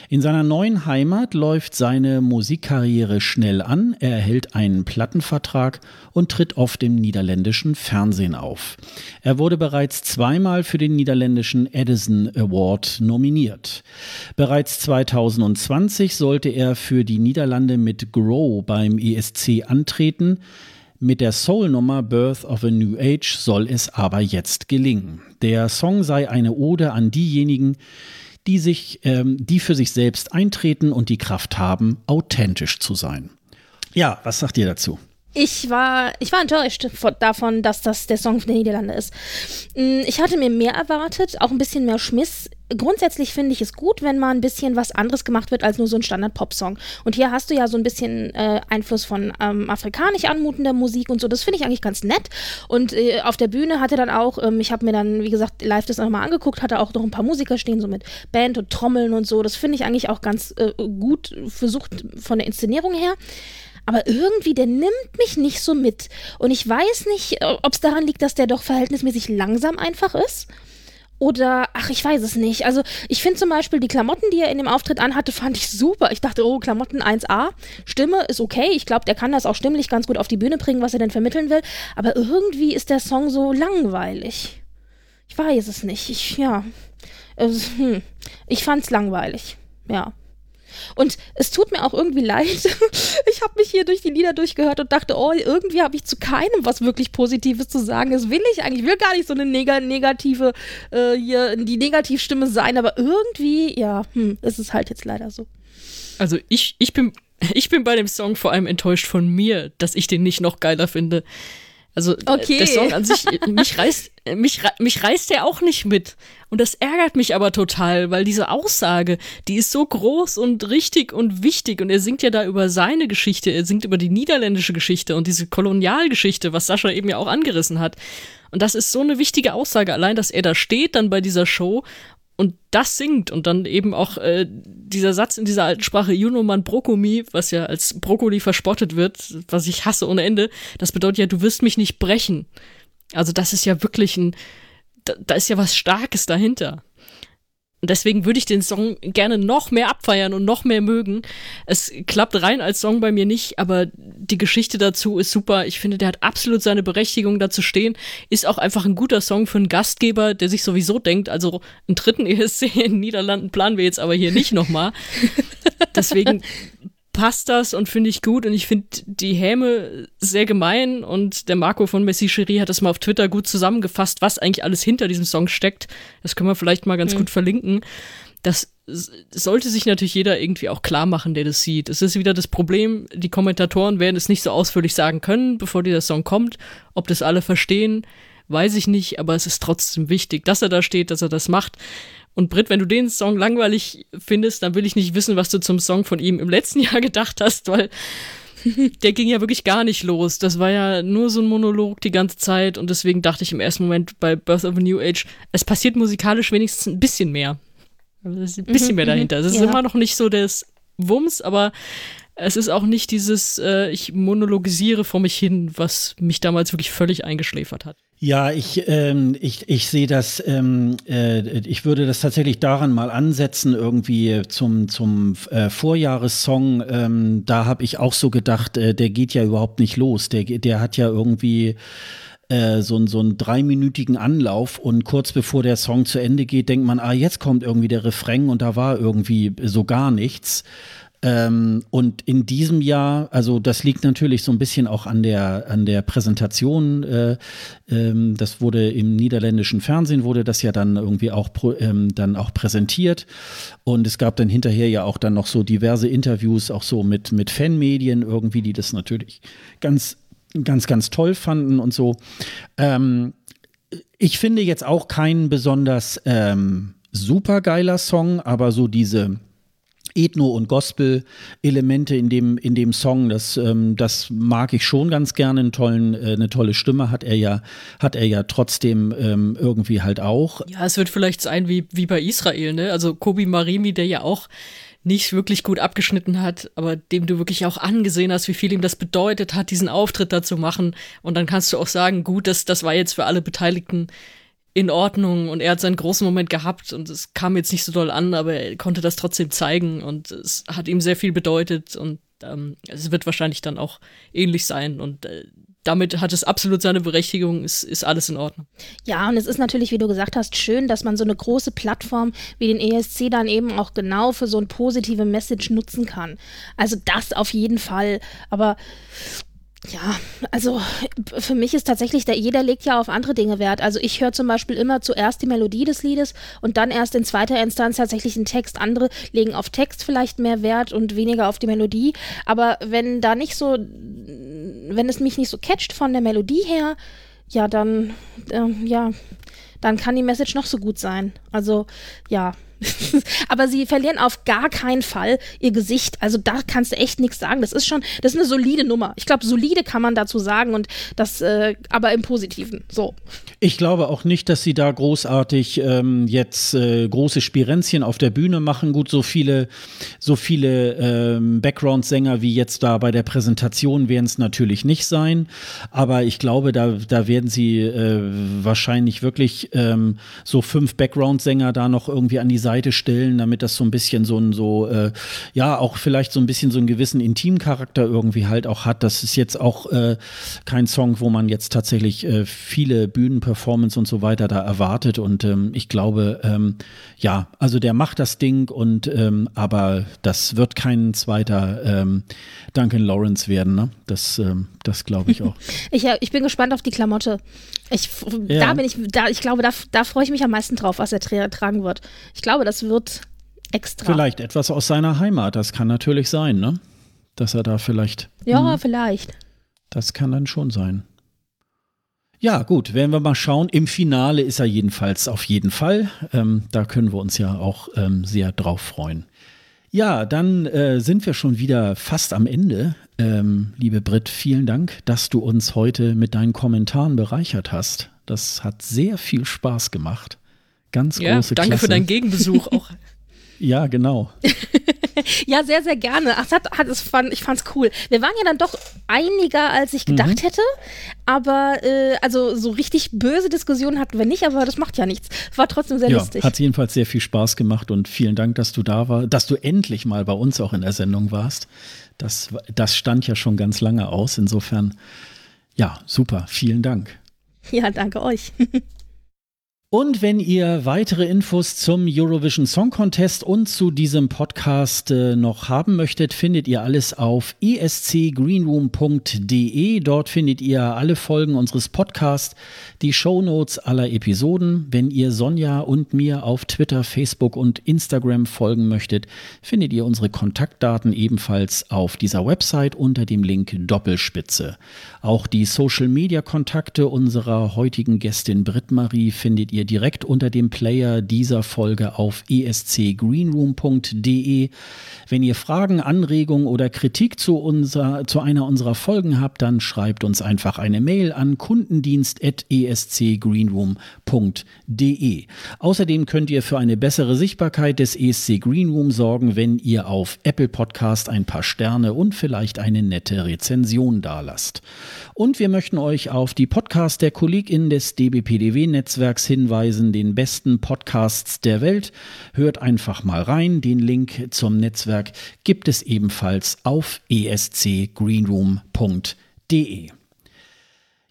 In seiner neuen Heimat läuft seine Musikkarriere schnell an. Er erhält einen Plattenvertrag und tritt oft im niederländischen Fernsehen auf. Er wurde bereits zweimal für den niederländischen Edison Award nominiert. Bereits 2020 sollte er für die Niederlande mit Grow beim ESC antreten. Mit der Soul-Nummer Birth of a New Age soll es aber jetzt gelingen. Der Song sei eine Ode an diejenigen, die sich, ähm, die für sich selbst eintreten und die Kraft haben, authentisch zu sein. Ja, was sagt ihr dazu? Ich war, ich war enttäuscht davon, dass das der Song der Niederlande ist. Mm, ich hatte mir mehr erwartet, auch ein bisschen mehr Schmiss. Grundsätzlich finde ich es gut, wenn mal ein bisschen was anderes gemacht wird als nur so ein Standard-Pop-Song. Und hier hast du ja so ein bisschen äh, Einfluss von ähm, afrikanisch anmutender Musik und so. Das finde ich eigentlich ganz nett. Und äh, auf der Bühne hatte dann auch, ähm, ich habe mir dann, wie gesagt, live das nochmal angeguckt, hatte auch noch ein paar Musiker stehen, so mit Band und Trommeln und so. Das finde ich eigentlich auch ganz äh, gut versucht von der Inszenierung her aber irgendwie, der nimmt mich nicht so mit. Und ich weiß nicht, ob es daran liegt, dass der doch verhältnismäßig langsam einfach ist. Oder, ach, ich weiß es nicht. Also, ich finde zum Beispiel die Klamotten, die er in dem Auftritt anhatte, fand ich super. Ich dachte, oh, Klamotten 1A. Stimme ist okay. Ich glaube, der kann das auch stimmlich ganz gut auf die Bühne bringen, was er denn vermitteln will. Aber irgendwie ist der Song so langweilig. Ich weiß es nicht. Ich, ja. Also, hm. Ich fand's langweilig. Ja. Und es tut mir auch irgendwie leid. Ich habe mich hier durch die Lieder durchgehört und dachte, oh, irgendwie habe ich zu keinem was wirklich Positives zu sagen. Das will ich eigentlich. Ich will gar nicht so eine neg negative, äh, hier, die Negativstimme sein, aber irgendwie, ja, hm, ist halt jetzt leider so. Also ich, ich bin, ich bin bei dem Song vor allem enttäuscht von mir, dass ich den nicht noch geiler finde. Also äh, okay. der Song an sich, mich reißt, mich, mich reißt der auch nicht mit. Und das ärgert mich aber total, weil diese Aussage, die ist so groß und richtig und wichtig. Und er singt ja da über seine Geschichte, er singt über die niederländische Geschichte und diese Kolonialgeschichte, was Sascha eben ja auch angerissen hat. Und das ist so eine wichtige Aussage, allein, dass er da steht dann bei dieser Show und das singt und dann eben auch äh, dieser Satz in dieser alten Sprache Junoman Brokkoli, was ja als Brokkoli verspottet wird, was ich hasse ohne Ende, das bedeutet ja, du wirst mich nicht brechen. Also das ist ja wirklich ein, da, da ist ja was Starkes dahinter. Und deswegen würde ich den Song gerne noch mehr abfeiern und noch mehr mögen. Es klappt rein als Song bei mir nicht, aber die Geschichte dazu ist super. Ich finde, der hat absolut seine Berechtigung dazu stehen. Ist auch einfach ein guter Song für einen Gastgeber, der sich sowieso denkt, also einen dritten ESC in den Niederlanden planen wir jetzt aber hier nicht nochmal. Deswegen passt das und finde ich gut und ich finde die Häme sehr gemein und der Marco von Messi Cherie hat das mal auf Twitter gut zusammengefasst, was eigentlich alles hinter diesem Song steckt. Das können wir vielleicht mal ganz mhm. gut verlinken. Das sollte sich natürlich jeder irgendwie auch klar machen, der das sieht. Es ist wieder das Problem, die Kommentatoren werden es nicht so ausführlich sagen können, bevor dieser Song kommt. Ob das alle verstehen, weiß ich nicht, aber es ist trotzdem wichtig, dass er da steht, dass er das macht. Und Britt, wenn du den Song langweilig findest, dann will ich nicht wissen, was du zum Song von ihm im letzten Jahr gedacht hast, weil der ging ja wirklich gar nicht los. Das war ja nur so ein Monolog die ganze Zeit und deswegen dachte ich im ersten Moment bei Birth of a New Age, es passiert musikalisch wenigstens ein bisschen mehr. Es ist ein bisschen mhm, mehr mhm. dahinter. Es ist ja. immer noch nicht so des Wumms, aber es ist auch nicht dieses, äh, ich monologisiere vor mich hin, was mich damals wirklich völlig eingeschläfert hat. Ja, ich, ähm, ich, ich sehe das, ähm, äh, ich würde das tatsächlich daran mal ansetzen, irgendwie zum, zum äh, Vorjahressong. Ähm, da habe ich auch so gedacht, äh, der geht ja überhaupt nicht los. Der, der hat ja irgendwie äh, so, so einen dreiminütigen Anlauf und kurz bevor der Song zu Ende geht, denkt man, ah, jetzt kommt irgendwie der Refrain und da war irgendwie so gar nichts. Ähm, und in diesem Jahr, also das liegt natürlich so ein bisschen auch an der, an der Präsentation. Äh, ähm, das wurde im niederländischen Fernsehen, wurde das ja dann irgendwie auch, ähm, dann auch präsentiert. Und es gab dann hinterher ja auch dann noch so diverse Interviews, auch so mit, mit Fanmedien irgendwie, die das natürlich ganz, ganz, ganz toll fanden und so. Ähm, ich finde jetzt auch keinen besonders ähm, super geiler Song, aber so diese Ethno- und Gospel-Elemente in dem, in dem Song. Das, ähm, das mag ich schon ganz gerne. Einen tollen, äh, eine tolle Stimme hat er ja, hat er ja trotzdem ähm, irgendwie halt auch. Ja, es wird vielleicht sein wie, wie bei Israel, ne? Also Kobi Marimi, der ja auch nicht wirklich gut abgeschnitten hat, aber dem du wirklich auch angesehen hast, wie viel ihm das bedeutet hat, diesen Auftritt da zu machen. Und dann kannst du auch sagen, gut, das, das war jetzt für alle Beteiligten in Ordnung und er hat seinen großen Moment gehabt und es kam jetzt nicht so doll an, aber er konnte das trotzdem zeigen und es hat ihm sehr viel bedeutet und ähm, es wird wahrscheinlich dann auch ähnlich sein und äh, damit hat es absolut seine Berechtigung, ist, ist alles in Ordnung. Ja, und es ist natürlich, wie du gesagt hast, schön, dass man so eine große Plattform wie den ESC dann eben auch genau für so eine positive Message nutzen kann. Also das auf jeden Fall. Aber ja, also für mich ist tatsächlich, der, jeder legt ja auf andere Dinge Wert. Also ich höre zum Beispiel immer zuerst die Melodie des Liedes und dann erst in zweiter Instanz tatsächlich den Text. Andere legen auf Text vielleicht mehr Wert und weniger auf die Melodie. Aber wenn da nicht so, wenn es mich nicht so catcht von der Melodie her, ja, dann, äh, ja, dann kann die Message noch so gut sein. Also ja, Aber sie verlieren auf gar keinen Fall ihr Gesicht. Also da kannst du echt nichts sagen. Das ist schon, das ist eine solide Nummer. Ich glaube, solide kann man dazu sagen und das, äh, aber im Positiven. So. Ich glaube auch nicht, dass sie da großartig ähm, jetzt äh, große Spirenzchen auf der Bühne machen. Gut, so viele, so viele ähm, Background-Sänger wie jetzt da bei der Präsentation werden es natürlich nicht sein. Aber ich glaube, da, da werden sie äh, wahrscheinlich wirklich ähm, so fünf Background-Sänger da noch irgendwie an die Seite stellen, damit das so ein bisschen so ein, so, äh, ja, auch vielleicht so ein bisschen so einen gewissen Intimcharakter irgendwie halt auch hat. Das ist jetzt auch äh, kein Song, wo man jetzt tatsächlich äh, viele Bühnen Performance und so weiter da erwartet. Und ähm, ich glaube, ähm, ja, also der macht das Ding und ähm, aber das wird kein zweiter ähm, Duncan Lawrence werden, ne? Das, ähm, das glaube ich auch. ich, ich bin gespannt auf die Klamotte. Ich, ja. Da bin ich, da, ich glaube, da, da freue ich mich am meisten drauf, was er tra tragen wird. Ich glaube, das wird extra. Vielleicht etwas aus seiner Heimat, das kann natürlich sein, ne? Dass er da vielleicht. Ja, mh, vielleicht. Das kann dann schon sein. Ja, gut, werden wir mal schauen. Im Finale ist er jedenfalls auf jeden Fall. Ähm, da können wir uns ja auch ähm, sehr drauf freuen. Ja, dann äh, sind wir schon wieder fast am Ende. Ähm, liebe Britt, vielen Dank, dass du uns heute mit deinen Kommentaren bereichert hast. Das hat sehr viel Spaß gemacht. Ganz ja, große danke Klasse. für deinen Gegenbesuch auch. ja, genau. ja, sehr, sehr gerne. Ach, hat, hat, es fand, ich fand's cool. Wir waren ja dann doch einiger, als ich gedacht mhm. hätte. Aber äh, also so richtig böse Diskussionen hatten wir nicht, aber das macht ja nichts. War trotzdem sehr ja, lustig. Hat jedenfalls sehr viel Spaß gemacht und vielen Dank, dass du da warst, dass du endlich mal bei uns auch in der Sendung warst. Das, das stand ja schon ganz lange aus. Insofern, ja, super. Vielen Dank. Ja, danke euch. Und wenn ihr weitere Infos zum Eurovision Song Contest und zu diesem Podcast äh, noch haben möchtet, findet ihr alles auf escgreenroom.de. Dort findet ihr alle Folgen unseres Podcasts, die Shownotes aller Episoden. Wenn ihr Sonja und mir auf Twitter, Facebook und Instagram folgen möchtet, findet ihr unsere Kontaktdaten ebenfalls auf dieser Website unter dem Link Doppelspitze. Auch die Social Media Kontakte unserer heutigen Gästin Britt Marie findet ihr ihr direkt unter dem Player dieser Folge auf escgreenroom.de. Wenn ihr Fragen, Anregungen oder Kritik zu, unser, zu einer unserer Folgen habt, dann schreibt uns einfach eine Mail an kundendienst.escgreenroom.de. Außerdem könnt ihr für eine bessere Sichtbarkeit des ESC Greenroom sorgen, wenn ihr auf Apple Podcast ein paar Sterne und vielleicht eine nette Rezension dalasst. Und wir möchten euch auf die Podcasts der KollegInnen des DBPDW-Netzwerks hinweisen, den besten Podcasts der Welt. Hört einfach mal rein. Den Link zum Netzwerk gibt es ebenfalls auf escgreenroom.de.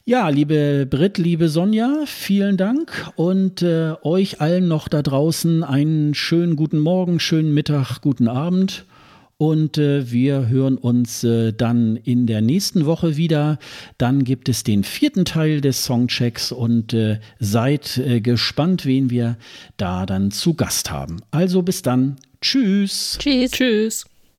Ja, liebe Brit, liebe Sonja, vielen Dank und äh, euch allen noch da draußen einen schönen guten Morgen, schönen Mittag, guten Abend und äh, wir hören uns äh, dann in der nächsten Woche wieder. Dann gibt es den vierten Teil des Songchecks und äh, seid äh, gespannt, wen wir da dann zu Gast haben. Also bis dann. Tschüss. Tschüss. Tschüss.